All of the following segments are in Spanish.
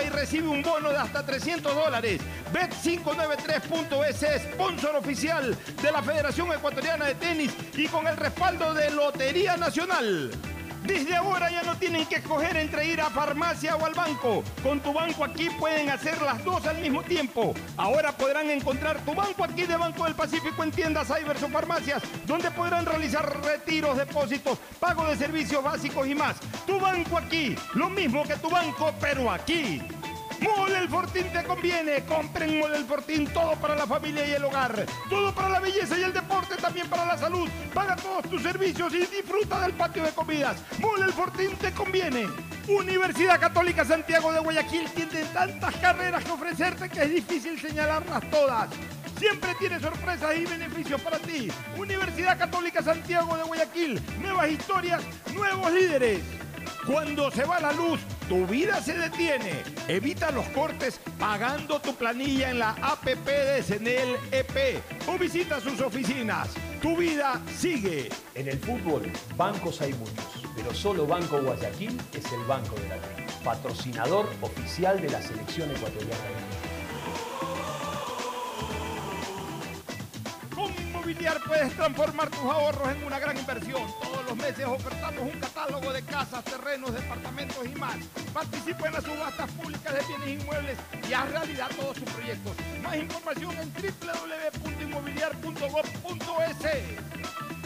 y recibe un bono de hasta 300 dólares. Bet593.es, sponsor oficial de la Federación Ecuatoriana de Tenis y con el respaldo de Lotería Nacional. Desde ahora ya no tienen que escoger entre ir a farmacia o al banco. Con tu banco aquí pueden hacer las dos al mismo tiempo. Ahora podrán encontrar tu banco aquí de Banco del Pacífico en tiendas, cybers o farmacias, donde podrán realizar retiros, depósitos, pago de servicios básicos y más. Tu banco aquí, lo mismo que tu banco, pero aquí. Mole el Fortín te conviene. Compren Mole el Fortín, todo para la familia y el hogar. Todo para la belleza y el deporte, también para la salud. Paga todos tus servicios y disfruta del patio de comidas. Mole el Fortín te conviene. Universidad Católica Santiago de Guayaquil tiene tantas carreras que ofrecerte que es difícil señalarlas todas. Siempre tiene sorpresas y beneficios para ti. Universidad Católica Santiago de Guayaquil. Nuevas historias, nuevos líderes. Cuando se va la luz, tu vida se detiene. Evita los cortes pagando tu planilla en la APP de Senel EP o visita sus oficinas. Tu vida sigue. En el fútbol, bancos hay muchos, pero solo Banco Guayaquil es el banco de la vida. Patrocinador oficial de la selección ecuatoriana de fútbol. Con Mobiliar puedes transformar tus ahorros en una gran inversión. Todos los meses ofertamos un catálogo de casas, terrenos, departamentos y más. Participa en las subastas públicas de bienes inmuebles y haz realidad todos tus proyectos. Más información en www.inmobiliar.gov.es.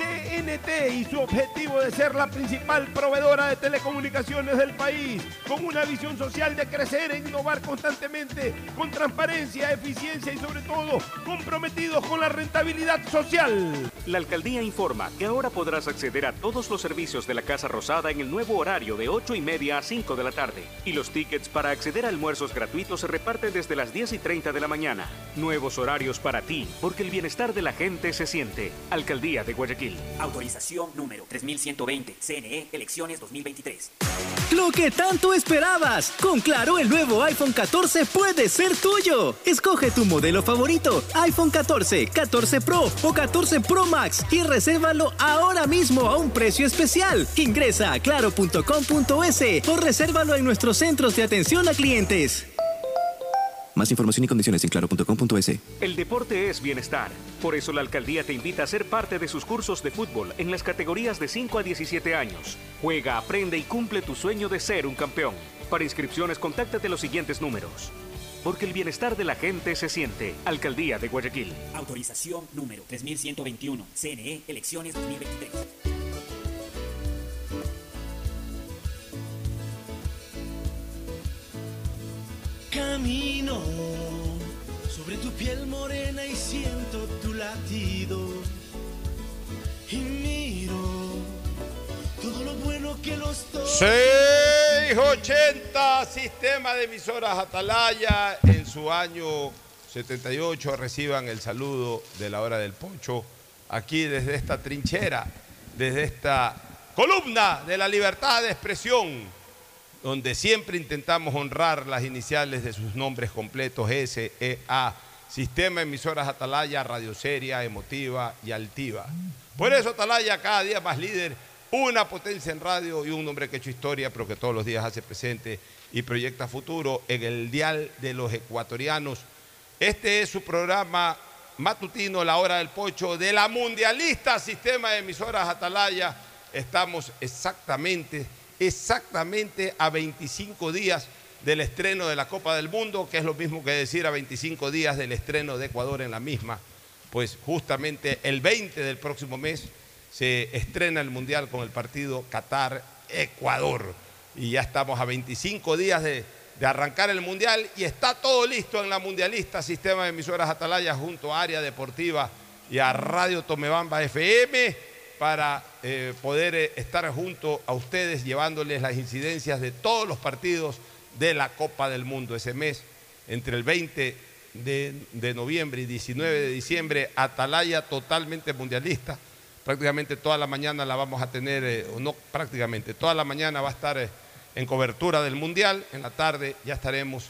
CNT y su objetivo de ser la principal proveedora de telecomunicaciones del país, con una visión social de crecer e innovar constantemente, con transparencia, eficiencia y sobre todo comprometidos con la rentabilidad social. La alcaldía informa que ahora podrás acceder a todos los servicios de la Casa Rosada en el nuevo horario de 8 y media a 5 de la tarde. Y los tickets para acceder a almuerzos gratuitos se reparten desde las 10 y 30 de la mañana. Nuevos horarios para ti, porque el bienestar de la gente se siente. Alcaldía de Guayaquil. Autorización número 3120. CNE Elecciones 2023. Lo que tanto esperabas. Con Claro, el nuevo iPhone 14 puede ser tuyo. Escoge tu modelo favorito, iPhone 14, 14 Pro o 14 Pro Max y resérvalo ahora mismo a un precio especial. Ingresa a claro.com.es o resérvalo en nuestros centros de atención a clientes. Más información y condiciones en claro.com.es. El deporte es bienestar. Por eso la alcaldía te invita a ser parte de sus cursos de fútbol en las categorías de 5 a 17 años. Juega, aprende y cumple tu sueño de ser un campeón. Para inscripciones, contáctate los siguientes números. Porque el bienestar de la gente se siente. Alcaldía de Guayaquil. Autorización número 3121. CNE Elecciones 2023. Camino sobre tu piel morena y siento tu latido. Y miro todo lo bueno que los dos. 680 Sistema de Emisoras Atalaya en su año 78 reciban el saludo de la hora del poncho aquí desde esta trinchera, desde esta columna de la libertad de expresión, donde siempre intentamos honrar las iniciales de sus nombres completos, SEA, Sistema Emisoras Atalaya, Radio Seria, Emotiva y Altiva. Por eso Atalaya cada día más líder, una potencia en radio y un hombre que ha hecho historia, pero que todos los días hace presente y proyecta futuro en el dial de los ecuatorianos. Este es su programa matutino, La Hora del Pocho, de la mundialista Sistema de Emisoras Atalaya. Estamos exactamente, exactamente a 25 días del estreno de la Copa del Mundo, que es lo mismo que decir a 25 días del estreno de Ecuador en la misma. Pues justamente el 20 del próximo mes se estrena el Mundial con el partido Qatar-Ecuador. Y ya estamos a 25 días de, arrancar el Mundial y está todo listo en la Mundialista Sistema de Emisoras Atalaya junto a Área Deportiva y a Radio Tomebamba FM para eh, poder eh, estar junto a ustedes llevándoles las incidencias de todos los partidos de la Copa del Mundo ese mes, entre el 20 de, noviembre y 19 de diciembre, Atalaya totalmente mundialista. Prácticamente toda la mañana la vamos a tener, eh, o no prácticamente, toda la mañana va a estar en cobertura del Mundial. En la tarde ya estaremos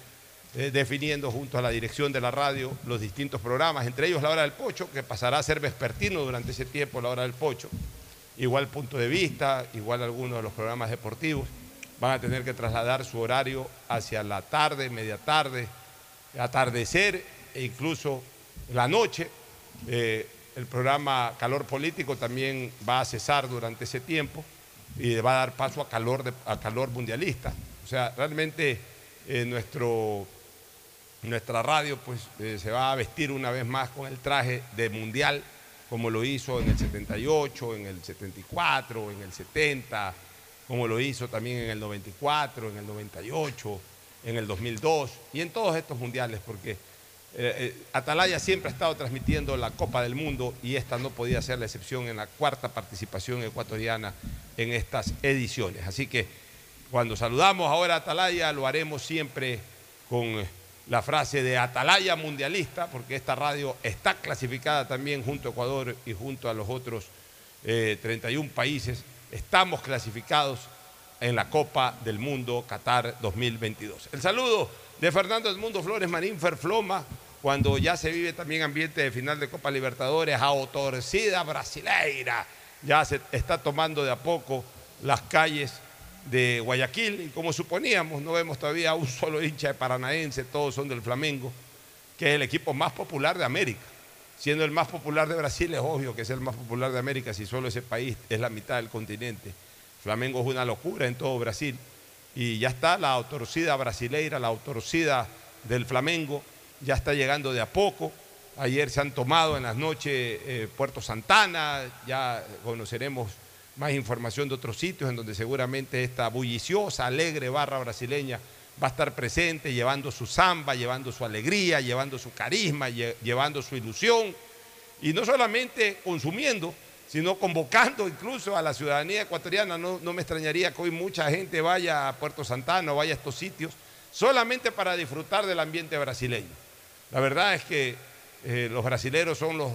eh, definiendo junto a la dirección de la radio los distintos programas, entre ellos la hora del pocho, que pasará a ser vespertino durante ese tiempo, la hora del pocho. Igual punto de vista, igual algunos de los programas deportivos. Van a tener que trasladar su horario hacia la tarde, media tarde, atardecer e incluso la noche. Eh, el programa Calor Político también va a cesar durante ese tiempo y va a dar paso a calor, a calor mundialista. O sea, realmente eh, nuestro, nuestra radio pues, eh, se va a vestir una vez más con el traje de mundial, como lo hizo en el 78, en el 74, en el 70, como lo hizo también en el 94, en el 98, en el 2002 y en todos estos mundiales, porque eh, eh, Atalaya siempre ha estado transmitiendo la Copa del Mundo y esta no podía ser la excepción en la cuarta participación ecuatoriana en estas ediciones. Así que cuando saludamos ahora a Atalaya lo haremos siempre con la frase de Atalaya mundialista, porque esta radio está clasificada también junto a Ecuador y junto a los otros eh, 31 países. Estamos clasificados en la Copa del Mundo Qatar 2022. El saludo de Fernando Edmundo Flores Marín Ferfloma, cuando ya se vive también ambiente de final de Copa Libertadores, a brasileira, ya se está tomando de a poco las calles de Guayaquil y como suponíamos, no vemos todavía un solo hincha de Paranaense, todos son del Flamengo, que es el equipo más popular de América. Siendo el más popular de Brasil, es obvio que es el más popular de América si solo ese país es la mitad del continente. Flamengo es una locura en todo Brasil. Y ya está la autorcida brasileira, la autorcida del Flamengo, ya está llegando de a poco. Ayer se han tomado en las noches eh, Puerto Santana, ya conoceremos más información de otros sitios en donde seguramente esta bulliciosa, alegre barra brasileña va a estar presente, llevando su samba, llevando su alegría, llevando su carisma, lle llevando su ilusión, y no solamente consumiendo, sino convocando incluso a la ciudadanía ecuatoriana. No, no, me extrañaría que hoy mucha gente vaya a Puerto Santana vaya a estos sitios solamente para disfrutar del ambiente brasileño. La verdad es que eh, los brasileros son los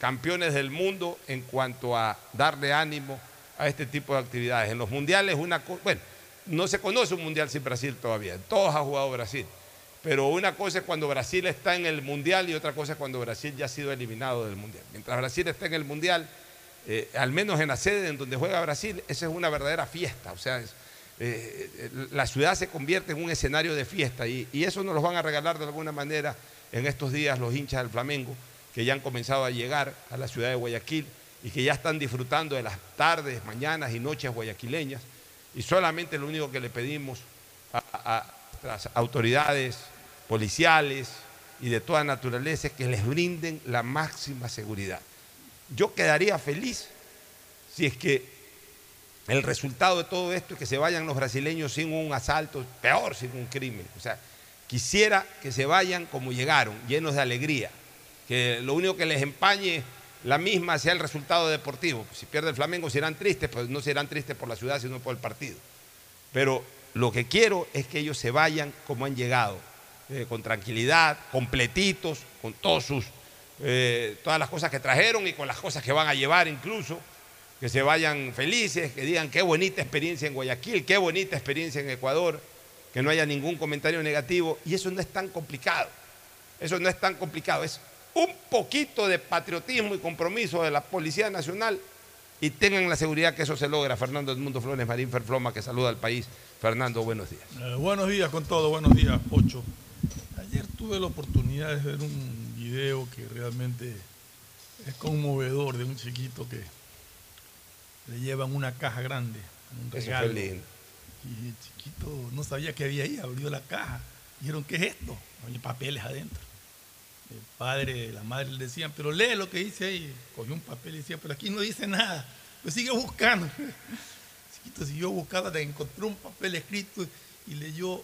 campeones del mundo en cuanto a darle ánimo a este tipo de actividades. En los mundiales, una bueno, no se conoce un mundial sin Brasil todavía, todos ha jugado Brasil. Pero una cosa es cuando Brasil está en el mundial y otra cosa es cuando Brasil ya ha sido eliminado del mundial. Mientras Brasil está en el mundial, eh, al menos en la sede en donde juega Brasil, esa es una verdadera fiesta. O sea, es, eh, la ciudad se convierte en un escenario de fiesta y, y, eso nos lo van a regalar de alguna manera en estos días los hinchas del Flamengo, que ya han comenzado a llegar a la ciudad de Guayaquil y que ya están disfrutando de las tardes, mañanas y noches guayaquileñas. Y solamente lo único que le pedimos a, las autoridades policiales y de toda naturaleza es que les brinden la máxima seguridad. Yo quedaría feliz si es que el resultado de todo esto es que se vayan los brasileños sin un asalto, peor sin un crimen. O sea, quisiera que se vayan como llegaron, llenos de alegría, que lo único que les empañe la misma sea el resultado deportivo. Si pierde el Flamengo serán tristes, pues no serán tristes por la ciudad, sino por el partido. Pero lo que quiero es que ellos se vayan como han llegado, eh, con tranquilidad, completitos, con todos sus, eh, todas las cosas que trajeron y con las cosas que van a llevar incluso, que se vayan felices, que digan qué bonita experiencia en Guayaquil, qué bonita experiencia en Ecuador, que no haya ningún comentario negativo. Y eso no es tan complicado. Eso no es tan complicado. Es un poquito de patriotismo y compromiso de la Policía Nacional y tengan la seguridad que eso se logra. Fernando Edmundo Flores Marín Ferfloma, que saluda al país. Fernando, buenos días. Eh, buenos días con todo, buenos días, Pocho. Ayer tuve la oportunidad de ver un video que realmente es conmovedor de un chiquito que le llevan una caja grande. Un Eso regalo. fue lindo. Y el chiquito no sabía qué había ahí, abrió la caja. Dijeron, ¿qué es esto? Hay papeles adentro. El padre, la madre le decían, pero lee lo que dice ahí. Cogió un papel y decía, pero aquí no dice nada. Pues sigue buscando. Chiquito siguió buscando encontró un papel escrito y leyó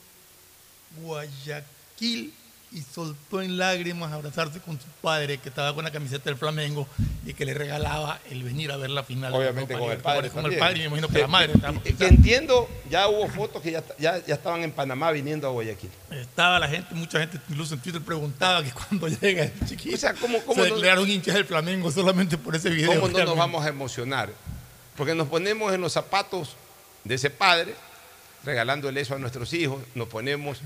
Guayaquil y soltó en lágrimas abrazarse con su padre que estaba con la camiseta del Flamengo y que le regalaba el venir a ver la final. Obviamente con el padre. Con el padre, me imagino que Que- la madre. que- estaba- que- que entiendo, ya hubo fotos que ya, ya, ya estaban en Panamá viniendo a Guayaquil. Estaba la gente, mucha gente incluso en Twitter preguntaba que cuando llega el chiquito. O sea, ¿cómo, cómo se no- declararon hinchas del Flamengo solamente por ese video. ¿Cómo no nos vamos a emocionar? Porque nos ponemos en los zapatos de ese padre, regalándole eso a nuestros hijos, nos ponemos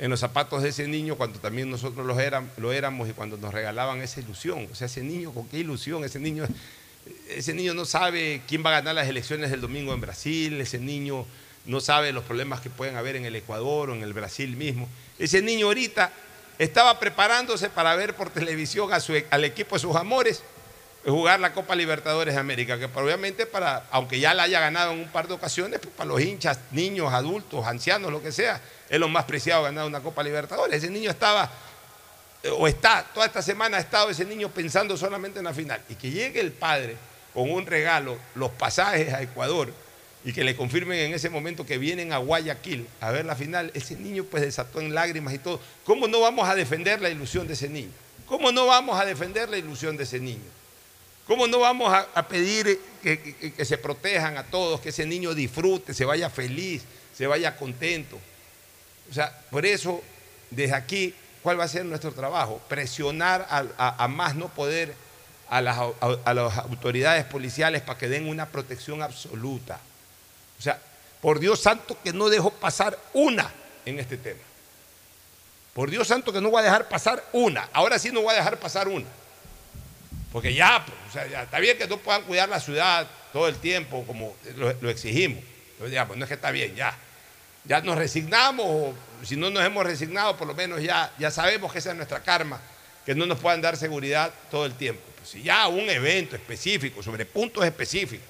en los zapatos de ese niño cuando también nosotros lo éramos y cuando nos regalaban esa ilusión. O sea, ese niño, ¿con qué ilusión? Ese niño, ese niño no sabe quién va a ganar las elecciones del domingo en Brasil, ese niño no sabe los problemas que pueden haber en el Ecuador o en el Brasil mismo. Ese niño ahorita estaba preparándose para ver por televisión e, al equipo de sus amores jugar la Copa Libertadores de América, que obviamente para, aunque ya la haya ganado en un par de ocasiones, pues para los hinchas, niños, adultos, ancianos, lo que sea, es lo más preciado ganar una Copa Libertadores. Ese niño estaba, eh, o está, toda esta semana ha estado ese niño pensando solamente en la final. Y que llegue el padre con un regalo, los pasajes a Ecuador, y que le confirmen en ese momento que vienen a Guayaquil a ver la final, ese niño pues desató en lágrimas y todo. ¿Cómo no vamos a defender la ilusión de ese niño? ¿Cómo no vamos a defender la ilusión de ese niño? ¿Cómo no vamos a, pedir que se protejan a todos, que ese niño disfrute, se vaya feliz, se vaya contento? O sea, por eso, desde aquí, ¿cuál va a ser nuestro trabajo? Presionar a, más no poder a las, autoridades policiales para que den una protección absoluta. O sea, por Dios santo que no dejo pasar una en este tema. Por Dios santo que no voy a dejar pasar una. Ahora sí no voy a dejar pasar una. Porque ya, pues, o sea, está bien que no puedan cuidar la ciudad todo el tiempo como lo, exigimos. Pues no es que está bien, ya. Ya nos resignamos, o si no nos hemos resignado, por lo menos ya, ya sabemos que esa es nuestra karma, que no nos puedan dar seguridad todo el tiempo. Pues si ya un evento específico, sobre puntos específicos,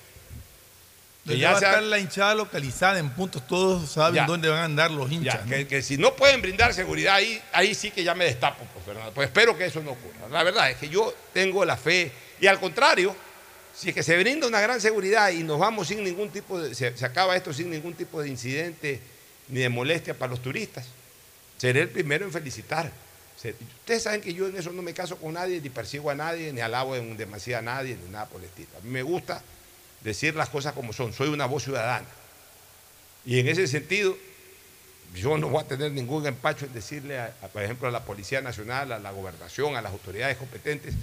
que ya va a estar la hinchada localizada en puntos, todos saben Ya. dónde van a andar los hinchas. Ya, ¿no? que, que si no pueden brindar seguridad ahí, ahí sí que ya me destapo, pues, Fernando. Pues espero que eso no ocurra. La verdad es que yo tengo la fe. Y al contrario, si es que se brinda una gran seguridad y nos vamos sin ningún tipo de. Se, se acaba esto sin ningún tipo de incidente ni de molestia para los turistas, seré el primero en felicitar. Ustedes saben que yo en eso no me caso con nadie, ni persigo a nadie, ni alabo en demasía a nadie, ni nada por el estilo. A mí me gusta decir las cosas como son. Soy una voz ciudadana. Y en ese sentido, yo no voy a tener ningún empacho en decirle, a- por ejemplo, a la Policía Nacional, a la Gobernación, a las autoridades competentes,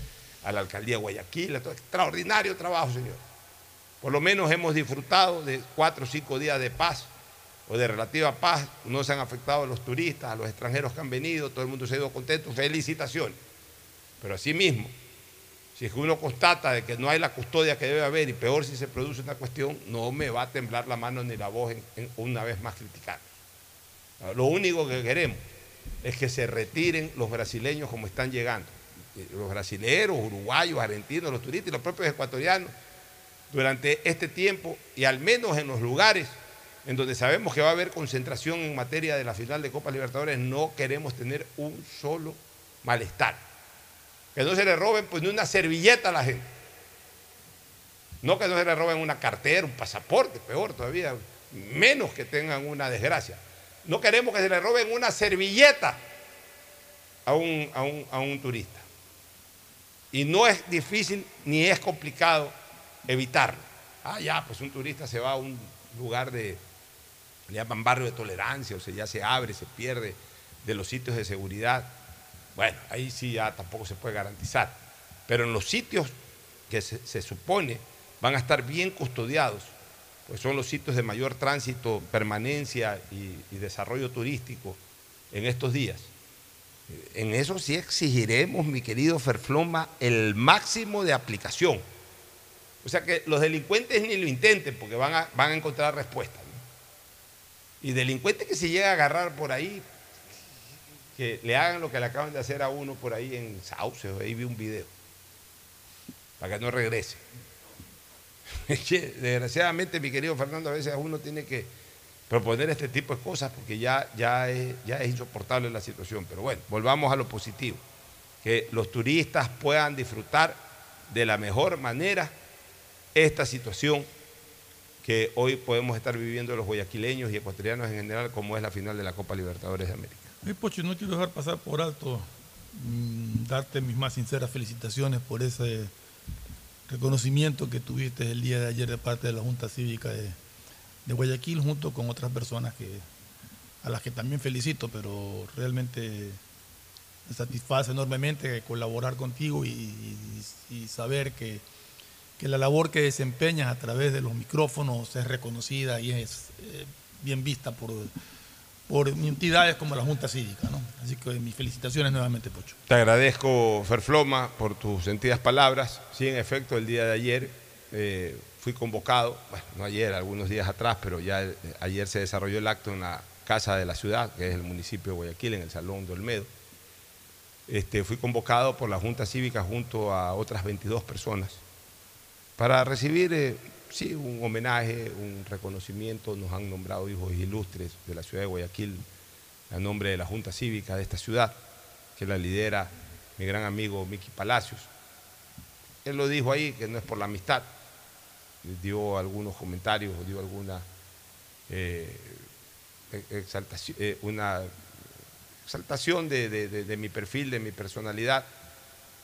a la Alcaldía Guayaquil, a todo- extraordinario trabajo, señor. Por lo menos hemos disfrutado de cuatro o cinco días de paz o de relativa paz. No se han afectado a los turistas, a los extranjeros que han venido, todo el mundo se ha ido contento. Felicitaciones. Pero asimismo, si es que uno constata de que no hay la custodia que debe haber y peor si se produce una cuestión, no me va a temblar la mano ni la voz en, una vez más criticar. Lo único que queremos es que se retiren los brasileños como están llegando. Eh, Los brasileros, uruguayos, argentinos, los turistas y los propios ecuatorianos durante este tiempo y al menos en los lugares en donde sabemos que va a haber concentración en materia de la final de Copa Libertadores, no queremos tener un solo malestar. Que no se le roben pues ni una servilleta a la gente. No que no se le roben una cartera, un pasaporte, peor todavía, menos que tengan una desgracia. No queremos que se le roben una servilleta a un, a un- a un turista. Y no es difícil ni es complicado evitarlo. Ah, ya, pues un turista se va a un lugar de, le llaman barrio de tolerancia, o sea, ya se abre, se pierde de los sitios de seguridad. Bueno, ahí sí ya tampoco se puede garantizar. Pero en los sitios que se, supone van a estar bien custodiados, pues son los sitios de mayor tránsito, permanencia y, desarrollo turístico en estos días. En eso sí exigiremos, mi querido Ferfloma, el máximo de aplicación. O sea que los delincuentes ni lo intenten porque van a, van a encontrar respuesta. Y delincuentes que se llega a agarrar por ahí, que le hagan lo que le acaban de hacer a uno por ahí en Sauce, ahí vi un video, para que no regrese. Desgraciadamente, mi querido Fernando, a veces uno tiene que proponer este tipo de cosas porque ya, ya, es, ya es insoportable la situación. Pero bueno, volvamos a lo positivo. Que los turistas puedan disfrutar de la mejor manera esta situación que hoy podemos estar viviendo los guayaquileños y ecuatorianos en general, como es la final de la Copa Libertadores de América. Ay, Pocho, no quiero dejar pasar por alto, mm, darte mis más sinceras felicitaciones por ese reconocimiento que tuviste el día de ayer de parte de la Junta Cívica de, de Guayaquil, junto con otras personas que, a las que también felicito, pero realmente me satisface enormemente colaborar contigo y, y- y saber que, que la labor que desempeñas a través de los micrófonos es reconocida y es eh, bien vista por, por entidades como la Junta Cívica. ¿no? Así que mis felicitaciones nuevamente, Pocho. Te agradezco, Ferfloma, por tus sentidas palabras. Sí, en efecto, el día de ayer eh, fui convocado, bueno, no ayer, algunos días atrás, pero ya eh, ayer se desarrolló el acto en la Casa de la Ciudad, que es el municipio de Guayaquil, en el Salón de Olmedo. Este, fui convocado por la Junta Cívica junto a otras 22 personas para recibir eh, sí, un homenaje, un reconocimiento. Nos han nombrado hijos ilustres de la ciudad de Guayaquil a nombre de la Junta Cívica de esta ciudad, que la lidera mi gran amigo Miki Palacios. Él lo dijo ahí, que no es por la amistad, dio algunos comentarios, dio alguna eh, exaltación, eh, exaltación de mi perfil, de mi personalidad.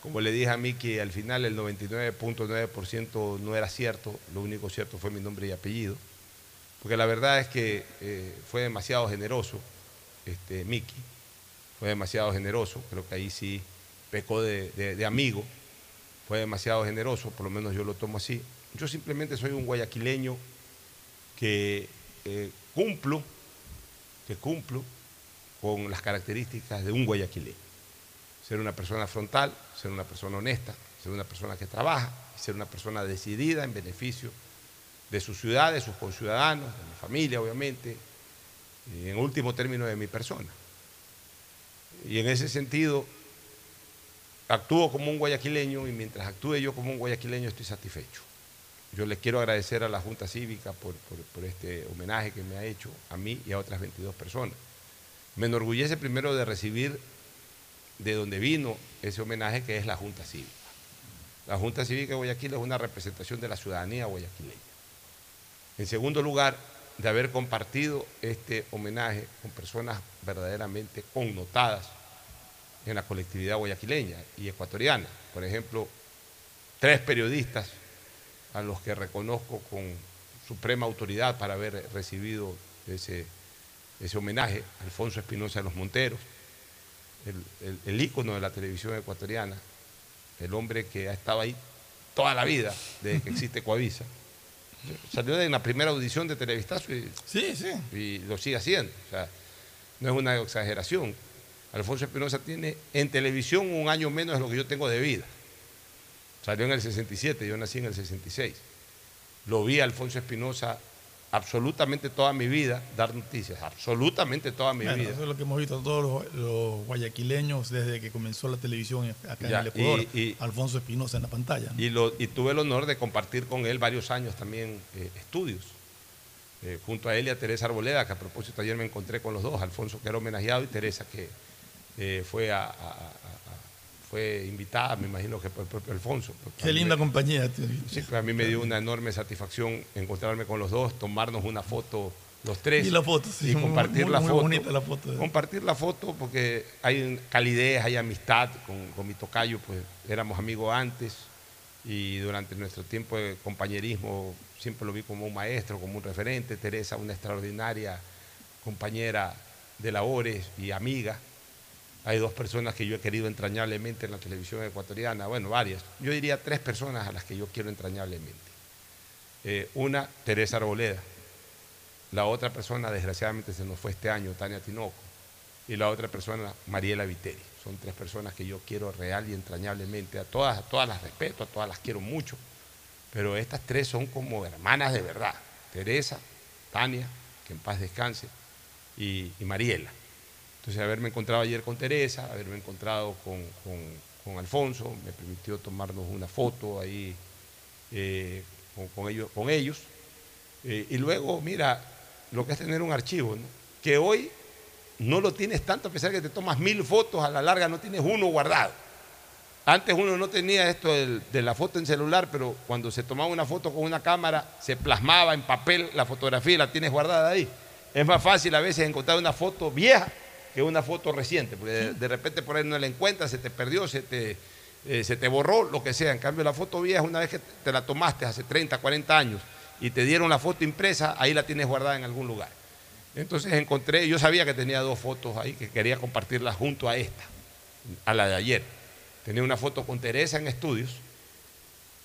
Como le dije a Miki, al final el 99.9% no era cierto, lo único cierto fue mi nombre y apellido, porque la verdad es que eh, fue demasiado generoso este, Miki, fue demasiado generoso, creo que ahí sí pecó de amigo, fue demasiado generoso, por lo menos yo lo tomo así. Yo simplemente soy un guayaquileño que eh, cumplo, que cumplo con las características de un guayaquileño. Ser una persona frontal, ser una persona honesta, ser una persona que trabaja, ser una persona decidida en beneficio de su ciudad, de sus conciudadanos, de mi familia, obviamente, y en último término de mi persona. Y en ese sentido, actúo como un guayaquileño y mientras actúe yo como un guayaquileño estoy satisfecho. Yo le quiero agradecer a la Junta Cívica por, por- por este homenaje que me ha hecho a mí y a otras 22 personas. Me enorgullece primero de recibir de donde vino ese homenaje que es la Junta Cívica. La Junta Cívica de Guayaquil es una representación de la ciudadanía guayaquileña. En segundo lugar, de haber compartido este homenaje con personas verdaderamente connotadas en la colectividad guayaquileña y ecuatoriana. Por ejemplo, tres periodistas a los que reconozco con suprema autoridad para haber recibido ese, ese homenaje, Alfonso Espinosa de los Monteros, el, el- el ícono de la televisión ecuatoriana, el hombre que ha estado ahí toda la vida, desde que existe Coavisa. Salió en la primera audición de Televistazo y, Sí, sí. y lo sigue haciendo. O sea, no es una exageración. Alfonso Espinosa tiene en televisión un año menos de lo que yo tengo de vida. Salió en el 67, yo nací en el 66. Lo vi a Alfonso Espinosa absolutamente toda mi vida dar noticias, absolutamente toda mi Bueno, vida. eso es lo que hemos visto todos los, los guayaquileños desde que comenzó la televisión acá Ya, en el Ecuador. y- y- Alfonso Espinosa en la pantalla. ¿no? Y, lo- y tuve el honor de compartir con él varios años también eh, estudios. Eh, junto a él y a Teresa Arboleda, que a propósito ayer me encontré con los dos, Alfonso que era homenajeado y Teresa que eh, fue, a- a- a- a- fue invitada, me imagino que por el propio Alfonso. Qué linda me- compañía. tío. Sí, a mí me dio una enorme satisfacción encontrarme con los dos, tomarnos una foto los tres. Y la foto, sí, y compartir muy- la muy foto. bonita la foto. eh. Compartir la foto porque hay calidez, hay amistad con, con mi tocayo, pues éramos amigos antes y durante nuestro tiempo de compañerismo siempre lo vi como un maestro, como un referente. Teresa, una extraordinaria compañera de labores y amiga. Hay dos personas que yo he querido entrañablemente en la televisión ecuatoriana, bueno, varias. Yo diría tres personas a las que yo quiero entrañablemente. Eh, una, Teresa Arboleda. La otra persona, desgraciadamente, se nos fue este año, Tania Tinoco. Y la otra persona, Mariela Viteri. Son tres personas que yo quiero real y entrañablemente. A todas, a todas las respeto, a todas las quiero mucho. Pero estas tres son como hermanas de verdad. Teresa, Tania, que en paz descanse, y, y Mariela. Entonces, haberme encontrado ayer con Teresa, haberme encontrado con, con, con Alfonso, me permitió tomarnos una foto ahí eh, con, ellos. Con ellos. Eh, y luego, mira, lo que es tener un archivo, ¿no? que hoy no lo tienes tanto, a pesar de que te tomas mil fotos, a la larga no tienes uno guardado. Antes uno no tenía esto del- de, la foto en celular, pero cuando se tomaba una foto con una cámara, se plasmaba en papel la fotografía y la tienes guardada ahí. Es más fácil a veces encontrar una foto vieja que una foto reciente, porque de, de repente por ahí no la encuentras, se te perdió, se te, eh, se te borró, lo que sea. En cambio, la foto vieja, una vez que te la tomaste hace 30, 40 años y te dieron la foto impresa, ahí la tienes guardada en algún lugar. Entonces encontré, yo sabía que tenía dos fotos ahí que quería compartirlas junto a esta, a la de ayer. Tenía una foto con Teresa en estudios,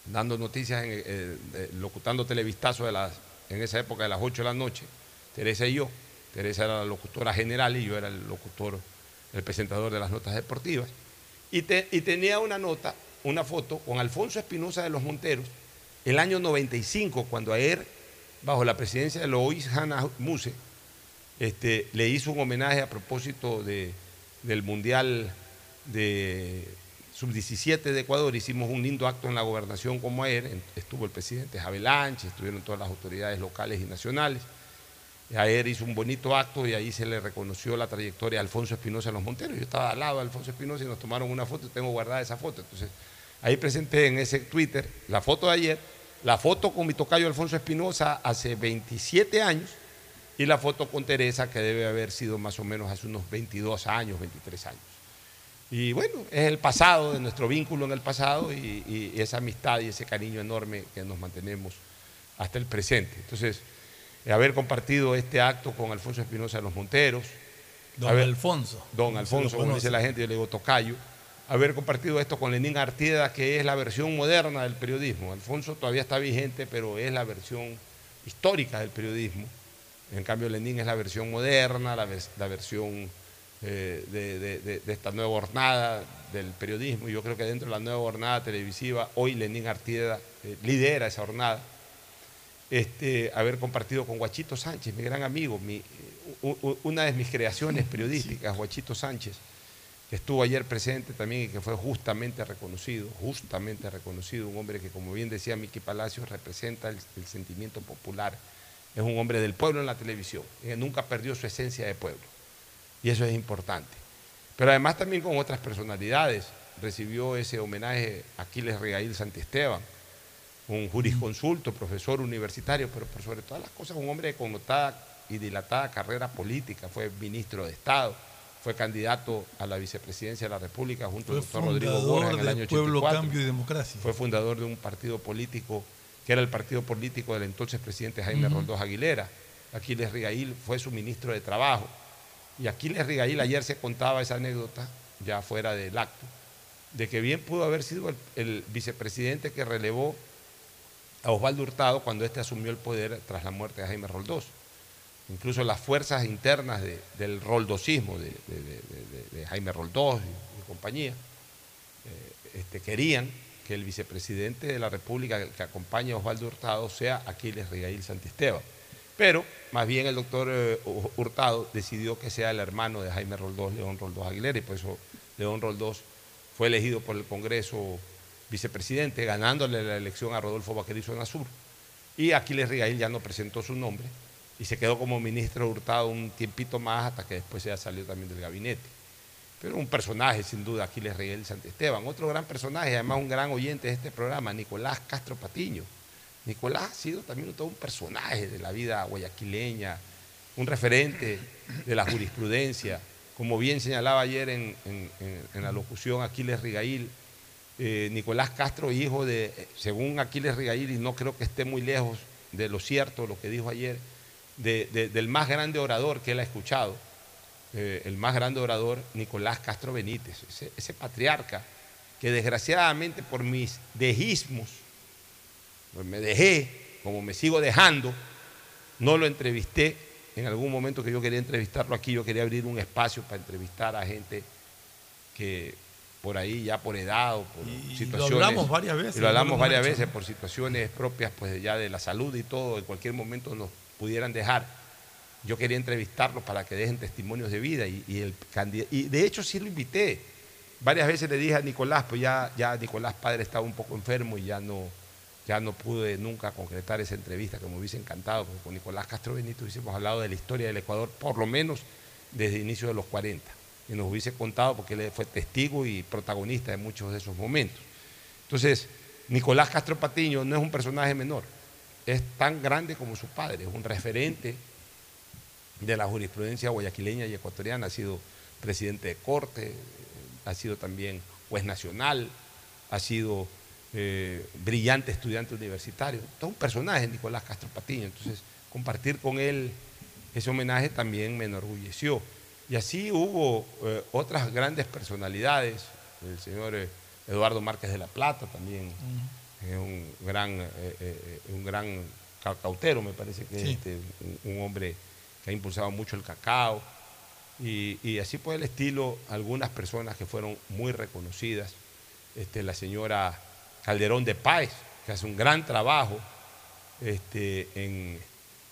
dando noticias, en, eh, eh, locutando televistazo de las, en esa época de las 8 de la noche, Teresa y yo. Teresa era la locutora general y yo era el locutor, el presentador de las notas deportivas. Y, te- y tenía una nota, una foto con Alfonso Espinosa de los Monteros, el año 95, cuando ayer, bajo la presidencia de Lois Hanna Muse, este, le hizo un homenaje a propósito de- del Mundial de Sub-17 de Ecuador. Hicimos un lindo acto en la gobernación como ayer. Estuvo el presidente Javelanche, estuvieron todas las autoridades locales y nacionales. Ayer hizo un bonito acto y ahí se le reconoció la trayectoria a Alfonso Espinosa en los Monteros. Yo estaba al lado de Alfonso Espinosa y nos tomaron una foto y tengo guardada esa foto. Entonces, ahí presenté en ese Twitter la foto de ayer, la foto con mi tocayo Alfonso Espinosa hace 27 años y la foto con Teresa que debe haber sido más o menos hace unos 22 años, 23 años. Y bueno, es el pasado, de nuestro vínculo en el pasado y, y esa amistad y ese cariño enorme que nos mantenemos hasta el presente. Entonces, haber compartido este acto con Alfonso Espinosa de los Monteros. Don haber- Alfonso. Don Alfonso, como dice la gente, yo le digo tocayo. Haber compartido esto con Lenín Artieda, que es la versión moderna del periodismo. Alfonso todavía está vigente, pero es la versión histórica del periodismo. En cambio, Lenín es la versión moderna, la, vers- la versión eh, de, de- de- de esta nueva jornada del periodismo. Yo creo que dentro de la nueva jornada televisiva, hoy Lenín Artieda eh, lidera esa jornada. Este, haber compartido con Guachito Sánchez, mi gran amigo, mi- una de mis creaciones periodísticas, Guachito Sánchez, que estuvo ayer presente también y que fue justamente reconocido, justamente reconocido, un hombre que, como bien decía Miki Palacios, representa el, el sentimiento popular, es un hombre del pueblo en la televisión, que nunca perdió su esencia de pueblo, y eso es importante. Pero además también con otras personalidades, recibió ese homenaje a Aquiles Regail Santiesteban, un jurisconsulto, profesor universitario, pero por sobre todas las cosas un hombre de connotada y dilatada carrera política, fue ministro de Estado, fue candidato a la vicepresidencia de la República junto al doctor Rodrigo Borja en el año Pueblo 84. Cambio y Democracia. Fue fundador de un partido político que era el partido político del entonces presidente Jaime Ujú. Roldós Aguilera. Aquiles Rigail fue su ministro de Trabajo. Y Aquiles Rigail ayer se contaba esa anécdota, ya fuera del acto, de que bien pudo haber sido el, el vicepresidente que relevó a Osvaldo Hurtado cuando éste asumió el poder tras la muerte de Jaime Roldós. Incluso las fuerzas internas de- del roldosismo, de, Jaime Roldós y, y compañía, eh, este, querían que el vicepresidente de la República que acompaña a Osvaldo Hurtado sea Aquiles Rigail Santisteban. Pero más bien el doctor eh, Hurtado decidió que sea el hermano de Jaime Roldós, León Roldós Aguilera, y por eso León Roldós fue elegido por el Congreso vicepresidente, ganándole la elección a Rodolfo Vaquerizo Nazur. Y Aquiles Rigail ya no presentó su nombre y se quedó como ministro Hurtado un tiempito más hasta que después ya salió también del gabinete. Pero un personaje, sin duda, Aquiles Rigail Santiesteban. Otro gran personaje, además un gran oyente de este programa, Nicolás Castro Patiño. Nicolás ha sido también todo un personaje de la vida guayaquileña, un referente de la jurisprudencia. Como bien señalaba ayer en, en- en- en la locución Aquiles Rigail, eh, Nicolás Castro, hijo de, eh, según Aquiles Rigail, y no creo que esté muy lejos de lo cierto, lo que dijo ayer, de- de- del más grande orador que él ha escuchado, eh, el más grande orador, Nicolás Castro Benítez, ese, ese patriarca que desgraciadamente por mis dejismos, pues me dejé como me sigo dejando, no lo entrevisté. En algún momento que yo quería entrevistarlo aquí, yo quería abrir un espacio para entrevistar a gente que por ahí ya por edad o por Y situaciones. lo hablamos varias veces, y lo hablamos varias hecho. veces por situaciones propias pues ya de la salud y todo, en cualquier momento nos pudieran dejar. Yo quería entrevistarlos para que dejen testimonios de vida y, y el y de hecho sí lo invité. Varias veces le dije a Nicolás, pues ya, ya Nicolás padre estaba un poco enfermo y ya no, ya no pude nunca concretar esa entrevista que me hubiese encantado, porque con Nicolás Castro Benito hubiésemos hablado de la historia del Ecuador, por lo menos desde el inicio de los 40, y nos hubiese contado porque él fue testigo y protagonista de muchos de esos momentos. Entonces, Nicolás Castro Patiño no es un personaje menor, es tan grande como su padre, es un referente de la jurisprudencia guayaquileña y ecuatoriana, ha sido presidente de corte, ha sido también juez nacional, ha sido eh, brillante estudiante universitario, todo un personaje, Nicolás Castro Patiño, entonces compartir con él ese homenaje también me enorgulleció. Y así hubo eh, otras grandes personalidades, el señor eh, Eduardo Márquez de la Plata también, es un gran, eh, eh, un gran cacautero, me parece que Sí. este, un, un hombre que ha impulsado mucho el cacao. Y, y así por el estilo, algunas personas que fueron muy reconocidas. Este, la señora Calderón de Páez, que hace un gran trabajo este, en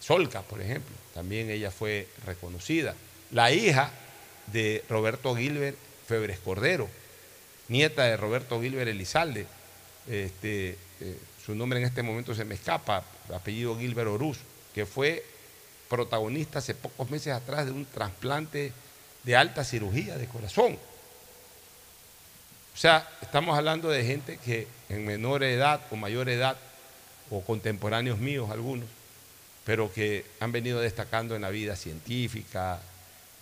Solca, por ejemplo. También ella fue reconocida. La hija de Roberto Gilbert Febres Cordero, nieta de Roberto Gilbert Elizalde. Este, eh, su nombre en este momento se me escapa, apellido Gilbert Oruz, que fue protagonista hace pocos meses atrás de un trasplante de alta cirugía de corazón. O sea, estamos hablando de gente que en menor edad o mayor edad, o contemporáneos míos algunos, pero que han venido destacando en la vida científica,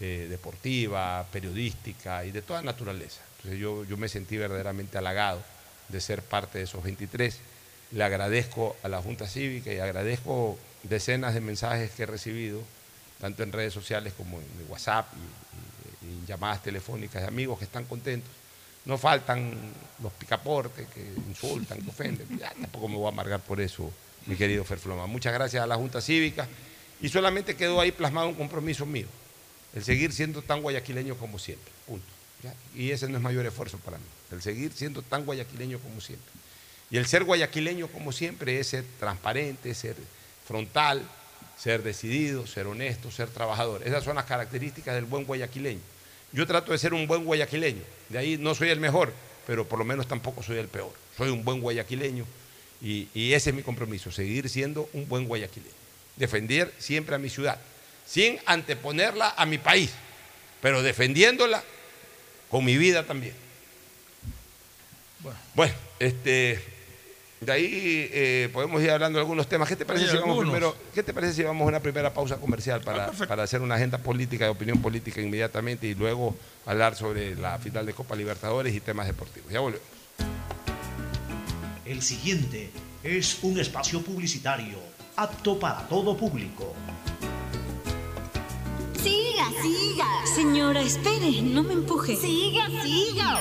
eh, deportiva, periodística y de toda naturaleza. Entonces yo, yo me sentí verdaderamente halagado de ser parte de esos 23. Le agradezco a la Junta Cívica y agradezco decenas de mensajes que he recibido, tanto en redes sociales como en WhatsApp y, y- llamadas telefónicas de amigos que están contentos. No faltan los picaportes que insultan, que ofenden. Ya, tampoco me voy a amargar por eso, mi querido Ferfloma. Muchas gracias a la Junta Cívica. Y solamente quedó ahí plasmado un compromiso mío, el seguir siendo tan guayaquileño como siempre. Punto. Y ese no es mayor esfuerzo para mí, el seguir siendo tan guayaquileño como siempre. Y el ser guayaquileño como siempre es ser transparente, ser frontal, ser decidido, ser honesto, ser trabajador. Esas son las características del buen guayaquileño. Yo trato de ser un buen guayaquileño. De ahí no soy el mejor, pero por lo menos tampoco soy el peor. Soy un buen guayaquileño y ese es mi compromiso, seguir siendo un buen guayaquileño. Defender siempre a mi ciudad, sin anteponerla a mi país, pero defendiéndola con mi vida también. Bueno. Bueno, este, de ahí eh, podemos ir hablando de algunos temas. ¿Qué te parece, si vamos algunos. primero, ¿qué te parece si vamos a una primera pausa comercial para, Ah, para hacer una agenda política, de opinión política inmediatamente y luego hablar sobre la final de Copa Libertadores y temas deportivos? Ya volvemos. El siguiente es un espacio publicitario apto para todo público. Siga, siga. Señora, espere, no me empuje. Siga, siga.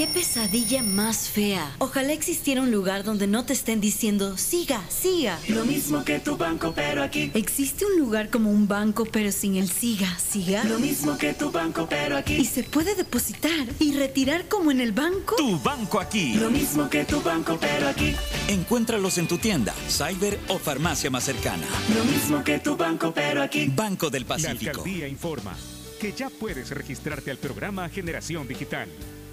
Qué pesadilla más fea. Ojalá existiera un lugar donde no te estén diciendo, siga, siga. Lo mismo que tu banco, pero aquí. ¿Existe un lugar como un banco pero sin el siga, siga? Lo mismo que tu banco, pero ¿Y aquí. se puede depositar y retirar como en el banco? Tu banco aquí. Lo mismo que tu banco, pero aquí. Encuéntralos en tu tienda, cyber o farmacia más cercana. Lo mismo que tu banco, pero aquí. Banco del La Pacífico. alcaldía informa que ya puedes registrarte al programa Generación Digital.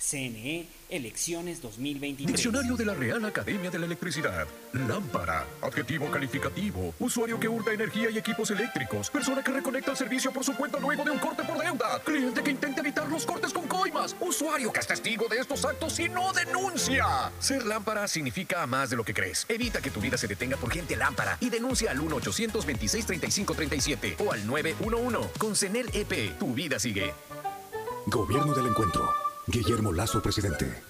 CNE, elecciones 2023. Diccionario de la Real Academia de la Electricidad. Lámpara. Adjetivo calificativo. Usuario que hurta energía y equipos eléctricos. Persona que reconecta el servicio por su cuenta luego de un corte por deuda. Cliente que intenta evitar los cortes con coimas. Usuario que es testigo de estos actos y no denuncia. Ser lámpara significa más de lo que crees. Evita que tu vida se detenga por gente lámpara y denuncia al 1-826-3537 o al 911. Con CENEL EP, tu vida sigue. Gobierno del Encuentro. Guillermo Lazo, presidente.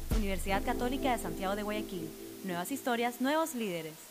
Universidad Católica de Santiago de Guayaquil. Nuevas historias, nuevos líderes.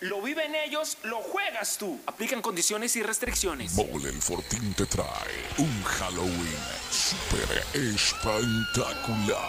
Lo viven ellos, lo juegas tú. Aplican condiciones y restricciones. Mole el Fortín te trae un Halloween super espectacular.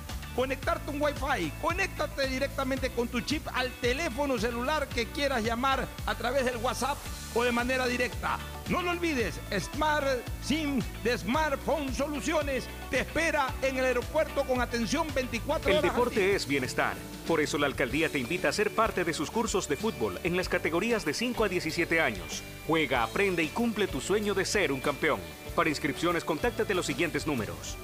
conectarte un Wi-Fi. Conéctate directamente con tu chip al teléfono celular que quieras llamar a través del WhatsApp o de manera directa. No lo olvides, Smart SIM de Smartphone Soluciones te espera en el aeropuerto con atención 24 El horas. deporte es bienestar. Por eso la alcaldía te invita a ser parte de sus cursos de fútbol en las categorías de 5 a 17 años. Juega, aprende y cumple tu sueño de ser un campeón. Para inscripciones, contáctate los siguientes números.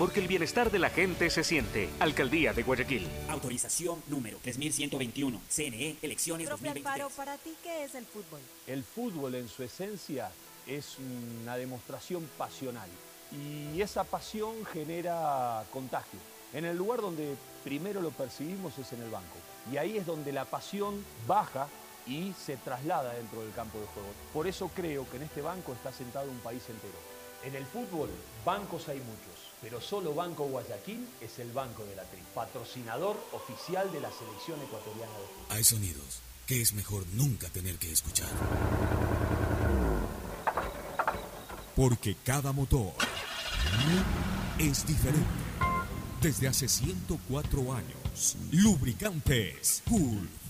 Porque el bienestar de la gente se siente. Alcaldía de Guayaquil. Autorización número 3121. CNE, elecciones Profe 2023. Alfaro, ¿para ti qué es el fútbol? El fútbol en su esencia es una demostración pasional y esa pasión genera contagio. En el lugar donde primero lo percibimos es en el banco y ahí es donde la pasión baja y se traslada dentro del campo de juego. Por eso creo que en este banco está sentado un país entero. En el fútbol, bancos hay muchos, pero solo Banco Guayaquil es el banco de la tri, patrocinador oficial de la selección ecuatoriana de fútbol. Hay sonidos que es mejor nunca tener que escuchar. Porque cada motor es diferente. Desde hace 104 años, Lubricantes Cool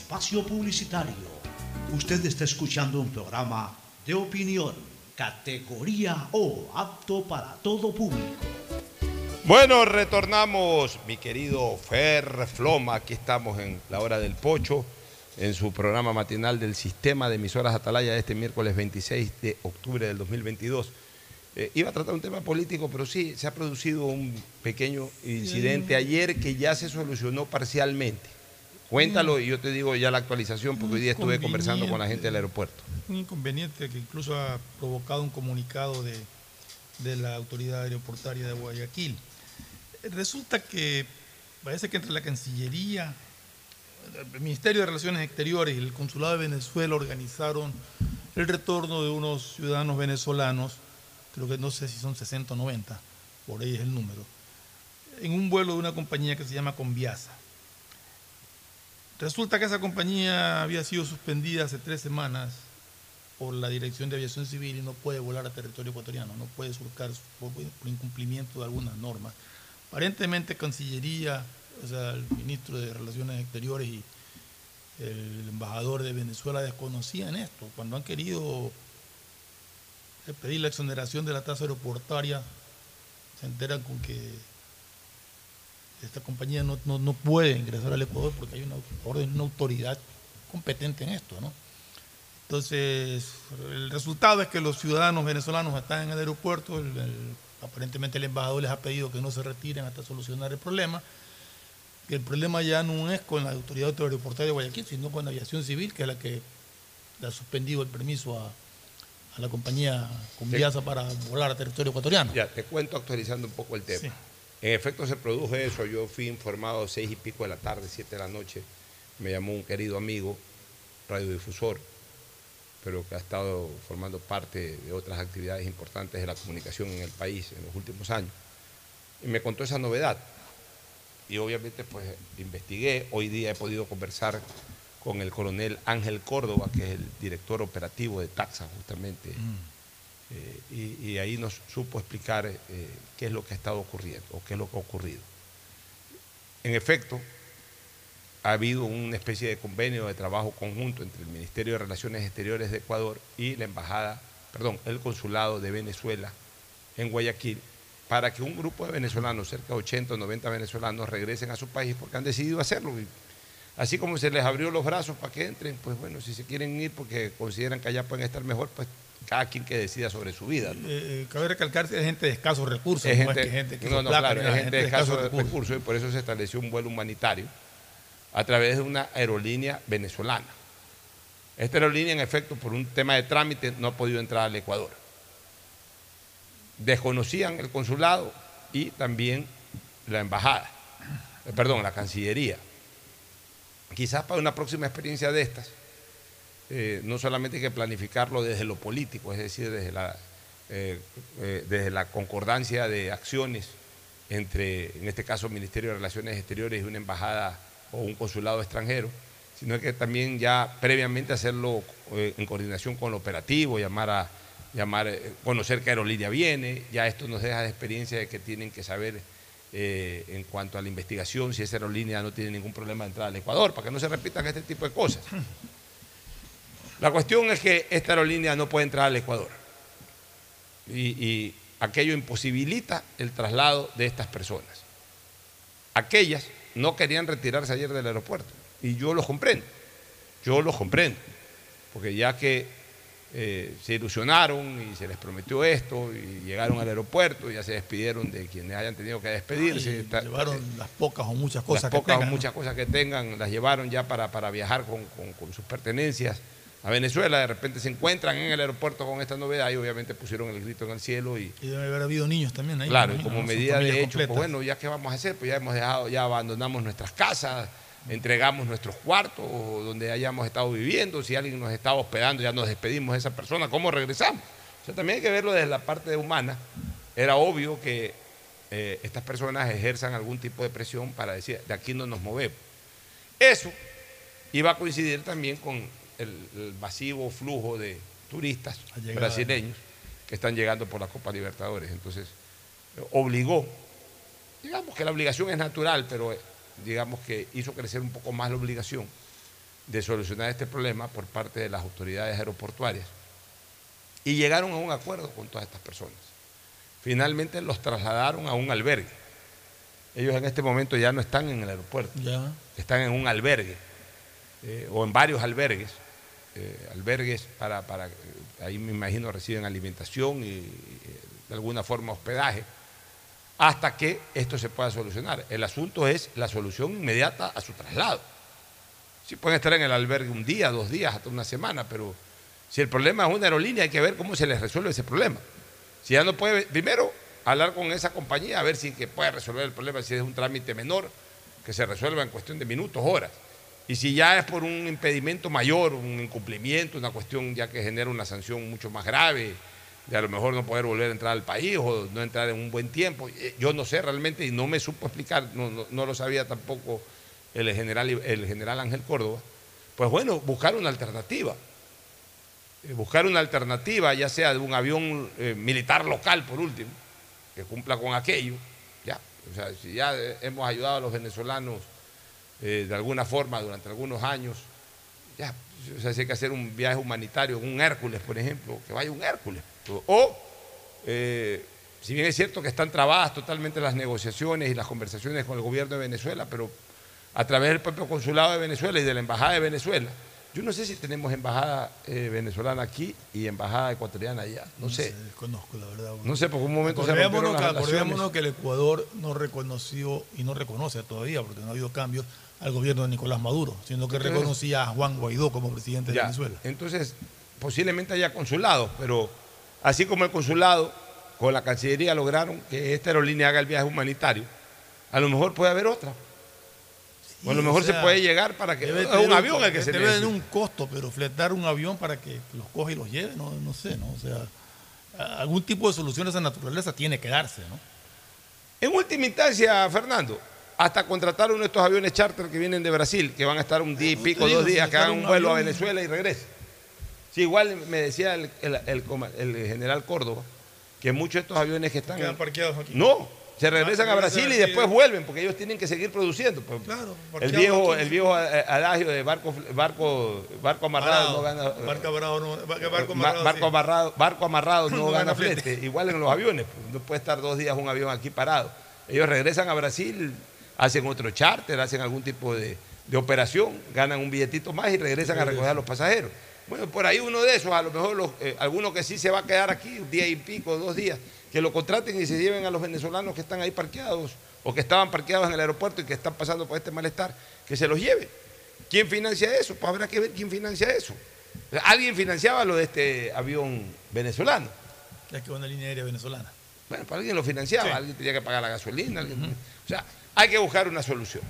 espacio publicitario. Usted está escuchando un programa de opinión, categoría O, apto para todo público. Bueno, retornamos, mi querido Fer Floma. Aquí estamos en la hora del pocho, en su programa matinal del sistema de emisoras Atalaya de este miércoles 26 de octubre del 2022. Eh, iba a tratar un tema político, pero sí, se ha producido un pequeño incidente ayer que ya se solucionó parcialmente. Cuéntalo y yo te digo ya la actualización, porque hoy día estuve conversando con la gente del aeropuerto. Un inconveniente que incluso ha provocado un comunicado de, de la autoridad aeroportuaria de Guayaquil. Resulta que parece que entre la Cancillería, el Ministerio de Relaciones Exteriores y el Consulado de Venezuela organizaron el retorno de unos ciudadanos venezolanos, creo que no sé si son 60 o 90, por ahí es el número, en un vuelo de una compañía que se llama Conviasa. Resulta que esa compañía había sido suspendida hace tres semanas por la Dirección de Aviación Civil y no puede volar a territorio ecuatoriano, no puede surcar por, incumplimiento de algunas normas. Aparentemente Cancillería, o sea, el ministro de Relaciones Exteriores y el embajador de Venezuela desconocían esto. Cuando han querido pedir la exoneración de la tasa aeroportuaria, se enteran con que esta compañía no, no, no puede ingresar al Ecuador porque hay una orden, una autoridad competente en esto, ¿no? Entonces, el resultado es que los ciudadanos venezolanos están en el aeropuerto, el, el, aparentemente el embajador les ha pedido que no se retiren hasta solucionar el problema, que el problema ya no es con la autoridad aeroportuaria de Guayaquil, sino con la aviación civil, que es la que le ha suspendido el permiso a, a la compañía Conviasa para volar a territorio ecuatoriano. Ya, te cuento actualizando un poco el tema. Sí. En efecto se produjo eso, yo fui informado a seis y pico de la tarde, siete de la noche, me llamó un querido amigo, radiodifusor, pero que ha estado formando parte de otras actividades importantes de la comunicación en el país en los últimos años, y me contó esa novedad. y obviamente pues investigué. Hoy día he podido conversar con el coronel Ángel Córdoba, que es el director operativo de Taxa justamente. Eh, y, ahí nos supo explicar eh, qué es lo que ha estado ocurriendo o qué es lo que ha ocurrido. En efecto, ha habido una especie de convenio de trabajo conjunto entre el Ministerio de Relaciones Exteriores de Ecuador y la Embajada, perdón, el Consulado de Venezuela en Guayaquil para que un grupo de venezolanos, cerca de 80 o 90 venezolanos, regresen a su país porque han decidido hacerlo. Así como se les abrió los brazos para que entren, pues bueno, si se quieren ir porque consideran que allá pueden estar mejor, pues cada quien que decida sobre su vida. ¿no? Eh, eh, cabe recalcar que es gente de escasos recursos, Es no gente, es que gente que no, no, claro, es gente de escasos recursos. y por eso se estableció un vuelo humanitario a través de una aerolínea venezolana. Esta aerolínea, en efecto, por un tema de trámite, no ha podido entrar al Ecuador. Desconocían el consulado y también la embajada, eh, perdón, la Cancillería. Quizás para una próxima experiencia de estas, eh, no solamente hay que planificarlo desde lo político, es decir, desde la, eh, eh, desde la concordancia de acciones entre, en este caso, el Ministerio de Relaciones Exteriores y una embajada o un consulado extranjero, sino que también ya previamente hacerlo en coordinación con lo operativo, llamar a llamar, conocer qué aerolínea viene, ya esto nos deja de experiencia de que tienen que saber en cuanto a la investigación si esa aerolínea no tiene ningún problema de entrada al Ecuador, para que no se repitan este tipo de cosas. La cuestión es que esta aerolínea no puede entrar al Ecuador y, y aquello imposibilita el traslado de estas personas. Aquellas no querían retirarse ayer del aeropuerto y yo los comprendo, yo los comprendo, porque ya que eh, se ilusionaron y se les prometió esto y llegaron al aeropuerto y ya se despidieron de quienes hayan tenido que despedirse. Y Está- llevaron las pocas o muchas cosas las que pocas o tengan, ¿no? muchas cosas que tengan, las llevaron ya para, para viajar con, con- con sus pertenencias a Venezuela. De repente se encuentran en el aeropuerto con esta novedad y obviamente pusieron el grito en el cielo y, Y debe haber habido niños también ahí. Claro, y como medida de hecho, pues bueno, ya qué vamos a hacer, pues ya hemos dejado, ya abandonamos nuestras casas, entregamos nuestros cuartos donde hayamos estado viviendo, si alguien nos estaba hospedando, ya nos despedimos de esa persona, ¿cómo regresamos? O sea, también hay que verlo desde la parte humana. Era obvio que eh, estas personas ejerzan algún tipo de presión para decir, de aquí no nos movemos. Eso iba a coincidir también con el, el masivo flujo de turistas brasileños que están llegando por la Copa Libertadores. Entonces, obligó, digamos que la obligación es natural, pero eh, digamos que hizo crecer un poco más la obligación de solucionar este problema por parte de las autoridades aeroportuarias. Y llegaron a un acuerdo con todas estas personas. Finalmente los trasladaron a un albergue. Ellos en este momento ya no están en el aeropuerto, Ya. están en un albergue eh, o en varios albergues. Eh, albergues para, para, eh, ahí me imagino reciben alimentación y, de alguna forma hospedaje, hasta que esto se pueda solucionar. El asunto es la solución inmediata a su traslado. Si pueden estar en el albergue un día, dos días, hasta una semana, pero si el problema es una aerolínea, hay que ver cómo se les resuelve ese problema. Si ya no puede, primero hablar con esa compañía a ver si que puede resolver el problema, si es un trámite menor, que se resuelva en cuestión de minutos, horas. Y si ya es por un impedimento mayor, un incumplimiento, una cuestión ya que genera una sanción mucho más grave, de a lo mejor no poder volver a entrar al país o no entrar en un buen tiempo, eh, yo no sé realmente y no me supo explicar, no, lo sabía tampoco el general, el general Ángel Córdoba, pues bueno, buscar una alternativa. Eh, buscar una alternativa, ya sea de un avión eh, militar local, por último, que cumpla con aquello. Ya, o sea, si ya hemos ayudado a los venezolanos eh, de alguna forma durante algunos años, ya, o sea, si hay que hacer un viaje humanitario, un Hércules, por ejemplo, que vaya un Hércules. O, eh, si bien es cierto que están trabadas totalmente las negociaciones y las conversaciones con el gobierno de Venezuela, pero a través del propio consulado de Venezuela y de la embajada de Venezuela, yo no sé si tenemos embajada eh, venezolana aquí y embajada ecuatoriana allá, no, sé. Desconozco, la verdad. No sé, porque un momento se rompieron que, las acordémonos que el Ecuador no reconoció y no reconoce todavía, porque no ha habido cambios, al gobierno de Nicolás Maduro, sino que Entonces- reconocía a Juan Guaidó como presidente de Venezuela. Entonces, posiblemente haya consulados, pero así como el consulado con la Cancillería lograron que esta aerolínea haga el viaje humanitario, a lo mejor puede haber otra. o a lo mejor o sea, se puede llegar para que... Debe Es un avión el que se debe tener un costo, pero fletar un avión para que los coge y los lleve, no, no sé, ¿no? O sea, a- algún tipo de solución de esa naturaleza tiene que darse, ¿no? En última instancia, Fernando, hasta contratar uno de estos aviones charter que vienen de Brasil, que van a estar un día y pico, digo, dos días, que hagan un vuelo a Venezuela y regresen. Sí, igual me decía el, el- el coma- el general Córdoba que muchos de estos aviones que están... Quedan parqueados aquí. No, se regresan Ah, a Brasil y después vuelven, porque ellos tienen que seguir produciendo. pues. Claro, el viejo, aquí. el viejo eh, adagio de barco, barco, barco amarrado no gana... Barco amarrado no, barco Ma- amarrado, barco, sí. amarrado, barco amarrado no, No gana gana flete. flete. Igual en los aviones. pues, no puede estar dos días un avión aquí parado. Ellos regresan a Brasil, hacen otro charter, hacen algún tipo de, de operación, ganan un billetito más y regresan a recoger a los pasajeros. Bueno, por ahí uno de esos, a lo mejor los, eh, alguno que sí se va a quedar aquí un día y pico, dos días, que lo contraten y se lleven a los venezolanos que están ahí parqueados o que estaban parqueados en el aeropuerto y que están pasando por este malestar, que se los lleve. ¿Quién financia eso? Pues habrá que ver quién financia eso. Alguien financiaba lo de este avión venezolano. Ya que una línea aérea venezolana. Bueno, pues alguien lo financiaba, Sí. alguien tenía que pagar la gasolina. alguien- O sea, hay que buscar una solución.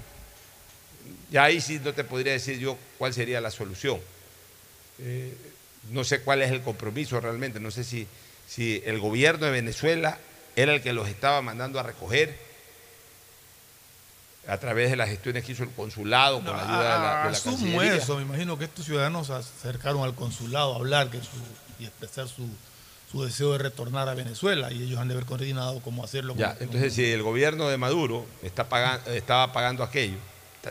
Y ahí sí no te podría decir yo cuál sería la solución. Eh, no sé cuál es el compromiso realmente, no sé si, si el gobierno de Venezuela era el que los estaba mandando a recoger a través de las gestiones que hizo el consulado con la ayuda de la, de la Asumo eso, me imagino que estos ciudadanos se acercaron al consulado a hablar que su- y expresar su, su deseo de retornar a Venezuela y ellos han de haber coordinado cómo hacerlo. Ya, con- entonces si el gobierno de Maduro está pagando, estaba pagando aquello,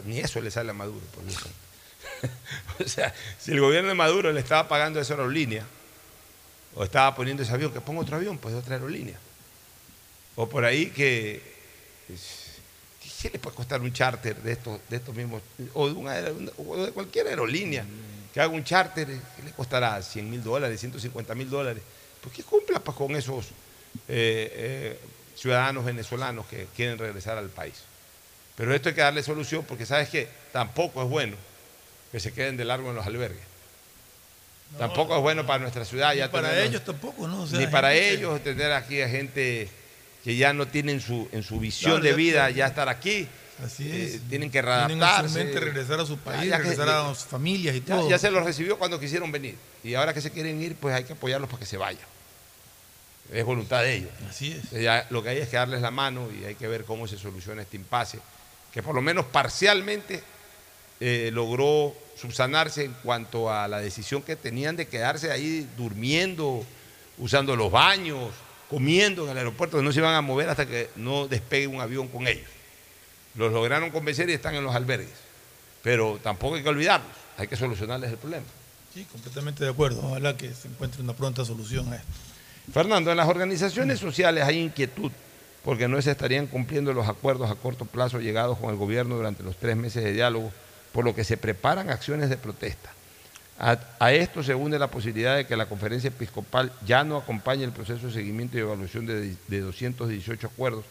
ni eso le sale a Maduro. por o sea, si el gobierno de Maduro le estaba pagando esa aerolínea, o estaba poniendo ese avión, que ponga otro avión, pues de otra aerolínea. O por ahí que, ¿qué le puede costar un charter de estos, de estos mismos, o de, una o de cualquier aerolínea, que haga un charter, que le costará 100 mil dólares, 150 mil dólares? Pues que cumpla pues, con esos eh, eh, ciudadanos venezolanos que quieren regresar al país. Pero esto hay que darle solución porque, ¿sabes qué? Tampoco es bueno que se queden de largo en los albergues. tampoco es bueno para nuestra ciudad. Ni Ya para tenerlos- ellos tampoco, ¿no? O sea, ni para que- ellos tener aquí a gente que ya no tienen su, en su visión Claro, de vida ya estar aquí. Así Eh, es. tienen que Tienen readaptarse. mente regresar a su país, Ya- ya que- regresar a sus familias y ya- todo. Ya se los recibió cuando quisieron venir. Y ahora que se quieren ir, pues hay que apoyarlos para que se vayan. Es voluntad de ellos. Así es. Ya lo que hay es que darles la mano y hay que ver cómo se soluciona este impasse, que por lo menos parcialmente eh, logró subsanarse en cuanto a la decisión que tenían de quedarse ahí durmiendo, usando los baños, comiendo en el aeropuerto, que no se iban a mover hasta que no despegue un avión con ellos. Los lograron convencer y están en los albergues. Pero tampoco hay que olvidarlos, hay que solucionarles el problema. Sí, completamente de acuerdo. Ojalá que se encuentre una pronta solución a esto. Fernando, en las organizaciones sociales hay inquietud porque no se estarían cumpliendo los acuerdos a corto plazo llegados con el gobierno durante los tres meses de diálogo, por lo que se preparan acciones de protesta. A, a esto se une la posibilidad de que la conferencia episcopal ya no acompañe el proceso de seguimiento y evaluación de, de 218 acuerdos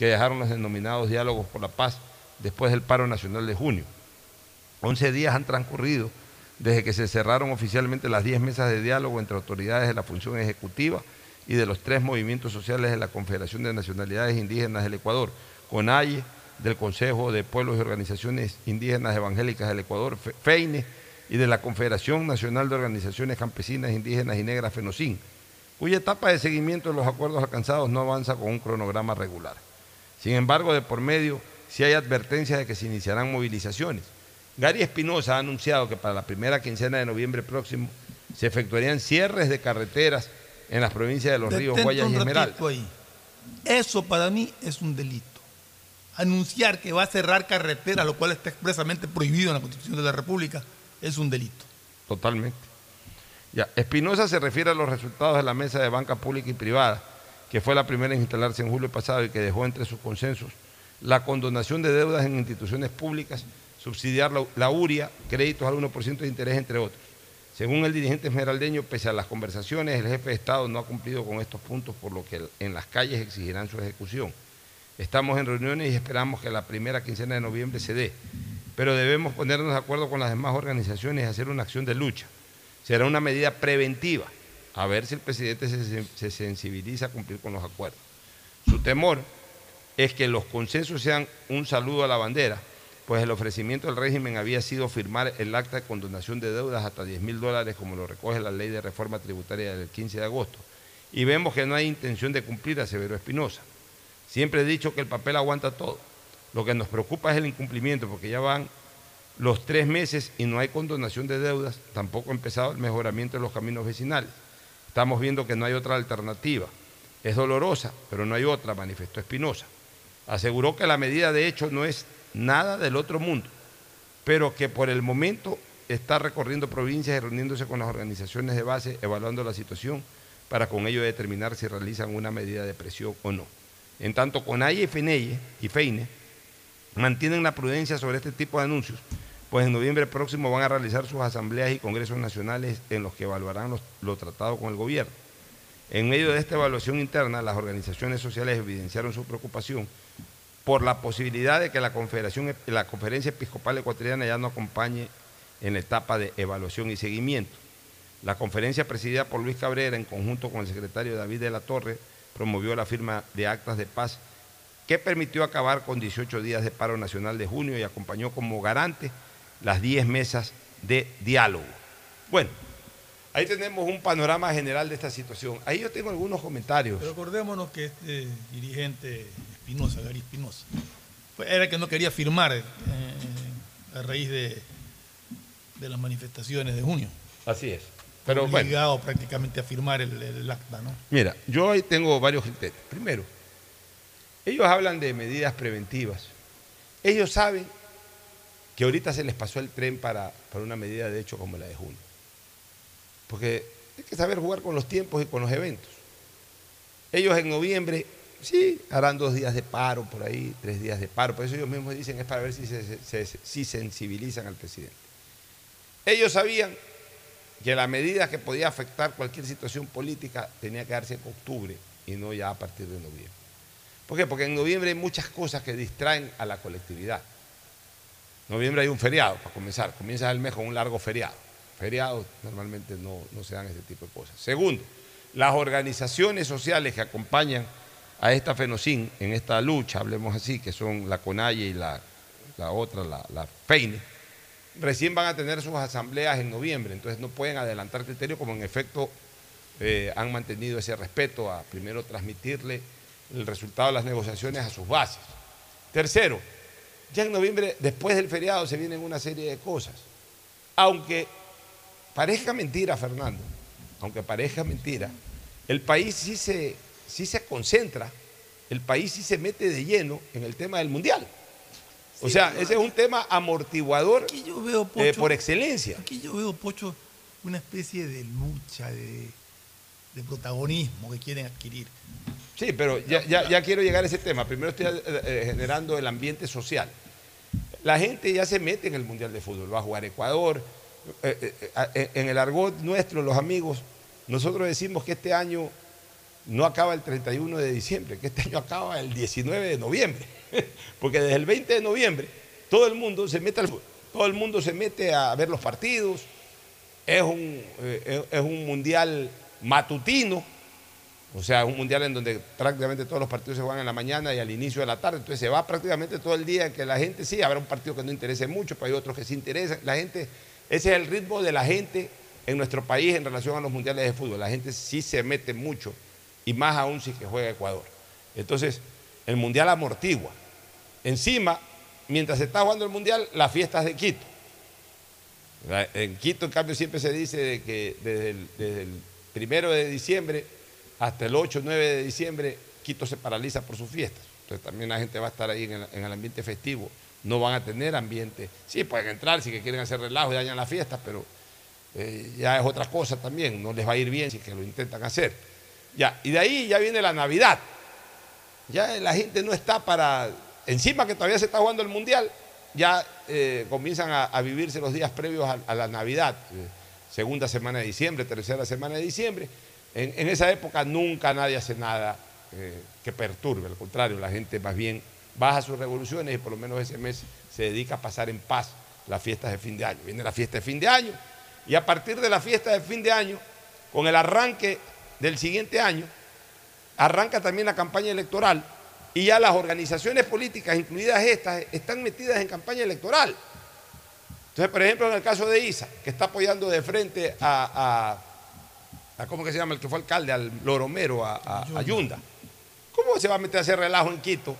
que dejaron los denominados diálogos por la paz después del paro nacional de junio. 11 días han transcurrido desde que se cerraron oficialmente las 10 mesas de diálogo entre autoridades de la función ejecutiva y de los tres movimientos sociales de la Confederación de Nacionalidades Indígenas del Ecuador, CONAIE, del Consejo de Pueblos y Organizaciones Indígenas Evangélicas del Ecuador, Fe- FEINE, y de la Confederación Nacional de Organizaciones Campesinas Indígenas y Negras, FENOCIN, cuya etapa de seguimiento de los acuerdos alcanzados no avanza con un cronograma regular. Sin embargo, de por medio sí hay advertencias de que se iniciarán movilizaciones. Gary Espinosa ha anunciado que para la primera quincena de noviembre próximo se efectuarían cierres de carreteras en las provincias de Los Ríos, Guayas y Esmeralda. ahí. Eso para mí es un delito. Anunciar que va a cerrar carreteras, lo cual está expresamente prohibido en la Constitución de la República, es un delito. Totalmente. Ya, Espinosa se refiere a los resultados de la mesa de banca pública y privada, que fue la primera en instalarse en julio pasado y que dejó entre sus consensos la condonación de deudas en instituciones públicas, subsidiar la, URIA, créditos al 1% de interés, entre otros. Según el dirigente esmeraldeño, pese a las conversaciones, el jefe de Estado no ha cumplido con estos puntos, por lo que en las calles exigirán su ejecución. Estamos en reuniones y esperamos que la primera quincena de noviembre se dé, pero debemos ponernos de acuerdo con las demás organizaciones y hacer una acción de lucha. Será una medida preventiva, a ver si el presidente se, se sensibiliza a cumplir con los acuerdos. Su temor es que los consensos sean un saludo a la bandera, pues el ofrecimiento del régimen había sido firmar el acta de condonación de deudas hasta 10 mil dólares, como lo recoge la ley de reforma tributaria del 15 de agosto. Y vemos que no hay intención de cumplir, aseveró Espinosa. Siempre he dicho que el papel aguanta todo. Lo que nos preocupa es el incumplimiento, porque ya van los tres meses y no hay condonación de deudas, tampoco ha empezado el mejoramiento de los caminos vecinales. Estamos viendo que no hay otra alternativa. Es dolorosa, pero no hay otra, manifestó Espinosa. Aseguró que la medida de hecho no es nada del otro mundo, pero que por el momento está recorriendo provincias y reuniéndose con las organizaciones de base, evaluando la situación para con ello determinar si realizan una medida de presión o no. En tanto, CONAIE y FENEIE y FEINE mantienen la prudencia sobre este tipo de anuncios, pues en noviembre próximo van a realizar sus asambleas y congresos nacionales en los que evaluarán los, lo tratado con el gobierno. En medio de esta evaluación interna, las organizaciones sociales evidenciaron su preocupación por la posibilidad de que la, Confederación, la Conferencia Episcopal Ecuatoriana ya no acompañe en la etapa de evaluación y seguimiento. La conferencia presidida por Luis Cabrera, en conjunto con el secretario David de la Torre, promovió la firma de actas de paz que permitió acabar con 18 días de paro nacional de junio y acompañó como garante las 10 mesas de diálogo. Bueno, ahí tenemos un panorama general de esta situación. Ahí yo tengo algunos comentarios. Pero acordémonos que este dirigente Espinosa, Gary Espinosa, era el que no quería firmar eh, a raíz de, de las manifestaciones de junio. Así es. Pero obligado prácticamente a firmar el, el, acta, ¿no? Mira, yo ahí tengo varios criterios. Primero, ellos hablan de medidas preventivas. Ellos saben que ahorita se les pasó el tren para, para una medida de hecho como la de junio. Porque hay que saber jugar con los tiempos y con los eventos. Ellos en noviembre, sí, harán dos días de paro por ahí, tres días de paro. Por eso ellos mismos dicen es para ver si se, si sensibilizan al presidente. Ellos sabían que la medida que podía afectar cualquier situación política tenía que darse en octubre y no ya a partir de noviembre. ¿Por qué? Porque en noviembre hay muchas cosas que distraen a la colectividad. Noviembre hay un feriado, para comenzar. Comienza el mes con un largo feriado. Feriados normalmente no, no se dan ese tipo de cosas. Segundo, las organizaciones sociales que acompañan a esta FENOCIN en esta lucha, hablemos así, que son la CONAIE y la, la otra, la, la FEINE, recién van a tener sus asambleas en noviembre, entonces no pueden adelantar criterios como en efecto eh, han mantenido ese respeto a primero transmitirle el resultado de las negociaciones a sus bases. Tercero, ya en noviembre, después del feriado, se vienen una serie de cosas. Aunque parezca mentira, Fernando, aunque parezca mentira, el país sí se, sí se concentra, el país sí se mete de lleno en el tema del mundial. O sea, ese es un tema amortiguador yo veo, eh, por excelencia. Aquí yo veo, Pocho, una especie de lucha, de, de protagonismo que quieren adquirir. Sí, pero ya, ya, quiero llegar a ese tema. Primero estoy eh, eh, generando el ambiente social. La gente ya se mete en el Mundial de Fútbol. Va a jugar Ecuador. Eh, en el argot nuestro, los amigos, nosotros decimos que este año no acaba el 31 de diciembre, que este año acaba el 19 de noviembre. Porque desde el 20 de noviembre todo el mundo se mete, al, todo el mundo se mete a ver los partidos. Es un, es un mundial matutino, o sea, un mundial en donde prácticamente todos los partidos se juegan en la mañana y al inicio de la tarde. Entonces se va prácticamente todo el día que la gente, sí, habrá un partido que no interese mucho, pero hay otros que sí interesan. La gente, ese es el ritmo de la gente en nuestro país en relación a los mundiales de fútbol. La gente sí se mete mucho y más aún si que juega Ecuador. Entonces, el mundial amortigua. Encima, mientras se está jugando el mundial, las fiestas de Quito. En Quito, en cambio, siempre se dice que desde el, desde el primero de diciembre hasta el 8 o 9 de diciembre Quito se paraliza por sus fiestas. Entonces también la gente va a estar ahí en el, en el, ambiente festivo. No van a tener ambiente. Sí, pueden entrar si que quieren hacer relajo y dañan las fiestas, pero eh, ya es otra cosa también. No les va a ir bien si que lo intentan hacer. Ya, y de ahí ya viene la Navidad. Ya la gente no está para. Encima que todavía se está jugando el Mundial, ya eh, comienzan a, vivirse los días previos a, a la Navidad. Eh, segunda semana de diciembre, tercera semana de diciembre. En, esa época nunca nadie hace nada eh, que perturbe, al contrario, la gente más bien baja sus revoluciones y por lo menos ese mes se dedica a pasar en paz las fiestas de fin de año. Viene la fiesta de fin de año y a partir de la fiesta de fin de año, con el arranque del siguiente año, arranca también la campaña electoral y ya las organizaciones políticas, incluidas estas, están metidas en campaña electoral. Entonces, por ejemplo, en el caso de ISA, que está apoyando de frente a, a, a ¿cómo que se llama el que fue alcalde? Al Loromero, a, a, a, Yunda. ¿Cómo se va a meter a hacer relajo en Quito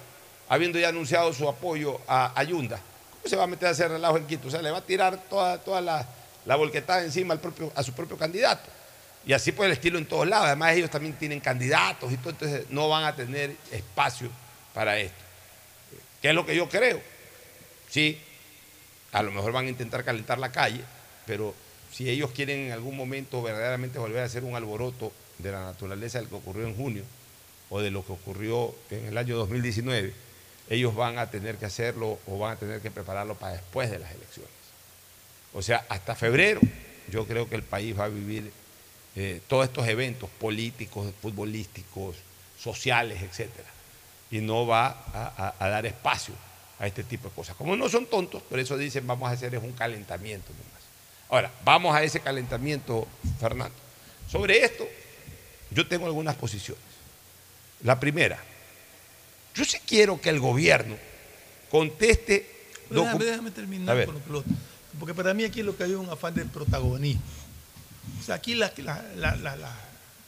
habiendo ya anunciado su apoyo a Ayunda. ¿Cómo se va a meter a hacer relajo en Quito? O sea, le va a tirar toda, toda la, la volquetada encima al propio, a su propio candidato. Y así por el estilo en todos lados. Además, ellos también tienen candidatos y todo, entonces no van a tener espacio para esto. ¿Qué es lo que yo creo? Sí, a lo mejor van a intentar calentar la calle, pero si ellos quieren en algún momento verdaderamente volver a hacer un alboroto de la naturaleza del que ocurrió en junio o de lo que ocurrió en el año 2019, ellos van a tener que hacerlo o van a tener que prepararlo para después de las elecciones. O sea, hasta febrero yo creo que el país va a vivir eh, todos estos eventos políticos, futbolísticos, sociales, etcétera, y no va a, a dar espacio a este tipo de cosas. Como no son tontos, por eso dicen vamos a hacer es un calentamiento nomás. Ahora, vamos a ese calentamiento, Fernando. Sobre esto, yo tengo algunas posiciones. La primera, yo sí quiero que el gobierno conteste. Pero déjame, déjame terminar con lo que lo- Porque para mí aquí lo que hay es un afán de protagonismo. O sea, aquí las, la- la- la- la-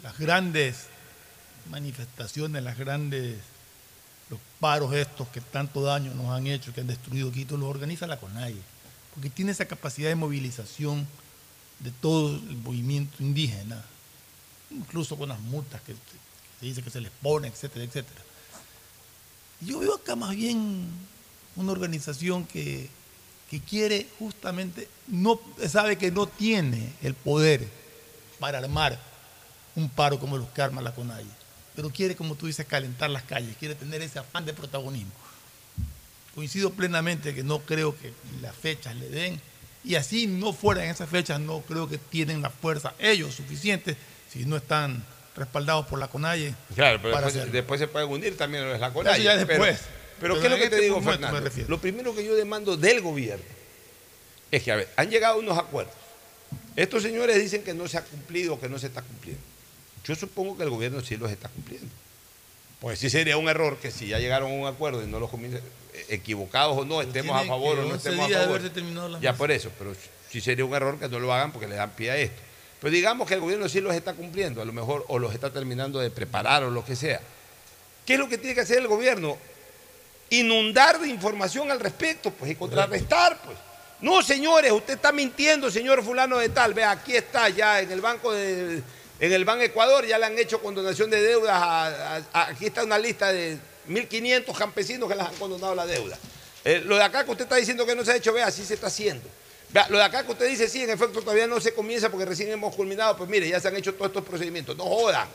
las grandes manifestaciones, las grandes, los paros estos que tanto daño nos han hecho, que han destruido Quito, los organiza la CONAIE. Porque tiene esa capacidad de movilización de todo el movimiento indígena, incluso con las multas que, se dice que se les pone, etcétera, etcétera. Yo veo acá más bien una organización que, que quiere justamente, no sabe que no tiene el poder para armar un paro como los que arma la CONAIE, pero quiere, como tú dices, calentar las calles, quiere tener ese afán de protagonismo. Coincido plenamente que no creo que las fechas le den, y así no fueran esas fechas, no creo que tienen la fuerza ellos suficiente si no están respaldados por la CONAIE. Claro, pero para después, se pueden hundir también los de la CONAIE. Eso ya después. Pero, Pero ¿qué es lo que te este digo, me Fernando? Lo primero que yo demando del gobierno es que, a ver, han llegado unos acuerdos. Estos señores dicen que no se ha cumplido, que no se está cumpliendo. Yo supongo que el gobierno sí los está cumpliendo. Pues sí sería un error que si ya llegaron a un acuerdo y no los comiencen, eh, equivocados o no, estemos a favor o no 11 estemos a favor. Ya por eso, pero sí sería un error que no lo hagan porque le dan pie a esto. Pero digamos que el gobierno sí los está cumpliendo, a lo mejor, o los está terminando de preparar o lo que sea. ¿Qué es lo que tiene que hacer el gobierno? Inundar de información al respecto, pues, y contrarrestar, pues. No, señores, usted está mintiendo, señor fulano de tal. Vea, aquí está ya en el banco de, en el Banco Ecuador, ya le han hecho condonación de deudas. a- a- a- aquí está una lista de 1.500 campesinos que les han condonado la deuda. Eh, lo de acá que usted está diciendo que no se ha hecho, vea, así se está haciendo. Vea, lo de acá que usted dice, sí, en efecto todavía no se comienza porque recién hemos culminado, pues mire, ya se han hecho todos estos procedimientos. No jodan.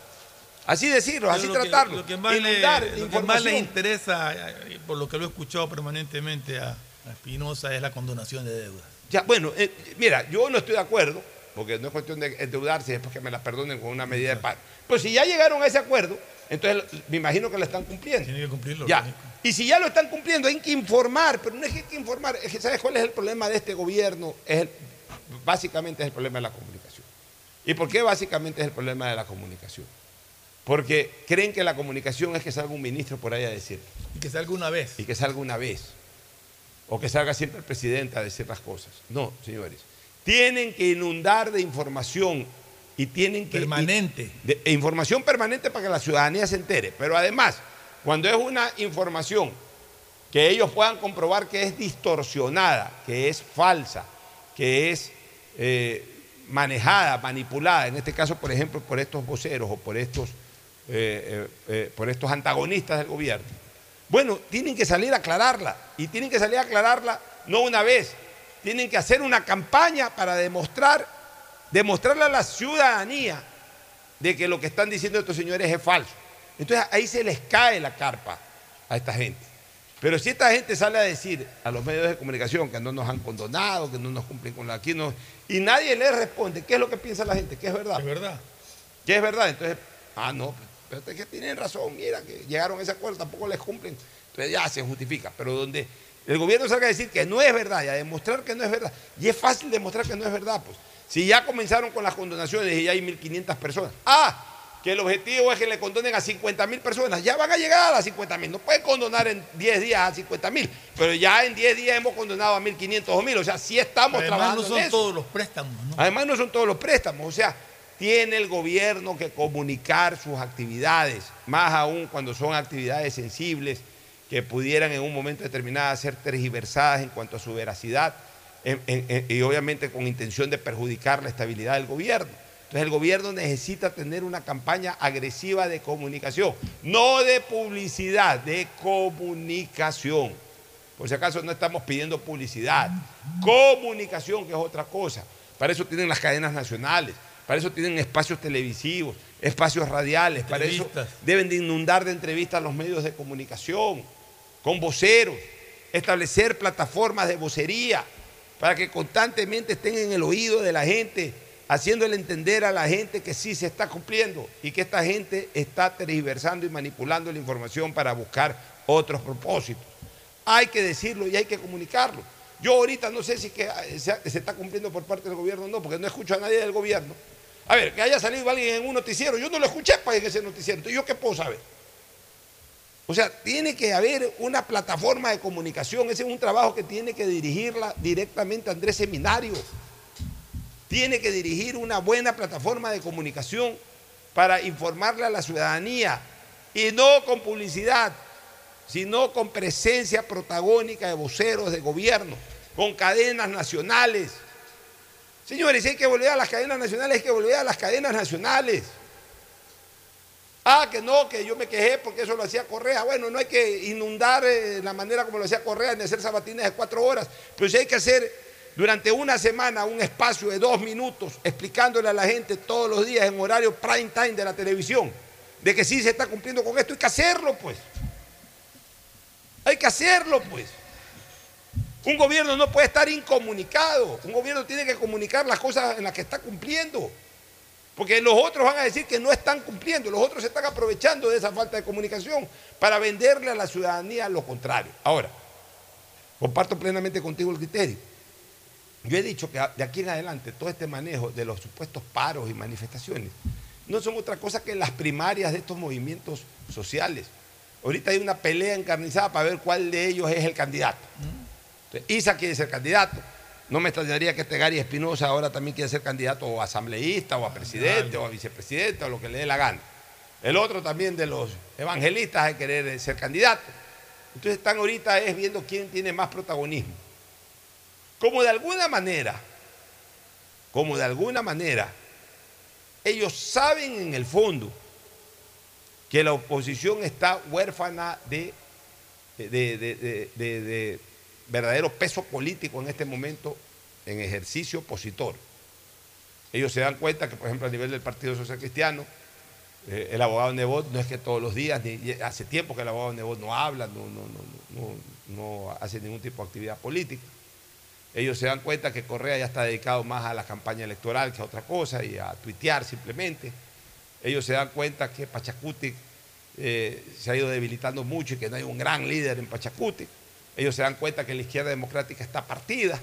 Así decirlo, así Pero lo que- tratarlo. Lo que más, le, lo que más interesa, eh, por lo que lo he escuchado permanentemente a, a Espinosa, es la condonación de deuda. Ya, bueno, eh, mira, yo no estoy de acuerdo, porque no es cuestión de endeudarse después que me la perdonen con una medida de paz. Pero si ya llegaron a ese acuerdo, entonces me imagino que lo están cumpliendo. Tiene que cumplirlo. Ya. Y si ya lo están cumpliendo, hay que informar, pero no es que hay que informar, es que ¿sabes cuál es el problema de este gobierno? Es el- básicamente es el problema de la comunicación. ¿Y por qué básicamente es el problema de la comunicación? Porque creen que la comunicación es que salga un ministro por ahí a decir. Y que salga una vez. Y que salga una vez. O que salga siempre el presidente a decir las cosas. No, señores. Tienen que inundar de información y tienen que... Permanente. de- e información permanente para que la ciudadanía se entere. Pero además, cuando es una información que ellos puedan comprobar que es distorsionada, que es falsa, que es eh, manejada, manipulada, en este caso, por ejemplo, por estos voceros o por estos, eh, eh, por estos antagonistas del gobierno. Bueno, tienen que salir a aclararla y tienen que salir a aclararla no una vez, tienen que hacer una campaña para demostrar, demostrarle a la ciudadanía de que lo que están diciendo estos señores es falso. Entonces ahí se les cae la carpa a esta gente. Pero si esta gente sale a decir a los medios de comunicación que no nos han condonado, que no nos cumplen con la aquí, no, y nadie les responde, ¿qué es lo que piensa la gente? ¿Qué es verdad? Es verdad. ¿Qué es verdad? Entonces, ah, no, pero es que tienen razón, mira, que llegaron a ese acuerdo, tampoco les cumplen. Entonces ya se justifica. Pero donde el gobierno salga a decir que no es verdad y a demostrar que no es verdad, y es fácil demostrar que no es verdad, pues. Si ya comenzaron con las condonaciones y ya hay 1.500 personas. Ah, que el objetivo es que le condonen a 50 mil personas. Ya van a llegar a las 50 mil. No pueden condonar en 10 días a 50 mil, pero ya en 10 días hemos condonado a 1.500 o 1.000. O sea, sí estamos Además, trabajando no en son eso. todos los préstamos, ¿no? Además no son todos los préstamos, o sea, tiene el gobierno que comunicar sus actividades, más aún cuando son actividades sensibles que pudieran en un momento determinado ser tergiversadas en cuanto a su veracidad en- en- en- y obviamente con intención de perjudicar la estabilidad del gobierno. Entonces el gobierno necesita tener una campaña agresiva de comunicación, no de publicidad, de comunicación. Por si acaso no estamos pidiendo publicidad, comunicación que es otra cosa. Para eso tienen las cadenas nacionales, para eso tienen espacios televisivos, espacios radiales, para eso deben de inundar de entrevistas los medios de comunicación, con voceros, establecer plataformas de vocería para que constantemente estén en el oído de la gente, haciéndole entender a la gente que sí se está cumpliendo y que esta gente está tergiversando y manipulando la información para buscar otros propósitos. Hay que decirlo y hay que comunicarlo. Yo ahorita no sé si eh, se, está cumpliendo por parte del gobierno o no, porque no escucho a nadie del gobierno. A ver, que haya salido alguien en un noticiero, yo no lo escuché pues, en ese noticiero, entonces yo qué puedo saber. O sea, tiene que haber una plataforma de comunicación. Ese es un trabajo que tiene que dirigirla directamente Andrés Seminario. Tiene que dirigir una buena plataforma de comunicación para informarle a la ciudadanía. Y no con publicidad, sino con presencia protagónica de voceros de gobierno, con cadenas nacionales. Señores, si hay que volver a las cadenas nacionales, hay que volver a las cadenas nacionales. Ah, que no, que yo me quejé porque eso lo hacía Correa. Bueno, no hay que inundar eh, la manera como lo hacía Correa ni hacer sabatines de cuatro horas, pero sí hay que hacer durante una semana un espacio de dos minutos explicándole a la gente todos los días en horario prime time de la televisión de que sí se está cumpliendo con esto. Hay que hacerlo, pues. Hay que hacerlo, pues. Un gobierno no puede estar incomunicado. Un gobierno tiene que comunicar las cosas en las que está cumpliendo. Porque los otros van a decir que no están cumpliendo, los otros se están aprovechando de esa falta de comunicación para venderle a la ciudadanía lo contrario. Ahora, comparto plenamente contigo el criterio. Yo he dicho que de aquí en adelante todo este manejo de los supuestos paros y manifestaciones no son otra cosa que las primarias de estos movimientos sociales. Ahorita hay una pelea encarnizada para ver cuál de ellos es el candidato. Entonces, Isa quiere ser candidato. No me extrañaría que este Gary Espinosa ahora también quiera ser candidato o a asambleísta o a presidente o a vicepresidente o lo que le dé la gana. El otro también de los evangelistas de querer eh, ser candidato. Entonces están ahorita es viendo quién tiene más protagonismo. Como de alguna manera, como de alguna manera, ellos saben en el fondo que la oposición está huérfana de- de- de- de verdadero peso político en este momento en ejercicio opositor. Ellos se dan cuenta que, por ejemplo, a nivel del Partido Social Cristiano, eh, el abogado Nebot no es que todos los días, ni, hace tiempo que el abogado Nebot no habla, no hace ningún tipo de actividad política. Ellos se dan cuenta que Correa ya está dedicado más a la campaña electoral que a otra cosa y a tuitear simplemente. Ellos se dan cuenta que Pachacuti eh, se ha ido debilitando mucho y que no hay un gran líder en Pachacuti. Ellos se dan cuenta que la izquierda democrática está partida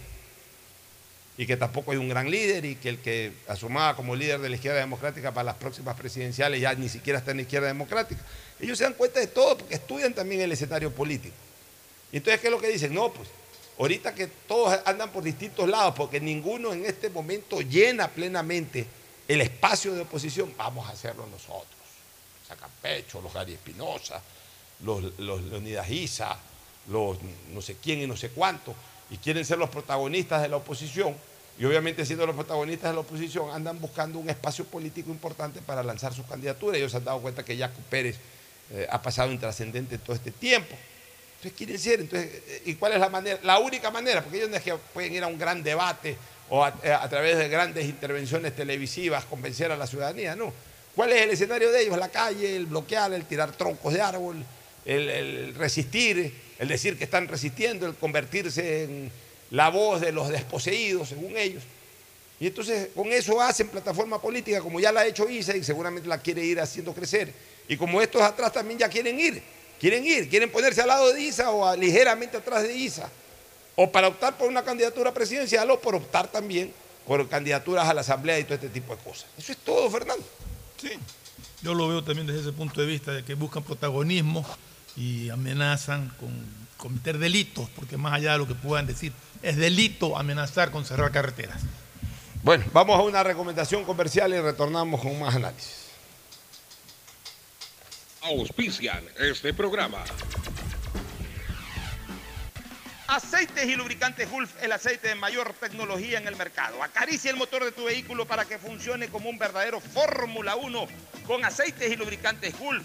y que tampoco hay un gran líder y que el que asumaba como líder de la izquierda democrática para las próximas presidenciales ya ni siquiera está en la izquierda democrática. Ellos se dan cuenta de todo porque estudian también el escenario político. Entonces, ¿qué es lo que dicen? No, pues ahorita que todos andan por distintos lados porque ninguno en este momento llena plenamente el espacio de oposición, vamos a hacerlo nosotros. Sacapecho, los Gary Espinosa, los, los Leonidas Isa, los no sé quién y no sé cuánto, y quieren ser los protagonistas de la oposición, y obviamente siendo los protagonistas de la oposición andan buscando un espacio político importante para lanzar sus candidaturas. Ellos se han dado cuenta que Jaco Pérez eh, ha pasado intrascendente todo este tiempo. Entonces quieren ser, entonces, eh, ¿y cuál es la manera? La única manera, porque ellos no es que pueden ir a un gran debate o a, eh, a través de grandes intervenciones televisivas convencer a la ciudadanía, no. ¿Cuál es el escenario de ellos? La calle, el bloquear, el tirar troncos de árbol, el, el resistir, el decir que están resistiendo, el convertirse en la voz de los desposeídos, según ellos. Y entonces con eso hacen plataforma política, como ya la ha hecho ISA y seguramente la quiere ir haciendo crecer. Y como estos atrás también ya quieren ir, quieren ir, quieren ponerse al lado de ISA o ligeramente atrás de ISA. O para optar por una candidatura presidencial o por optar también por candidaturas a la asamblea y todo este tipo de cosas. Eso es todo, Fernando. Sí. Yo lo veo también desde ese punto de vista, de que buscan protagonismo y amenazan con cometer delitos, porque más allá de lo que puedan decir, es delito amenazar con cerrar carreteras. Bueno, vamos a una recomendación comercial y retornamos con más análisis. Auspician este programa. Aceites y lubricantes Gulf, el aceite de mayor tecnología en el mercado. Acaricia el motor de tu vehículo para que funcione como un verdadero Fórmula 1 con aceites y lubricantes Gulf.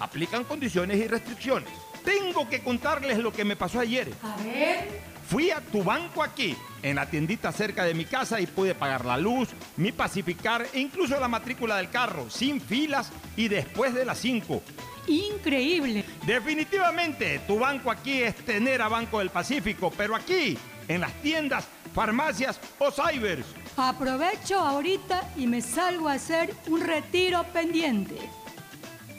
Aplican condiciones y restricciones. Tengo que contarles lo que me pasó ayer. A ver. Fui a tu banco aquí, en la tiendita cerca de mi casa y pude pagar la luz, mi pacificar e incluso la matrícula del carro, sin filas y después de las 5. Increíble. Definitivamente, tu banco aquí es tener a Banco del Pacífico, pero aquí, en las tiendas, farmacias o cybers. Aprovecho ahorita y me salgo a hacer un retiro pendiente.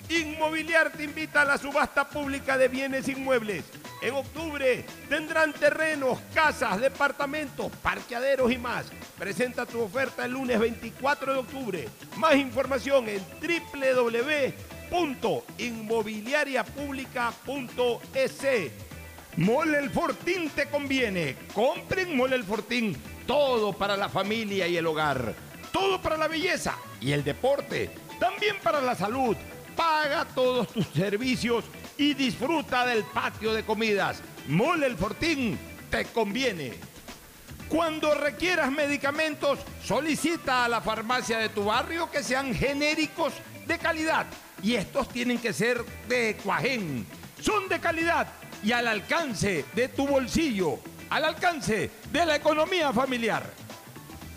Inmobiliar te invita a la subasta pública de bienes inmuebles. En octubre tendrán terrenos, casas, departamentos, parqueaderos y más. Presenta tu oferta el lunes 24 de octubre. Más información en www.inmobiliariapublica.es. Mole el Fortín te conviene. Compren Mole el Fortín. Todo para la familia y el hogar. Todo para la belleza y el deporte. También para la salud. Paga todos tus servicios y disfruta del patio de comidas. Mole el Fortín te conviene. Cuando requieras medicamentos, solicita a la farmacia de tu barrio que sean genéricos de calidad. Y estos tienen que ser de Cuajén. Son de calidad y al alcance de tu bolsillo, al alcance de la economía familiar.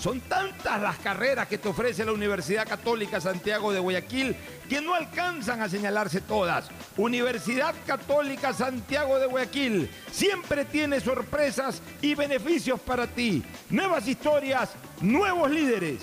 Son tantas las carreras que te ofrece la Universidad Católica Santiago de Guayaquil que no alcanzan a señalarse todas. Universidad Católica Santiago de Guayaquil siempre tiene sorpresas y beneficios para ti. Nuevas historias, nuevos líderes.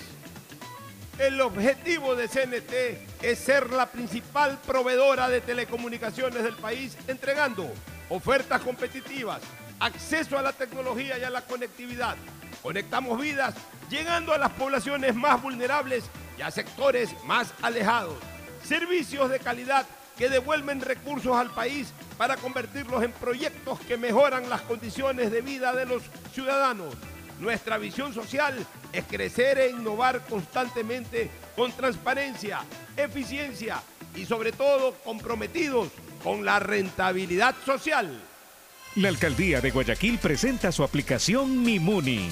El objetivo de CNT es ser la principal proveedora de telecomunicaciones del país, entregando ofertas competitivas, acceso a la tecnología y a la conectividad. Conectamos vidas llegando a las poblaciones más vulnerables y a sectores más alejados. Servicios de calidad que devuelven recursos al país para convertirlos en proyectos que mejoran las condiciones de vida de los ciudadanos. Nuestra visión social es crecer e innovar constantemente con transparencia, eficiencia y sobre todo comprometidos con la rentabilidad social. La Alcaldía de Guayaquil presenta su aplicación Mimuni.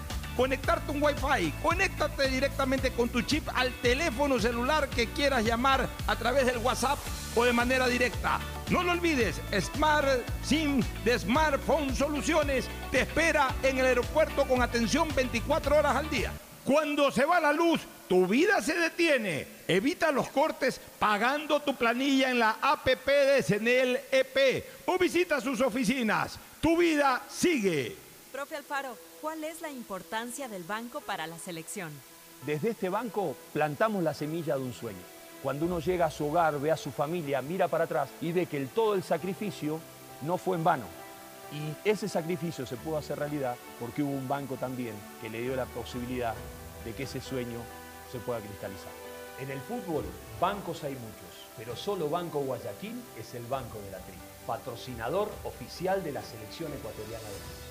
conectarte un Wi-Fi. Conéctate directamente con tu chip al teléfono celular que quieras llamar a través del WhatsApp o de manera directa. No lo olvides, Smart SIM de Smartphone Soluciones te espera en el aeropuerto con atención 24 horas al día. Cuando se va la luz, tu vida se detiene. Evita los cortes pagando tu planilla en la APP de Senel EP o visita sus oficinas. Tu vida sigue. Profe Alfaro, ¿cuál es la importancia del banco para la selección? Desde este banco plantamos la semilla de un sueño. Cuando uno llega a su hogar, ve a su familia, mira para atrás y ve que el, todo el sacrificio no fue en vano. Y ese sacrificio se pudo hacer realidad porque hubo un banco también que le dio la posibilidad de que ese sueño se pueda cristalizar. En el fútbol, bancos hay muchos, pero solo Banco Guayaquil es el banco de la tri, patrocinador oficial de la selección ecuatoriana de fútbol.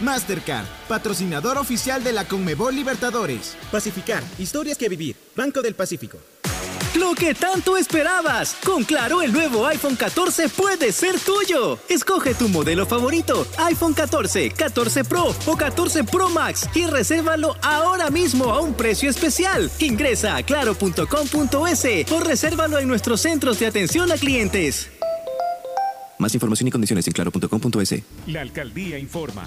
Mastercard, patrocinador oficial de la Conmebol Libertadores. Pacificar, historias que vivir. Banco del Pacífico. Lo que tanto esperabas. Con Claro, el nuevo iPhone 14 puede ser tuyo. Escoge tu modelo favorito, iPhone 14, 14 Pro o 14 Pro Max y resérvalo ahora mismo a un precio especial. Ingresa a claro.com.es o resérvalo en nuestros centros de atención a clientes. Más información y condiciones en claro.com.es. La alcaldía informa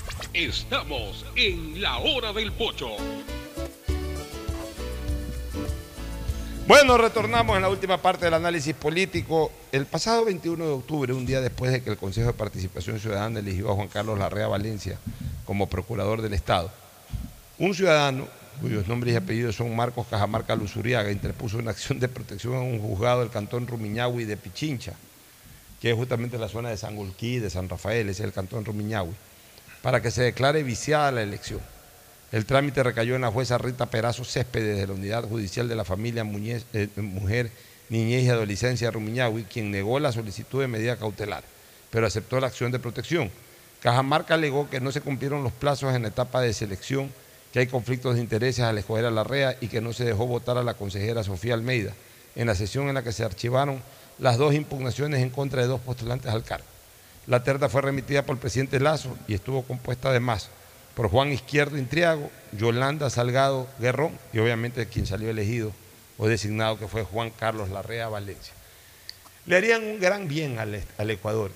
Estamos en la hora del pocho. Bueno, retornamos en la última parte del análisis político. El pasado 21 de octubre, un día después de que el Consejo de Participación Ciudadana eligió a Juan Carlos Larrea Valencia como procurador del Estado, un ciudadano cuyos nombres y apellidos son Marcos Cajamarca Luzuriaga, interpuso una acción de protección en un juzgado del cantón Rumiñahui de Pichincha, que es justamente la zona de San Gulquí, de San Rafael, ese es el cantón Rumiñahui para que se declare viciada la elección. El trámite recayó en la jueza Rita Perazo Céspedes de la Unidad Judicial de la Familia eh, Mujer, Niñez y Adolescencia Rumiñahui, quien negó la solicitud de medida cautelar, pero aceptó la acción de protección. Cajamarca alegó que no se cumplieron los plazos en la etapa de selección, que hay conflictos de intereses al escoger a la REA y que no se dejó votar a la consejera Sofía Almeida en la sesión en la que se archivaron las dos impugnaciones en contra de dos postulantes al cargo. La terna fue remitida por el presidente Lazo y estuvo compuesta además por Juan Izquierdo Intriago, Yolanda Salgado Guerrón y obviamente quien salió elegido o designado que fue Juan Carlos Larrea Valencia. Le harían un gran bien al, Ecuador.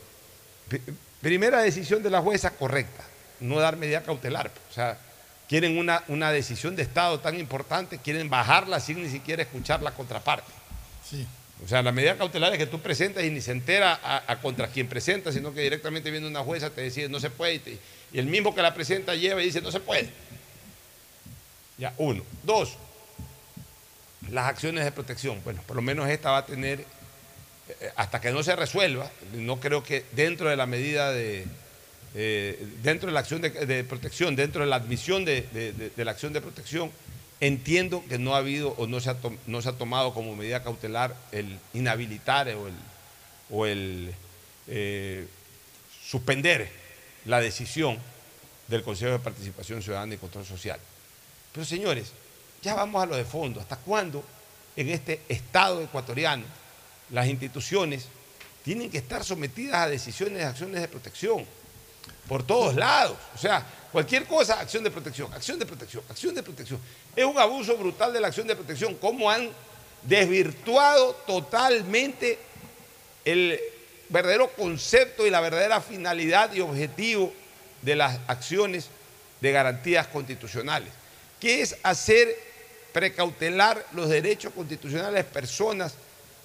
Primera decisión de la jueza correcta, no dar medida cautelar. O sea, quieren una, una decisión de Estado tan importante, quieren bajarla sin ni siquiera escuchar la contraparte. Sí. O sea, la medida cautelar es que tú presentas y ni se entera a, contra quien presenta, sino que directamente viene una jueza, te decide no se puede, y, el mismo que la presenta lleva y dice no se puede. Ya, uno. Dos, las acciones de protección. Bueno, por lo menos esta va a tener, eh, hasta que no se resuelva, no creo que dentro de la medida de, eh, dentro de la acción de, protección, dentro de la admisión de la acción de protección, Entiendo que no ha habido o no se ha, no se ha tomado como medida cautelar el inhabilitar o el, o el eh, suspender la decisión del Consejo de Participación Ciudadana y Control Social. Pero señores, ya vamos a lo de fondo. ¿Hasta cuándo en este Estado ecuatoriano las instituciones tienen que estar sometidas a decisiones de acciones de protección? Por todos lados. O sea, Cualquier cosa, acción de protección, acción de protección, acción de protección. Es un abuso brutal de la acción de protección. Cómo han desvirtuado totalmente el verdadero concepto y la verdadera finalidad y objetivo de las acciones de garantías constitucionales, que es hacer precautelar los derechos constitucionales de personas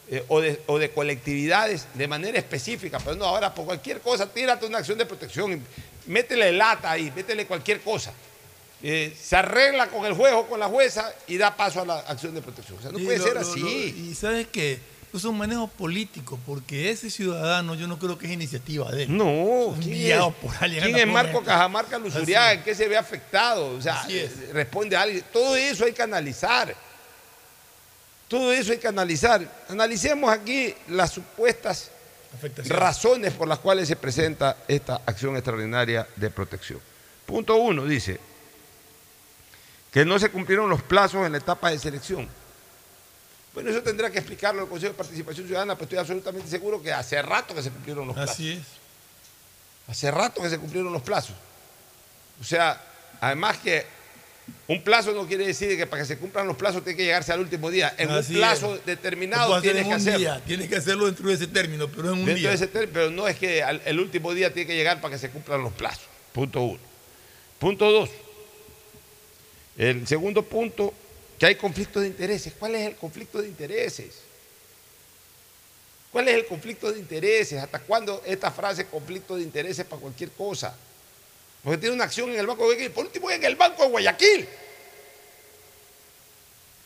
eh, o, de, o de colectividades de manera específica, pero no ahora por cualquier cosa, tírate una acción de protección, métele lata ahí, métele cualquier cosa. Eh, se arregla con el juez o con la jueza y da paso a la acción de protección. O sea, no Sí, puede lo- ser lo- así. lo- y sabes que es un manejo político, porque ese ciudadano yo no creo que es iniciativa de él. No, Es ¿quién enviado es? por alguien. ¿Quién es Marco. Cajamarca Luzuriaga? ¿En qué se ve afectado? O sea, eh, responde a alguien. Todo eso hay que analizar. Todo eso hay que analizar. Analicemos aquí las supuestas Afectación. razones por las cuales se presenta esta acción extraordinaria de protección. Punto uno, dice que no se cumplieron los plazos en la etapa de selección. Bueno, eso tendrá que explicarlo el Consejo de Participación Ciudadana, pero estoy absolutamente seguro que hace rato que se cumplieron los plazos. Así es. Hace rato que se cumplieron los plazos. O sea, además que un plazo no quiere decir que para que se cumplan los plazos tiene que llegarse al último día. En Así un plazo es. Determinado tienes en que hacerlo. día. Tienes que hacerlo dentro de ese término, pero en un Dentro día. de ese término, pero no es que al- el último día tiene que llegar para que se cumplan los plazos. Punto uno. Punto dos. El segundo punto, que hay conflictos de intereses. ¿Cuál es el conflicto de intereses? ¿Cuál es el conflicto de intereses? ¿Hasta cuándo esta frase conflicto de intereses para cualquier cosa? Porque tiene una acción en el Banco de Guayaquil. Por último, en el Banco de Guayaquil.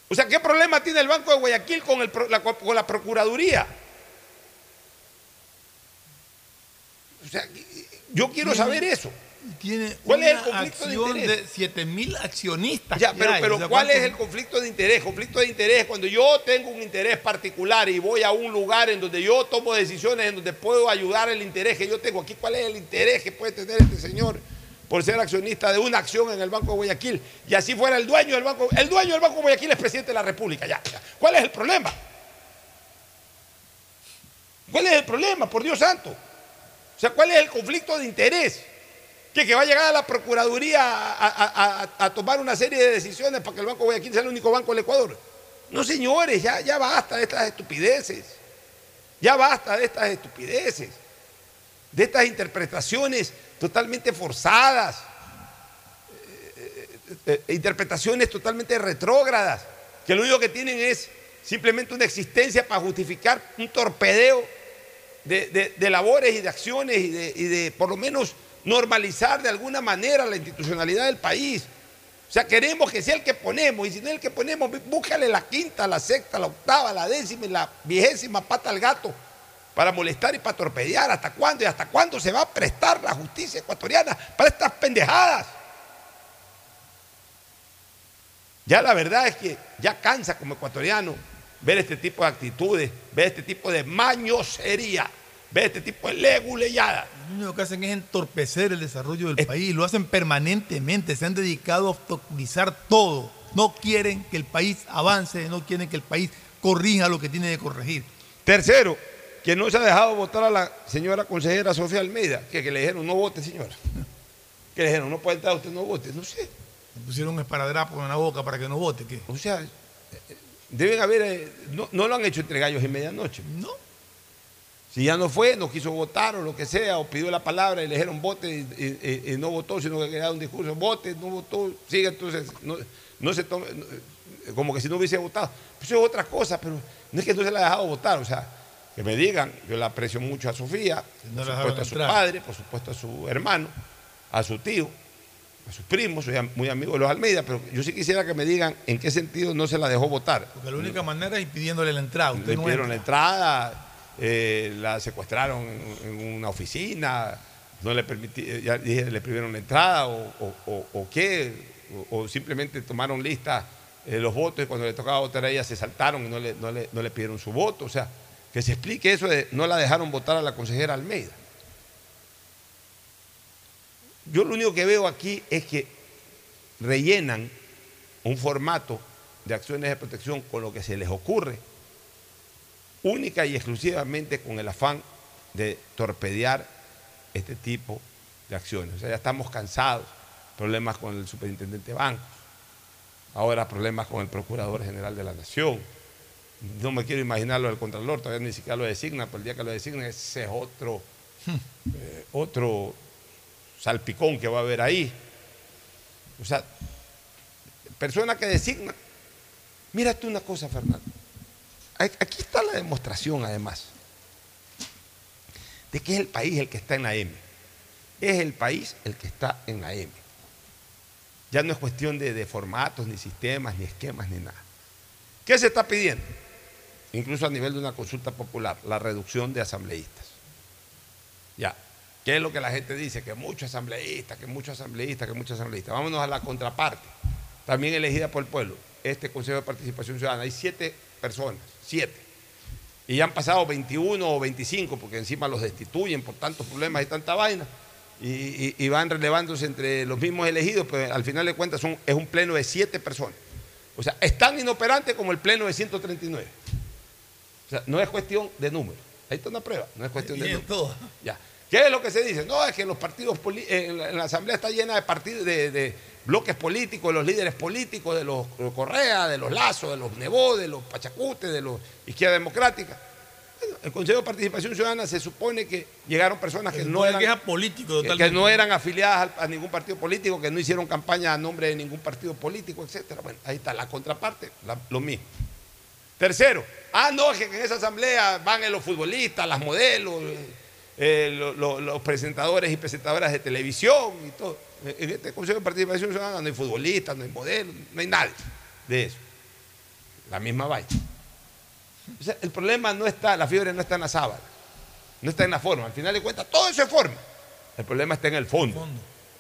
O sea, ¿qué problema tiene el Banco de Guayaquil con, el la, con la Procuraduría? O sea, yo quiero saber eso. Tiene ¿Cuál es el conflicto de interés? de 7 mil accionistas. Ya, pero, hay. pero O sea, ¿cuál es ¿cuántos- el conflicto de interés? Conflicto de interés es cuando yo tengo un interés particular y voy a un lugar en donde yo tomo decisiones en donde puedo ayudar el interés que yo tengo. Aquí, ¿cuál es el interés que puede tener este señor por ser accionista de una acción en el Banco de Guayaquil? Y así fuera el dueño del Banco. El dueño del Banco de Guayaquil es presidente de la República. Ya. ¿Cuál es el problema? ¿Cuál es el problema? Por Dios santo. O sea, ¿cuál es el conflicto de interés? Que, va a llegar a la Procuraduría a tomar una serie de decisiones para que el Banco de Guayaquil sea el único banco del Ecuador. No, señores, ya, ya basta de estas estupideces. Ya basta de estas estupideces. De estas interpretaciones totalmente forzadas. eh, eh, eh, interpretaciones totalmente retrógradas. Que lo único que tienen es simplemente una existencia para justificar un torpedeo de, de- labores y de acciones y de, y de, por lo menos normalizar de alguna manera la institucionalidad del país. O sea, queremos que sea el que ponemos, y si no es el que ponemos, búscale la quinta, la sexta, la octava, la décima y la vigésima pata al gato para molestar y para torpedear. ¿Hasta cuándo? ¿Y hasta cuándo se va a prestar la justicia ecuatoriana para estas pendejadas? Ya la verdad es que ya cansa como ecuatoriano ver este tipo de actitudes, ver este tipo de mañosería, ver este tipo de leguleyada. Lo único que hacen es entorpecer el desarrollo del país. Lo hacen permanentemente. Se han dedicado a obstaculizar todo. No quieren que el país avance, no quieren que el país corrija lo que tiene que corregir. Tercero, que no se ha dejado votar a la señora consejera Sofía Almeida, que, que le dijeron no vote, señora. Que le dijeron no puede entrar, usted no vote. No sé. Le pusieron un esparadrapo en la boca para que no vote. ¿qué? O sea, eh, deben haber. eh, no, no lo han hecho entre gallos y medianoche. No. Si ya no fue, no quiso votar o lo que sea, o pidió la palabra y le dijeron vote y, y- y- y no votó, sino que quería dar un discurso, vote, no votó, sigue, entonces no, no se tome, no, eh, como que si no hubiese votado. Eso es otra cosa, pero no es que no se la ha dejado votar, o sea, que me digan, yo la aprecio mucho a Sofía, No por la supuesto a su entrar. padre, por supuesto a su hermano, a su tío, a sus primos, soy muy amigo de los Almeida, pero yo sí quisiera que me digan en qué sentido no se la dejó votar. Porque la única manera es impidiéndole la entrada. Usted Le no pidieron la entra. entrada, eh, la secuestraron en, en una oficina, no le permití, eh, ya dije, le prohibieron la entrada o, o- o- o qué, o, o simplemente tomaron lista eh, los votos y cuando le tocaba votar a ella se saltaron y no le, no le- no le pidieron su voto. O sea, que se explique eso de no la dejaron votar a la consejera Almeida. Yo lo único que veo aquí es que rellenan un formato de acciones de protección con lo que se les ocurre, única y exclusivamente con el afán de torpedear este tipo de acciones. O sea, ya estamos cansados, problemas con el superintendente de bancos, ahora problemas con el procurador general de la nación. No me quiero imaginar lo del contralor, todavía ni siquiera lo designa, pero el día que lo designen ese es otro, eh, otro salpicón que va a haber ahí. O sea, persona que designa. Mira tú una cosa, Fernando. Aquí está la demostración, además, de que es el país el que está en la M. Es el país el que está en la M. Ya no es cuestión de, de formatos, ni sistemas, ni esquemas, ni nada. ¿Qué se está pidiendo? Incluso a nivel de una consulta popular, la reducción de asambleístas. Ya. ¿Qué es lo que la gente dice? Que muchos asambleístas, que muchos asambleístas, que muchos asambleístas. Vámonos a la contraparte, también elegida por el pueblo. Este Consejo de Participación Ciudadana. Hay siete personas, siete. Y ya han pasado 21 o 25, porque encima los destituyen por tantos problemas y tanta vaina. Y, van relevándose entre los mismos elegidos, pero al final de cuentas son, es un pleno de siete personas. O sea, es tan inoperante como el pleno de 139. O sea, no es cuestión de número. Ahí está una prueba, no es cuestión de número. Ya. ¿Qué es lo que se dice? No, es que los partidos eh, en la, Asamblea está llena de partidos, de, bloques políticos, de los líderes políticos, de los Correa, de los Lazos, de los Nebó, de los Pachacutes, de los Izquierda Democrática. el Consejo de Participación Ciudadana se supone que llegaron personas que no eran, político, que, no eran afiliadas a, ningún partido político, que no hicieron campaña a nombre de ningún partido político, etcétera. Bueno, ahí está la contraparte, lo mismo. Tercero, ah, no, es que en esa asamblea van los futbolistas, las modelos, eh, los presentadores y presentadoras de televisión y todo. En este Consejo de Participación Ciudadana no hay futbolistas, no hay modelos, no hay nadie de eso. La misma vaina. el problema no está, la fiebre no está en la sábana, no está en la forma. Al final de cuentas, todo eso es forma. El problema está en el fondo.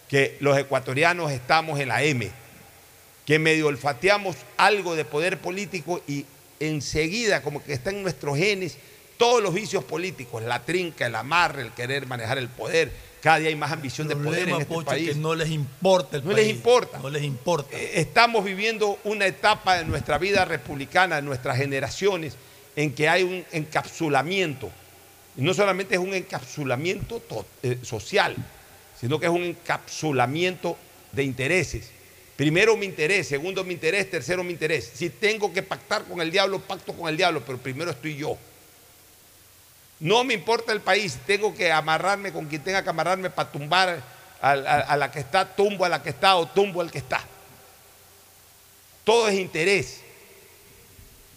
Que los ecuatorianos estamos en la M, que medio olfateamos algo de poder político y enseguida, como que está en nuestros genes, todos los vicios políticos, la trinca, el amarre, el querer manejar el poder. Cada día hay más ambición de poder en este país. Que no les importa el no les importa. No les importa. Eh, estamos viviendo una etapa de nuestra vida republicana, de nuestras generaciones, en que hay un encapsulamiento. Y no solamente es un encapsulamiento eh, social, sino que es un encapsulamiento de intereses. Primero mi interés, segundo mi interés, tercero mi interés. Si tengo que pactar con el diablo, pacto con el diablo, pero primero estoy yo. No me importa el país, tengo que amarrarme con quien tenga que amarrarme para tumbar a, la que está, tumbo a la que está o tumbo al que está. Todo es interés.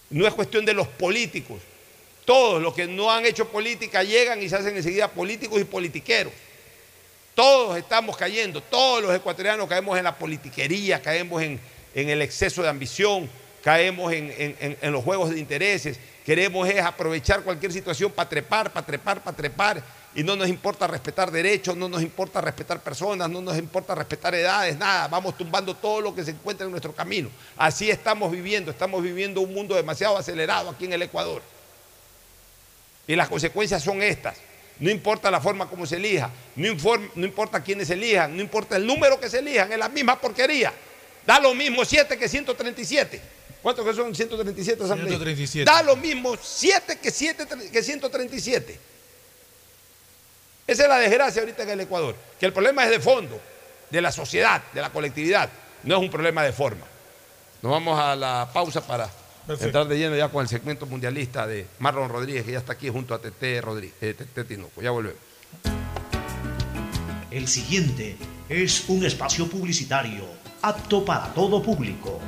No es cuestión de los políticos. Todos los que no han hecho política llegan y se hacen enseguida políticos y politiqueros. Todos estamos cayendo, todos los ecuatorianos caemos en la politiquería, caemos en, el exceso de ambición, caemos en, los juegos de intereses. Queremos es aprovechar cualquier situación para trepar, para trepar, para trepar. Y no nos importa respetar derechos, no nos importa respetar personas, no nos importa respetar edades, nada. Vamos tumbando todo lo que se encuentra en nuestro camino. Así estamos viviendo, estamos viviendo un mundo demasiado acelerado aquí en el Ecuador. Y las consecuencias son estas. No importa la forma como se elija, no, no importa quiénes se elijan, no importa el número que se elijan, es la misma porquería. Da lo mismo 7 que 137. ¿Cuántos que son 137 asambleas? 137. Da lo mismo 7 que, 7 que 137. Esa es la desgracia ahorita en el Ecuador. Que el problema es de fondo, de la sociedad, de la colectividad. No es un problema de forma. Nos vamos a la pausa para entrar de lleno ya con el segmento mundialista de Marlon Rodríguez, que ya está aquí junto a Tete, Rodríguez, eh, Tinoco. Ya volvemos. El siguiente es un espacio publicitario apto para todo público.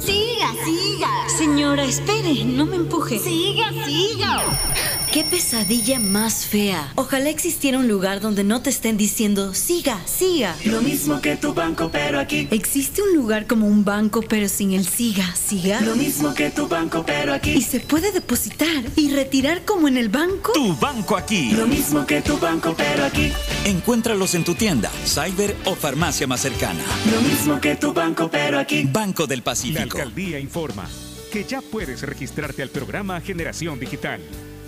Siga, siga. Señora, espere, no me empuje. Siga, siga. Qué pesadilla más fea. Ojalá existiera un lugar donde no te estén diciendo, siga, siga. Lo mismo que tu banco, pero aquí. ¿Existe un lugar como un banco, pero sin el siga, siga? Lo mismo que tu banco, pero aquí. Y se puede depositar y retirar como en el banco. Tu banco aquí. Lo mismo que tu banco, pero aquí. Encuéntralos en tu tienda, cyber o farmacia más cercana. Lo mismo que tu banco, pero aquí. Banco del Pacífico. La alcaldía informa que ya puedes registrarte al programa Generación Digital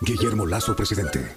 Guillermo Lazo, presidente.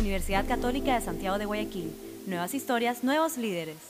Universidad Católica de Santiago de Guayaquil. Nuevas historias, nuevos líderes.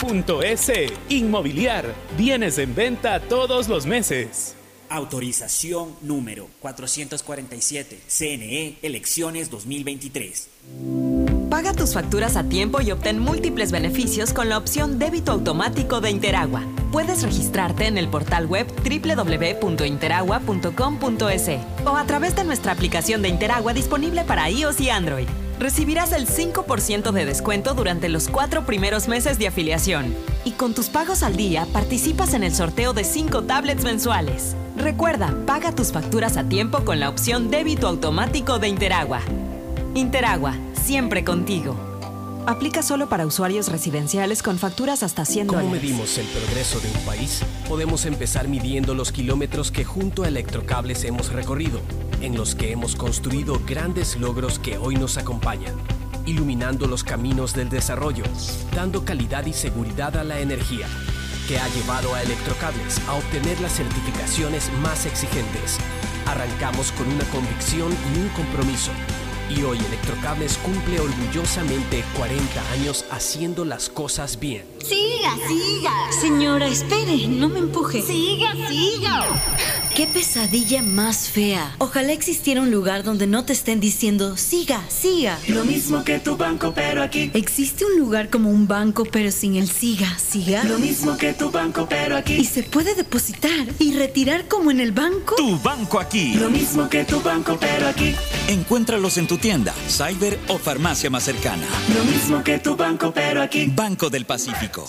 www.inmobiliariapublica.es. Inmobiliar, bienes en venta todos los meses. Autorización número 447. CNE, elecciones 2023. Paga tus facturas a tiempo y obtén múltiples beneficios con la opción débito automático de Interagua. Puedes registrarte en el portal web www.interagua.com.es o a través de nuestra aplicación de Interagua disponible para iOS y Android. Recibirás el 5% de descuento durante los cuatro primeros meses de afiliación. Y con tus pagos al día participas en el sorteo de 5 tablets mensuales. Recuerda, paga tus facturas a tiempo con la opción débito automático de Interagua. Interagua, siempre contigo. Aplica solo para usuarios residenciales con facturas hasta 100 ¿Cómo dólares. medimos el progreso de un país? Podemos empezar midiendo los kilómetros que junto a Electrocables hemos recorrido, en los que hemos construido grandes logros que hoy nos acompañan, iluminando los caminos del desarrollo, dando calidad y seguridad a la energía, que ha llevado a Electrocables a obtener las certificaciones más exigentes. Arrancamos con una convicción y un compromiso. Y hoy Electrocables cumple orgullosamente 40 años haciendo las cosas bien. Siga, siga. Señora, espere, no me empuje. Siga, siga. Qué pesadilla más fea. Ojalá existiera un lugar donde no te estén diciendo, siga, siga. Lo mismo que tu banco, pero aquí. ¿Existe un lugar como un banco pero sin el siga, siga? Lo mismo que tu banco, pero aquí. ¿Y se puede depositar y retirar como en el banco? Tu banco aquí. Lo mismo que tu banco, pero aquí. Encuéntralos en tu tienda, cyber o farmacia más cercana. Lo mismo que tu banco, pero aquí. Banco del Pacífico.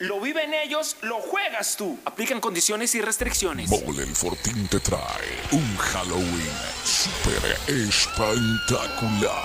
Lo viven ellos, lo juegas tú. Aplican condiciones y restricciones. Mole el Fortín te trae un Halloween super espectacular.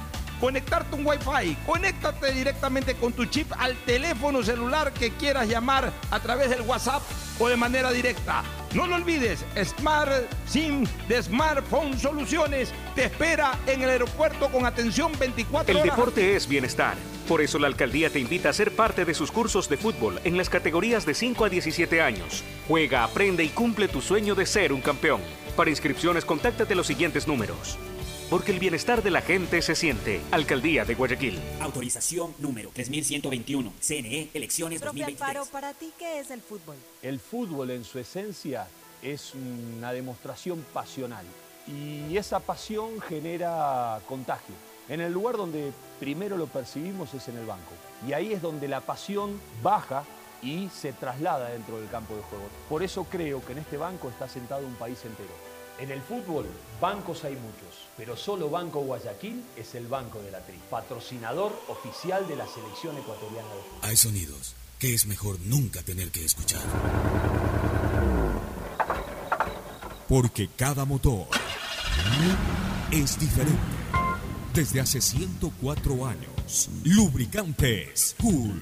conectarte un Wi-Fi. Conéctate directamente con tu chip al teléfono celular que quieras llamar a través del WhatsApp o de manera directa. No lo olvides, Smart SIM de Smartphone Soluciones te espera en el aeropuerto con atención 24 El horas. deporte es bienestar. Por eso la alcaldía te invita a ser parte de sus cursos de fútbol en las categorías de 5 a 17 años. Juega, aprende y cumple tu sueño de ser un campeón. Para inscripciones, contáctate los siguientes números. Porque el bienestar de la gente se siente. Alcaldía de Guayaquil. Autorización número 3121. CNE, elecciones Profe 2023. Alfaro, ¿para ti qué es el fútbol? El fútbol en su esencia es una demostración pasional y esa pasión genera contagio. En el lugar donde primero lo percibimos es en el banco y ahí es donde la pasión baja y se traslada dentro del campo de juego. Por eso creo que en este banco está sentado un país entero. En el fútbol, bancos hay muchos, pero solo Banco Guayaquil es el banco de la tri, patrocinador oficial de la selección ecuatoriana de fútbol. Hay sonidos que es mejor nunca tener que escuchar. Porque cada motor es diferente. Desde hace 104 años, Lubricantes Cool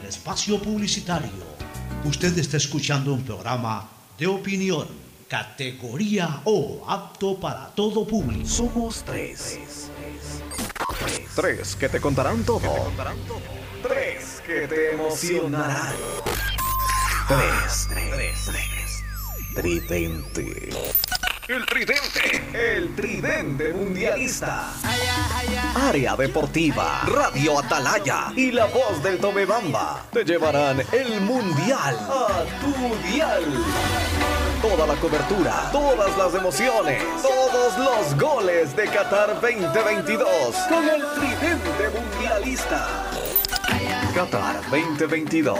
espacio publicitario. Usted está escuchando un programa de opinión, categoría O, apto para todo público. Somos tres. Tres que te contarán todo. Tres que te emocionarán. Tres, tres, tres. Tridente. El tridente. El tridente mundialista. Área Deportiva, Radio Atalaya y la voz del Tomebamba te llevarán el mundial a tu dial. Toda la cobertura, todas las emociones, todos los goles de Qatar 2022 con el tridente mundialista. Qatar 2022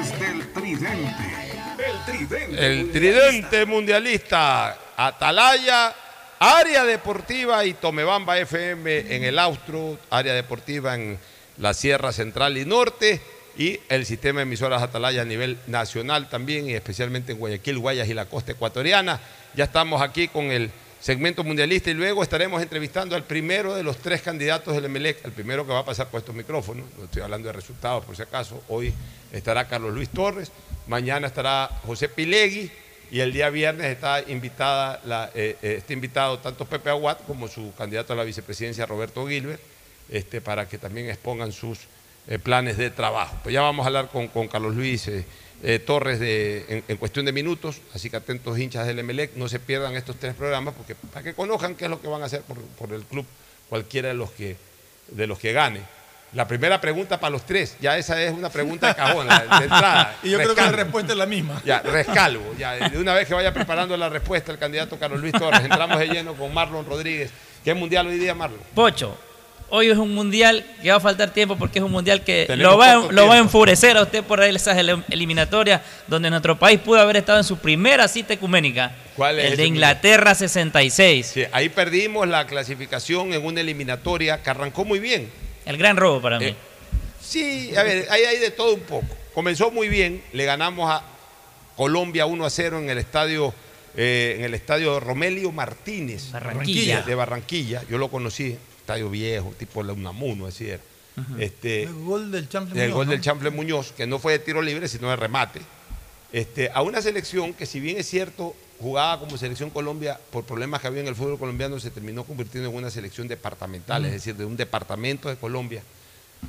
es del tridente. El tridente. El tridente mundialista, Atalaya, área deportiva y Tomebamba FM en el Austro, área deportiva en la Sierra Central y Norte y el sistema de emisoras Atalaya a nivel nacional también y especialmente en Guayaquil, Guayas y la costa ecuatoriana. Ya estamos aquí con el segmento mundialista y luego estaremos entrevistando al primero de los tres candidatos del Emelec, el primero que va a pasar por estos micrófonos, no estoy hablando de resultados por si acaso, hoy estará Carlos Luis Torres, mañana estará José Pilegui y el día viernes está invitada la, eh, eh, está invitado tanto Pepe Aguat como su candidato a la vicepresidencia Roberto Gilbert, este, para que también expongan sus eh, planes de trabajo. Pues ya vamos a hablar con, Carlos Luis eh, Torres de, en, en cuestión de minutos, así que atentos hinchas del Emelec, no se pierdan estos tres programas porque para que conozcan qué es lo que van a hacer por, por el club cualquiera de los que, de los que gane. La primera pregunta para los tres, ya esa es una pregunta de cajón, la de entrada. Y yo creo que la respuesta es la misma. Ya, rescalvo. Ya, de una vez que vaya preparando la respuesta el candidato Carlos Luis Torres, entramos de lleno con Marlon Rodríguez. ¿Qué mundial hoy día, Marlon? Pocho, hoy es un mundial que va a faltar tiempo porque es un mundial que lo va, poco lo va a enfurecer a usted por esas eliminatorias donde nuestro país pudo haber estado en su primera cita ecuménica. ¿Cuál es El de Inglaterra 66. Sí, ahí perdimos la clasificación en una eliminatoria que arrancó muy bien. El gran robo para mí. Eh, Sí, a ver, ahí hay de todo un poco. Comenzó muy bien, le ganamos a Colombia 1 a 0 en el estadio, eh, en el estadio Romelio Martínez Barranquilla. de Barranquilla. Yo lo conocí, estadio viejo, tipo la Unamuno, así era. este, El gol del Champions el Muñoz, gol ¿no? del Chample Muñoz, que no fue de tiro libre, sino de remate. Este, a una selección que, si bien es cierto, jugaba como selección Colombia, por problemas que había en el fútbol colombiano, se terminó convirtiendo en una selección departamental, es decir, de un departamento de Colombia,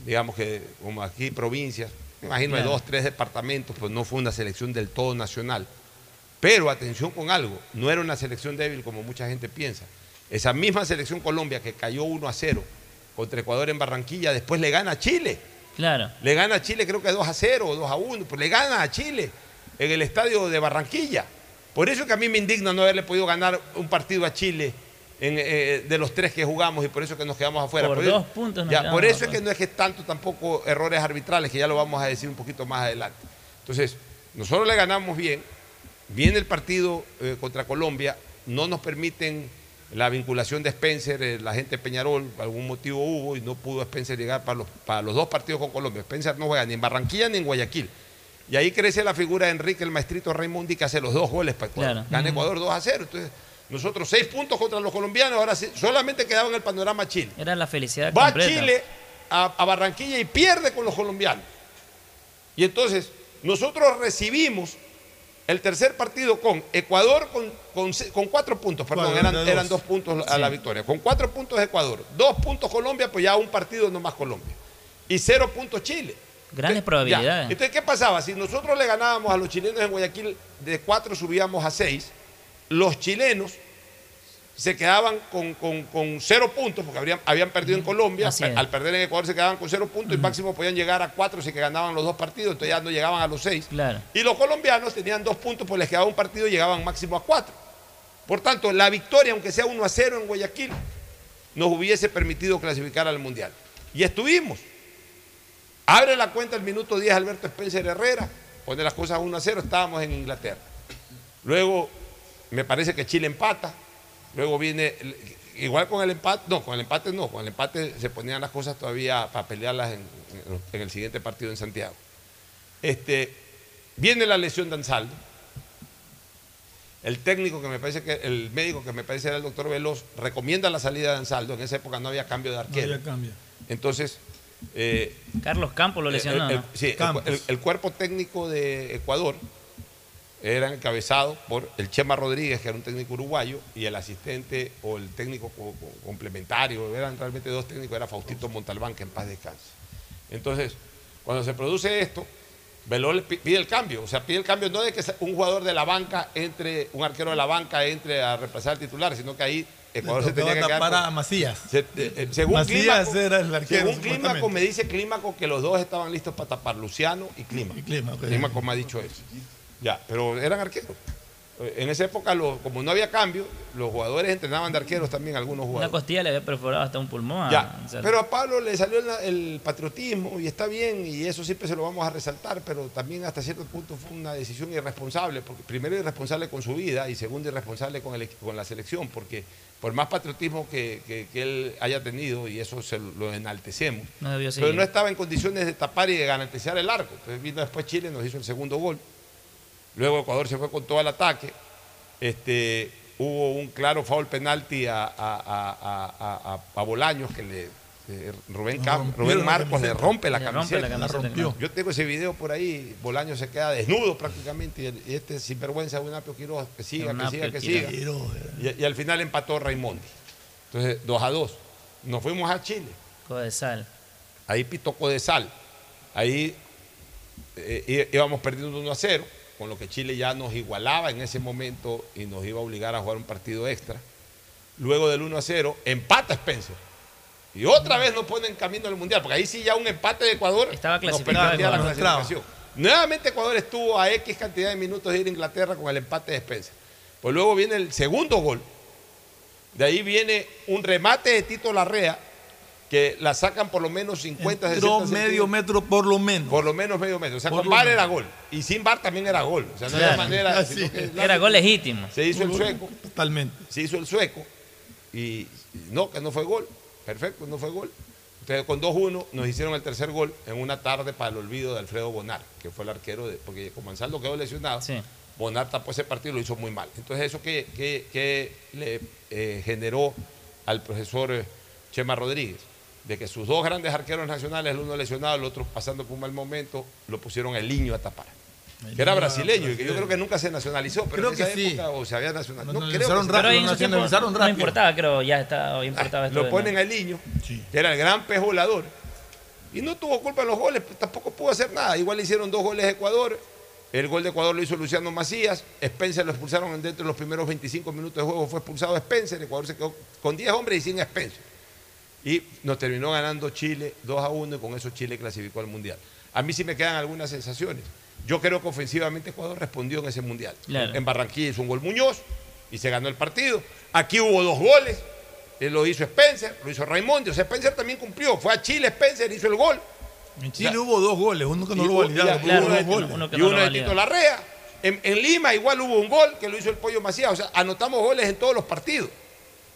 digamos que como aquí provincias, me imagino dos, tres departamentos, pues no fue una selección del todo nacional. Pero atención con algo, no era una selección débil como mucha gente piensa. Esa misma selección Colombia que cayó 1 a 0 contra Ecuador en Barranquilla, después le gana a Chile. Claro. Le gana a Chile creo que 2 a 0 o 2 a 1, pues le gana a Chile en el estadio de Barranquilla. Por eso que a mí me indigna no haberle podido ganar un partido a Chile en, eh, de los tres que jugamos y por eso que nos quedamos afuera. Por eso- dos puntos nos ya, por eso es que no es que tanto tampoco errores arbitrales, que ya lo vamos a decir un poquito más adelante. Entonces, nosotros le ganamos bien, viene el partido eh, contra Colombia, no nos permiten la vinculación de Spencer, eh, la gente de Peñarol, por algún motivo hubo y no pudo Spencer llegar para los, para los dos partidos con Colombia. Spencer no juega ni en Barranquilla ni en Guayaquil. Y ahí crece la figura de Enrique, el maestrito Raimundi, que hace los dos goles para Ecuador. Claro. Gana. Ecuador 2 a 0. Entonces, nosotros seis puntos contra los colombianos, ahora sí, solamente quedaba en el panorama Chile. Era la felicidad Va completa. Chile a, a Barranquilla y pierde con los colombianos. Y entonces nosotros recibimos el tercer partido con Ecuador con, con se- con cuatro puntos, perdón, eran, dos. eran dos puntos a la victoria. Con cuatro puntos Ecuador, dos puntos Colombia, pues ya un partido nomás Colombia. Y cero puntos Chile. Grandes Ya. probabilidades. Entonces, ¿qué pasaba? Si nosotros le ganábamos a los chilenos en Guayaquil, de cuatro subíamos a seis, los chilenos se quedaban con, con- con cero puntos, porque habrían, habían perdido en Colombia, al perder en Ecuador se quedaban con cero puntos y máximo podían llegar a cuatro si que ganaban los dos partidos, entonces ya no llegaban a los seis. Claro. Y los colombianos tenían dos puntos, pues les quedaba un partido y llegaban máximo a cuatro. Por tanto, la victoria, aunque sea 1 a 0 en Guayaquil, nos hubiese permitido clasificar al Mundial. Y estuvimos. Abre la cuenta el minuto 10 Alberto Spencer Herrera, pone las cosas 1 a 0, estábamos en Inglaterra. Luego, me parece que Chile empata. Luego viene, igual con el empate, no, con el empate no, con el empate se ponían las cosas todavía para pelearlas en, el siguiente partido en Santiago. Este, viene la lesión de Ansaldo. El técnico que me parece que, el médico que me parece era el doctor Veloz, recomienda la salida de Ansaldo. En esa época no había cambio de No arquero. había cambio. Entonces, eh, Carlos Campos lo lesionó. el, el- ¿no? sí, el- Campos. el- el cuerpo técnico de Ecuador era encabezado por el Chema Rodríguez, que era un técnico uruguayo, y el asistente o el técnico co- co- complementario, eran realmente dos técnicos, era Faustito Montalbán, que en paz descanse. Entonces, cuando se produce esto, pi- pide el cambio, o sea, pide el cambio no de que un jugador de la banca entre, un arquero de la banca entre a reemplazar al titular, sino que ahí Ecuador se tenía que quedar tapar con- a Macías. se- eh, eh, según Macías Clímaco, era el arquero, según. Clímaco, me dice Clímaco que los dos estaban listos para tapar, Luciano y Clímaco. Y Clímaco. Clímaco me ha dicho eso. Ya, pero eran arqueros. Eh, En esa época, los- como no había cambio, los jugadores entrenaban de arqueros también, algunos Una jugadores. costilla le había perforado hasta un pulmón. Ya, pero a Pablo le salió el, el patriotismo y está bien, y eso siempre se lo vamos a resaltar, pero también hasta cierto punto fue una decisión irresponsable, porque primero irresponsable con su vida y segundo irresponsable con, el, con la selección, porque por más patriotismo que, que- que él haya tenido, y eso se lo, enaltecemos, No pero no estaba en condiciones de tapar y de garantizar el arco. Entonces vino después Chile, nos hizo el segundo gol. Luego Ecuador se fue con todo el ataque. Este, hubo un claro foul penalti a, a- a- a- a- a Bolaños que le eh, Rubén, Cam- Rubén Marcos le rompe la camiseta. la camiseta, La rompió. Yo tengo ese video por ahí, Bolaños se queda desnudo prácticamente y, este sinvergüenza de Unapio Quiroz que siga, que siga, que siga. Era. Y, y al final empató Raimondi. Entonces, 2 a 2. Nos fuimos a Chile. Codesal. Ahí pitó Codesal. Ahí eh, íbamos perdiendo 1 a 0, con lo que Chile ya nos igualaba en ese momento y nos iba a obligar a jugar un partido extra. Luego del 1 a 0, empata Spencer. Y otra vez nos ponen camino al Mundial, porque ahí sí ya un empate de Ecuador Estaba nos clasificado permitía la clasificación. Nuevamente Ecuador estuvo a X cantidad de minutos de ir a Inglaterra con el empate de Spencer. Pues luego viene el segundo gol. De ahí viene un remate de Tito Larrea, que la sacan por lo menos 50, 60 Entró medio centímetros. metro por lo menos. Por lo menos medio metro. O sea, Por con VAR era gol. Y sin VAR también era gol. O sea, no Claro. había manera. Sino que. Era gol legítimo. Se hizo el sueco. Totalmente. Se hizo el sueco. Y, y no, que no fue gol. Perfecto, no fue gol. Entonces, con 2-1 nos hicieron el tercer gol en una tarde para el olvido de Alfredo Bonar, que fue el arquero, de, porque como Ansaldo quedó lesionado, Bonar tapó ese partido y lo hizo muy mal. Entonces, eso que, que- que le eh, generó al profesor eh, Chema Rodríguez, de que sus dos grandes arqueros nacionales, el uno lesionado, el otro pasando por un mal momento, lo pusieron el niño a tapar. Que era brasileño y que yo creo que nunca se nacionalizó, pero Creo en esa que sí. época o se había nacionalizado. No, creo que Nacionalizaron sí. rápido, tiempo nacionalizaron no rápido. importaba, creo, ya estaba, importaba esto Lo ponen al niño, que era el gran pez volador. Y no tuvo culpa en los goles, pues, tampoco pudo hacer nada. Igual le hicieron dos goles a Ecuador. El gol de Ecuador lo hizo Luciano Macías. Spencer lo expulsaron dentro de los primeros 25 minutos de juego. Fue expulsado Spencer. Ecuador se quedó con 10 hombres y sin Spencer. Y nos terminó ganando Chile 2 a 1 y con eso Chile clasificó al Mundial. A mí sí me quedan algunas sensaciones. Yo creo que ofensivamente Ecuador respondió en ese Mundial. Claro. En Barranquilla hizo un gol Muñoz y se ganó el partido. Aquí hubo dos goles. Él lo hizo Spencer, lo hizo Raimundo. O sea, Spencer también cumplió. Fue a Chile, Spencer hizo el gol. En Chile hubo dos goles, uno que no lo hubo- validaron. y- hubo uno dos de- goles. uno que y no uno lo de valida. Tito Larrea. En, en Lima igual hubo un gol que lo hizo el Pollo Macías. O sea, anotamos goles en todos los partidos.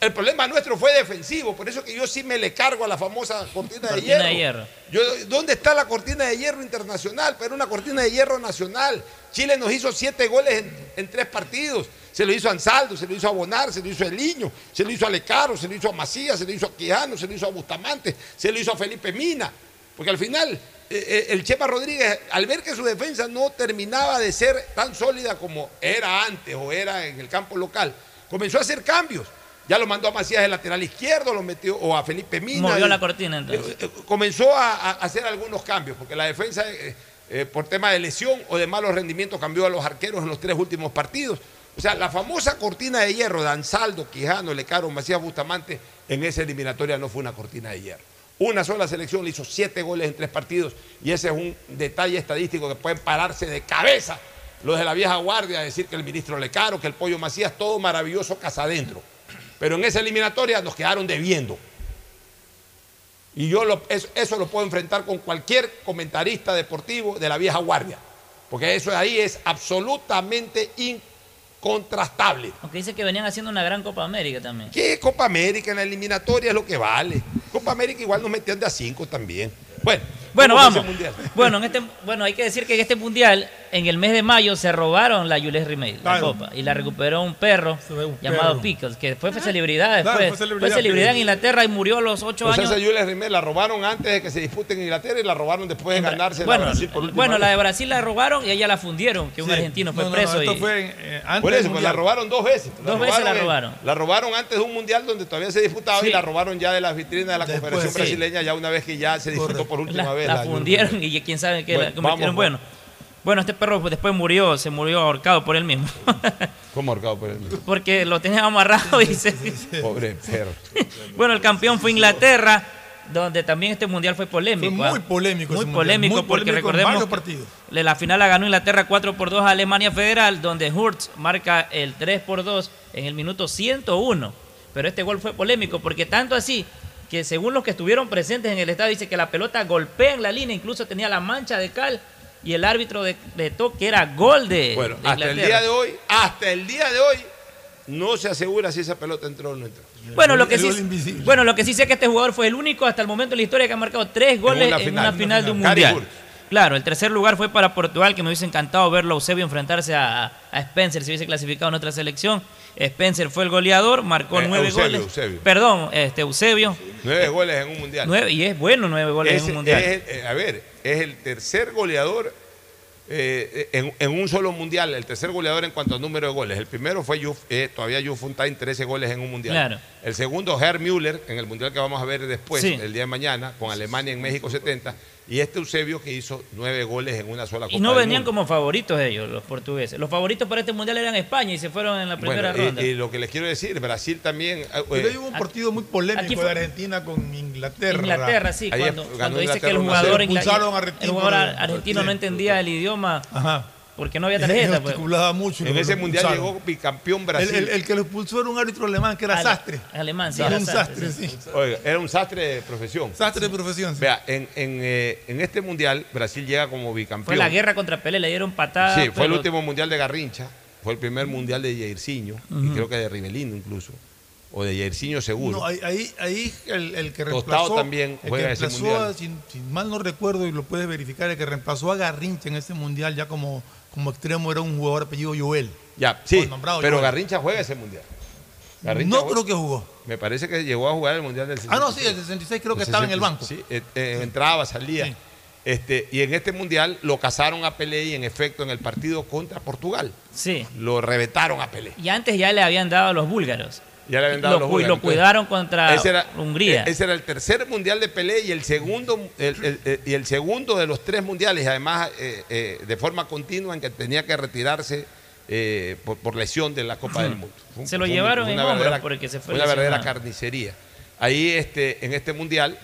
El problema nuestro fue defensivo, por eso que yo sí me le cargo a la famosa cortina, de hierro. de hierro. Yo, ¿Dónde está la cortina de hierro internacional? Pero una cortina de hierro nacional. Chile nos hizo siete goles en, en tres partidos. Se lo hizo a Ansaldo, se lo hizo a Bonar, se lo hizo a Eliño, se lo hizo a Lecaro, se lo hizo a Macías, se lo hizo a Quijano, se lo hizo a Bustamante, se lo hizo a Felipe Mina. Porque al final, eh, eh, el Chepa Rodríguez, al ver que su defensa no terminaba de ser tan sólida como era antes o era en el campo local, comenzó a hacer cambios. Ya lo mandó a Macías de lateral izquierdo, lo metió, o a Felipe Mina. Movió la cortina entonces. eh, comenzó a, a hacer algunos cambios, porque la defensa, eh, eh, por tema de lesión o de malos rendimientos, cambió a los arqueros en los tres últimos partidos. O sea, la famosa cortina de hierro de Ansaldo, Quijano, Lecaro, Macías Bustamante, en esa eliminatoria no fue una cortina de hierro. Una sola selección le hizo siete goles en tres partidos y ese es un detalle estadístico que pueden pararse de cabeza los de la vieja guardia, decir que el ministro Lecaro, que el Pollo Macías, todo maravilloso casa adentro. Pero en esa eliminatoria nos quedaron debiendo. Y yo lo- eso, eso lo puedo enfrentar con cualquier comentarista deportivo de la vieja guardia. Porque eso de ahí es absolutamente incontrastable. Aunque dice que venían haciendo una gran Copa América también. ¿Qué Copa América en la eliminatoria es lo que vale? Copa América igual nos metían de a cinco también. Bueno, Bueno, ¿cómo fue vamos. Bueno, en este, bueno, hay que decir que en este mundial, en el mes de mayo, se robaron la Jules Rimet, la Claro. copa, y la recuperó un perro llamado perro. Pickles, que fue celebridad después. fue fue celebridad, celebridad, en. Inglaterra y murió a los ocho Pues años. esa Jules Rimet la robaron antes de que se dispute en Inglaterra y la robaron después de ganarse bueno, la Brasil por última bueno, vez. la de Brasil la robaron y ella la fundieron, que un Sí. argentino fue No, no, preso. no, esto y- fue eh, antes Por eso, pues la robaron dos veces. Dos veces la en- robaron. La robaron antes de un mundial donde todavía se disputaba Sí. y la robaron ya de las vitrinas de la Después, Confederación sí. Brasileña, ya una vez que ya se disputó por última la, vez. la fundieron y quién sabe qué Bueno, la convirtieron. vamos, Bueno, bueno, este perro después murió, se murió ahorcado por él mismo. ¿Cómo ahorcado por él? Porque lo tenía amarrado y se... Pobre perro. Bueno, el campeón fue Inglaterra, donde también este mundial fue polémico. Fue muy ¿ah? polémico Muy polémico muy porque polémico en recordemos varios que la final la ganó Inglaterra 4 por 2 a Alemania Federal, donde Hurts marca el 3 por 2 en el minuto 101. Pero este gol fue polémico porque tanto así que según los que estuvieron presentes en el estadio dice que la pelota golpea en la línea, incluso tenía la mancha de cal y el árbitro de, de que era gol de, Bueno, de hasta el día de hoy, hasta el día de hoy, no se asegura si esa pelota entró o no entró. Bueno, lo que sí, invisible. bueno, lo que sí sé es que este jugador fue el único hasta el momento en la historia que ha marcado tres goles en una final, final, una de un mundial. Claro, el tercer lugar fue para Portugal, que me hubiese encantado verlo a Eusebio enfrentarse a, a Spencer si hubiese clasificado en otra selección. Spencer fue el goleador, marcó Eh, nueve Eusebio, goles. Eusebio. Perdón, este Eusebio. Nueve goles en un mundial. Nueve, y es bueno nueve goles Es- en un mundial. es- eh, a ver, es el tercer goleador eh, en, en un solo mundial, el tercer goleador en cuanto a número de goles. El primero fue Juf, eh, todavía Jules Fontaine, 13 goles en un mundial. Claro. El segundo, Herr Müller, en el mundial que vamos a ver después, Sí. el día de mañana, con Alemania en México 70. Y este Eusebio que hizo nueve goles en una sola Copa Y no del venían Mundo. como favoritos ellos, los portugueses. Los favoritos para este mundial eran España y se fueron en la primera Bueno, y- ronda. Y, lo que les quiero decir, Brasil también. eh, Pero eh, hubo un partido muy polémico de Argentina con Inglaterra. Inglaterra, sí, cuando, dice que el 1 a jugador, 0. ingla- el jugador argentino no entendía el idioma Ajá. Porque no había Y tarjeta. pues. gesticulaba mucho. y en ese mundial llegó bicampeón Brasil. el- el que lo expulsó era un árbitro alemán que era Ale- sastre. Alemán, sí, Era un sastre, sastre, sí. Oiga, era un sastre de profesión. Sastre de profesión. sí. Vea, en, en, eh, en este mundial Brasil llega como bicampeón. Fue la guerra contra Pelé, le dieron patadas. Sí, fue el último mundial de Garrincha, fue el primer mundial de Jairzinho, y Ujú. creo que de Rivelino incluso, o de Jairzinho seguro. No, ahí, ahí, el, el que Tostado reemplazó. también el que ese reemplazó a- mundial. si, si mal no recuerdo y lo puedes verificar, el que reemplazó a Garrincha en ese mundial ya como, como extremo era un jugador apellido Joel. ya, sí, pero Joel. Garrincha juega ese mundial. Garrincha No juega- creo que jugó. Me parece que llegó a jugar el mundial del Ah, no, sí, el 66 creo que estaba en el banco. Sí, eh, eh, entraba, salía. Sí. Este, y en este mundial lo cazaron a Pelé y en efecto en el partido contra Portugal Sí. lo reventaron a Pelé. Y antes ya le habían dado a los búlgaros. Ya le habían dado Lo los búlgaros. lo cuidaron contra ese era, Hungría. eh, Ese era el tercer mundial de Pelé y el segundo, el, el- el- y el segundo de los tres mundiales, además eh, eh, de forma continua en que tenía que retirarse eh, por, por lesión de la Copa del Mundo. Fue Se lo fue llevaron en una hombros verdadera- porque se fue Una verdadera carnicería. Ahí este, en este mundial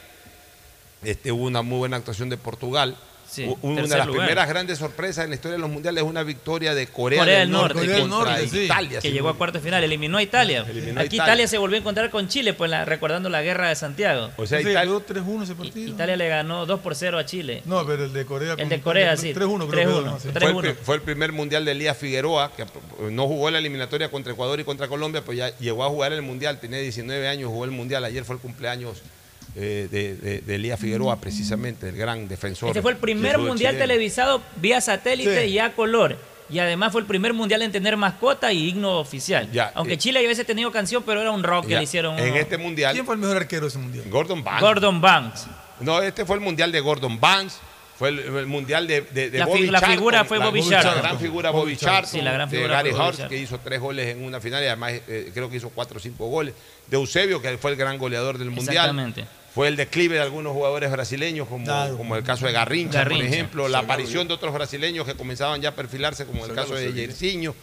este, hubo una muy buena actuación de Portugal. Sí, una de las lugar. primeras grandes sorpresas en la historia de los mundiales es una victoria de Corea, Corea del Norte, Norte, Corea del contra Norte, sí. Italia. que llegó a cuartos final, eliminó a Italia. Eliminó a Aquí Italia. Italia. se volvió a encontrar con Chile, pues la- recordando la guerra de Santiago. O sea, Sí, Italia, quedó 3-1 ese partido. Italia le ganó 2 por 0 a Chile. No, pero el de Corea. El de Corea, Italia, sí. 3-1 creo que 3-1. quedó, ¿no? Sí. Tres- Fue el, 3-1. pri- fue el primer mundial de Elías Figueroa, que no jugó la eliminatoria contra Ecuador y contra Colombia, pues ya llegó a jugar el mundial, tenía 19 años, jugó el mundial. Ayer fue el cumpleaños eh, de, de- de Elías Figueroa, precisamente, el gran defensor. Este fue el primer mundial chileno. televisado vía satélite Sí. y a color. Y además fue el primer mundial en tener mascota y himno oficial. Ya, Aunque eh, Chile a veces tenido canción, pero era un rock que Ya, le hicieron. En uno. este mundial, ¿Quién fue el mejor arquero de ese mundial? Gordon Banks. Gordon Banks. No, este fue el mundial de Gordon Banks. Fue el, el mundial de, de, de La Bobby la Charlton, figura fue la- Bobby La Charlton. gran figura Bobby Charlton. Sí, la gran de Gary Hart, que hizo tres goles en una final y además eh, creo que hizo cuatro o cinco goles. De Eusebio, que fue el gran goleador del mundial. Exactamente. Fue el declive de algunos jugadores brasileños, como, Claro. como el caso de Garrincha, Garrincha. por ejemplo, la aparición de otros brasileños que comenzaban ya a perfilarse, como el caso de Jairzinho.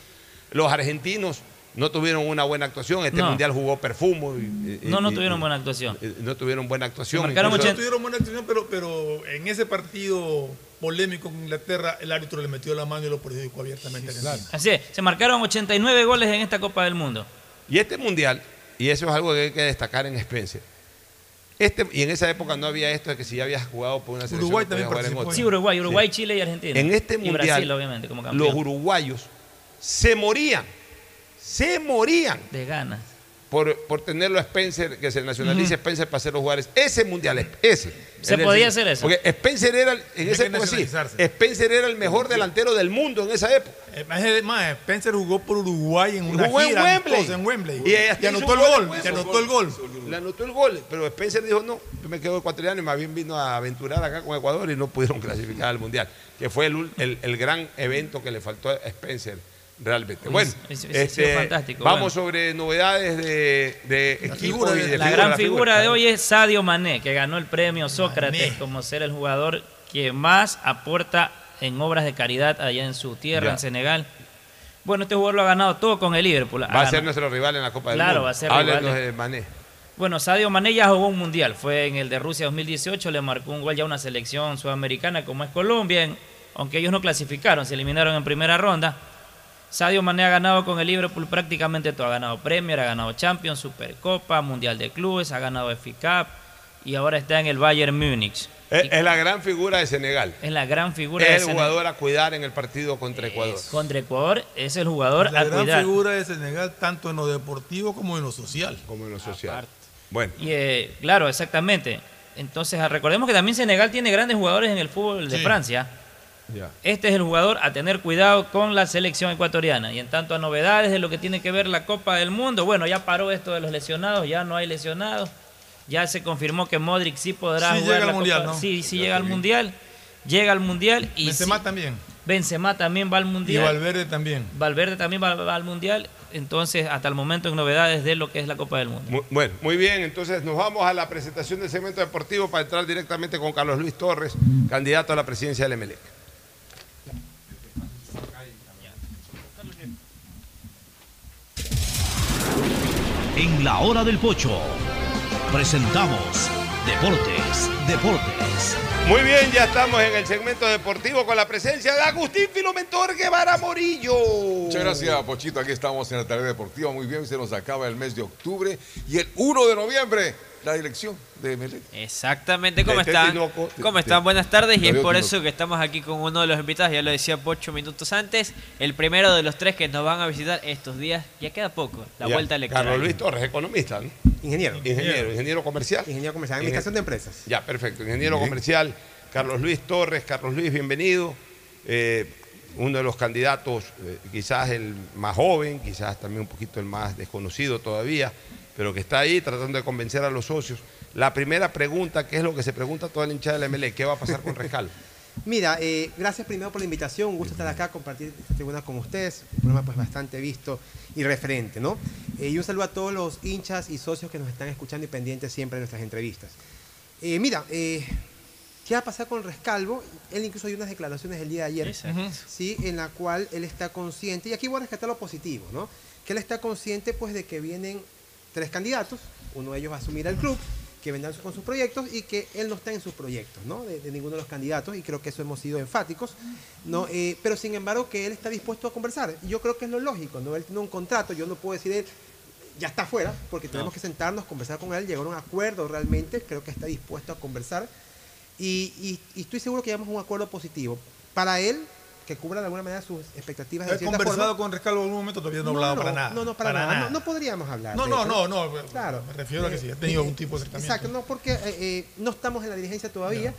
Los argentinos no tuvieron una buena actuación. Este No. mundial jugó Perfumo. y- y- No, no y- tuvieron y- buena actuación. eh, No tuvieron buena actuación. Incluso- No tuvieron buena actuación, pero, pero en ese partido polémico con Inglaterra, el árbitro le metió la mano y lo perjudicó abiertamente. a Argentina. Así es, se marcaron 89 goles en esta Copa del Mundo. Y este mundial, y eso es algo que hay que destacar en Spencer, este, y en esa época no había esto de que si ya habías jugado por una selección Uruguay también jugar en otra. Sí, Uruguay, Uruguay, Sí. Chile y Argentina. En este y mundial, Brasil, obviamente, como campeón. los uruguayos se morían, se morían De ganas. por, por tenerlo a Spencer, que se nacionalice Spencer para hacer los jugadores. Ese mundial, es- ese. Se El podía hacer eso. Porque Spencer era, en esa época sí. Spencer era el mejor delantero del mundo en esa época. Eh, Más, es más, Spencer jugó por Uruguay en una Jugó en gira Wembley. amistosa en Wembley. Y, ella Y anotó el gol. anotó el gol. Le anotó el gol, pero Spencer dijo, no, yo me quedo ecuatoriano y más bien vino a aventurar acá con Ecuador y no pudieron clasificar al Mundial, que fue el, el- el gran evento que le faltó a Spencer realmente. Bueno, sido este, fantástico, vamos bueno. sobre novedades de, de equipos figura y de- de La figura, gran figura de figura. hoy es Sadio Mané, que ganó el premio Sócrates Mané. como ser el jugador que más aporta en obras de caridad allá en su tierra, Ya. en Senegal. Bueno, este jugador lo ha ganado todo con el Liverpool. Va a ser nuestro rival en la Copa del Claro, Mundo. va a ser Háblenos rival. de Mané. Bueno, Sadio Mané ya jugó un mundial. Fue en el de Rusia 2018, le marcó un gol ya a una selección sudamericana como es Colombia, en- aunque ellos no clasificaron, se eliminaron en primera ronda. Sadio Mané ha ganado con el Liverpool prácticamente todo. Ha ganado Premier, ha ganado Champions, Supercopa, Mundial de Clubes, ha ganado FA Cup y ahora está en el Bayern Múnich. Es, es la gran figura de Senegal. Es la gran figura de Es el Senegal. jugador a cuidar en el partido contra Ecuador. Contra Ecuador es el jugador La a gran cuidar. figura de Senegal, tanto en lo deportivo como en lo social. Como en lo social. Bueno, Y, eh, claro, exactamente. Entonces, ah, recordemos que también Senegal tiene grandes jugadores en el fútbol de Sí. Francia. ya. Este es el jugador a tener cuidado con la selección ecuatoriana. Y en tanto a novedades de lo que tiene que ver la Copa del Mundo, bueno, ya paró esto de los lesionados, ya no hay lesionados. Ya se confirmó que Modric sí podrá Sí jugar llega la al Copa- Mundial, ¿no? Sí, sí llega al Mundial. Llega al Mundial y Benzema sí- también. Benzema también va al Y Mundial. Valverde también. Valverde también va, va al Mundial. entonces hasta el momento en novedades de lo que es la Copa del Mundo. Mu- Bueno, muy bien, entonces nos vamos a la presentación del segmento deportivo para entrar directamente con Carlos Luis Torres, candidato a la presidencia del Emelec. En la hora del pocho presentamos Deportes, Deportes. Muy bien, ya estamos en el segmento deportivo con la presencia de Agustín Filomentor Guevara Morillo. Muchas gracias, Pochito. Aquí estamos en la tarea deportiva. Muy bien, se nos acaba el mes de octubre y el 1 de noviembre la dirección de Melec. Exactamente, ¿cómo De están? ¿Cómo están? de- Buenas tardes y es por Tinoco. eso que estamos aquí con uno de los invitados, ya lo decía Pocho minutos antes, el primero de los tres que nos van a visitar estos días, ya queda poco, la Ya, vuelta electoral. Carlos Luis Torres, economista, ¿no? Ingeniero. Ingeniero, ingeniero comercial. Ingeniero comercial, Ingen- administración de empresas. Ya, perfecto. Ingeniero Bien. comercial, Carlos Luis Torres. Carlos Luis, bienvenido. Eh, uno de los candidatos, eh, quizás el más joven, quizás también un poquito el más desconocido todavía, pero que está ahí tratando de convencer a los socios. La primera pregunta, que es lo que se pregunta toda la hinchada del MLE, ¿qué va a pasar con Rescal? Mira, eh, gracias primero por la invitación, un gusto estar acá, compartir esta tribuna con ustedes, un programa pues bastante visto y referente, ¿no? Eh, y un saludo a todos los hinchas y socios que nos están escuchando y pendientes siempre de nuestras entrevistas. Eh, mira, eh, ¿qué va a pasar con Rescalvo? Él incluso dio unas declaraciones el día de ayer, Exacto. ¿sí? En la cual él está consciente, y aquí voy a rescatar lo positivo, ¿no? Que él está consciente pues de que vienen tres candidatos, uno de ellos va a asumir el club, que vendrán con sus proyectos y que él no está en sus proyectos, ¿no? De, de ninguno de los candidatos y creo que eso hemos sido enfáticos, ¿no? Eh, pero sin embargo que él está dispuesto a conversar. Yo creo que es lo lógico, ¿no? Él tiene un contrato, yo no puedo decir él ya está fuera, porque tenemos que sentarnos, conversar con él, llegar a un acuerdo realmente, creo que está dispuesto a conversar y, y- y estoy seguro que llegamos a un acuerdo positivo. Para él, que cubra de alguna manera sus expectativas de ¿He cierta conversado forma. con Rescalvo en algún momento? Todavía no he hablado para nada. No, no, para, nada. No, no podríamos hablar. No, no, no, no, Claro. me refiero a que sí, he tenido algún tipo de acercamiento. Exacto, no, porque eh, eh, no estamos en la dirigencia todavía.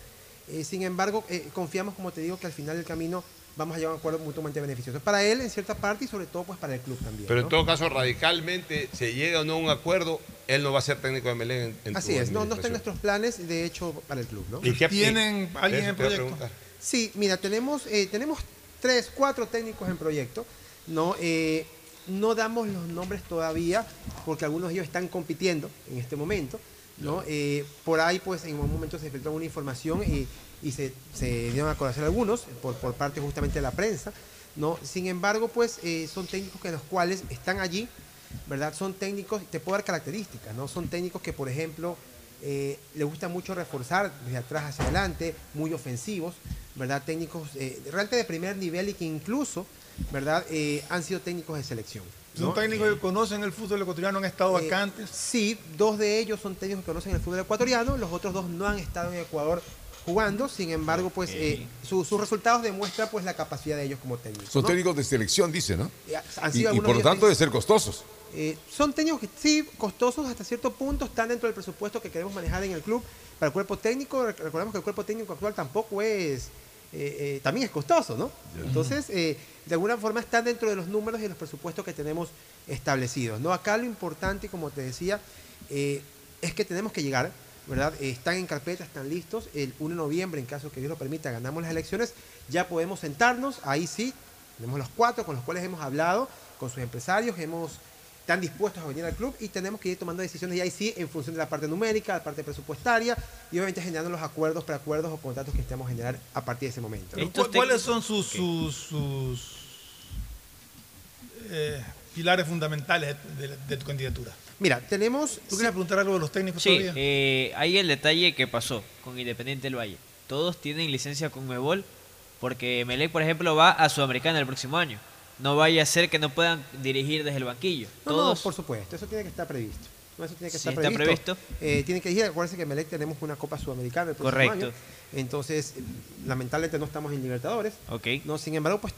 Eh, sin embargo, eh, confiamos, como te digo, que al final del camino vamos a llegar a un acuerdo mutuamente beneficioso. Para él, en cierta parte, y sobre todo pues para el club también. Pero en todo caso, radicalmente, se llega o no a un acuerdo, él no va a ser técnico de Melén en, en Así tu es, no, no está en nuestros planes, de hecho, para el club. ¿no? ¿Y qué- ¿Tienen alguien en proyecto? preguntar. Sí, mira, tenemos, eh, tenemos tres, cuatro técnicos en proyecto. No, Eh, no damos los nombres todavía porque algunos de ellos están compitiendo en este momento. ¿no? Eh, por ahí, pues, en un momento se filtró una información y, y se, se dieron a conocer algunos por, por parte justamente de la prensa. ¿no? Sin embargo, pues, eh, son técnicos que los cuales están allí, ¿verdad? Son técnicos, te puedo dar características, ¿no? Son técnicos que, por ejemplo, eh, le gusta mucho reforzar desde atrás hacia adelante, muy ofensivos, ¿verdad? Técnicos eh, realmente de primer nivel y que incluso, ¿verdad? Eh, han sido técnicos de selección. Son técnicos que conocen el fútbol ecuatoriano, han estado Eh, acá antes. Sí, dos de ellos son técnicos que conocen el fútbol ecuatoriano, los otros dos no han estado en Ecuador jugando, sin embargo, pues eh, su- sus resultados demuestran pues la capacidad de ellos como técnicos. Son ¿no? técnicos de selección, dice, ¿no? Eh, han Y, sido y algunos por lo tanto de ser costosos. Eh, son técnicos que sí, costosos hasta cierto punto, están dentro del presupuesto que queremos manejar en el club. Para el cuerpo técnico, rec- recordemos que el cuerpo técnico actual tampoco es, eh, eh, también es costoso, ¿no? Entonces, de alguna forma están dentro de los números y los presupuestos que tenemos establecidos, ¿no? Acá lo importante, como te decía, es que tenemos que llegar, ¿verdad? Están en carpeta, están listos. El 1 de noviembre, en caso que Dios lo permita, ganamos las elecciones, ya podemos sentarnos, ahí sí, tenemos los cuatro con los cuales hemos hablado, con sus empresarios, hemos están dispuestos a venir al club y tenemos que ir tomando decisiones y ahí sí en función de la parte numérica, la parte presupuestaria y obviamente generando los acuerdos, preacuerdos o contratos que estemos a generar a partir de ese momento. ¿no? ¿Cu- ¿Cuáles son sus, sus, sus, eh, pilares fundamentales de, de- de tu candidatura? Mira, tenemos... ¿Tú querías preguntar algo de los técnicos Sí, todavía? eh, hay el detalle que pasó con Independiente del Valle. Todos tienen licencia con Mebol porque Melec, por ejemplo, va a Sudamericana el próximo año. No vaya a ser que no puedan dirigir desde el banquillo. No, no, Todos por supuesto, eso tiene que estar previsto. Eso tiene que Sí, estar está previsto. previsto. Eh, tiene que decir, acuérdense que en Melec tenemos una Copa Sudamericana el próximo Correcto. año. Entonces, lamentablemente no estamos en Libertadores. Ok. No, sin embargo, pues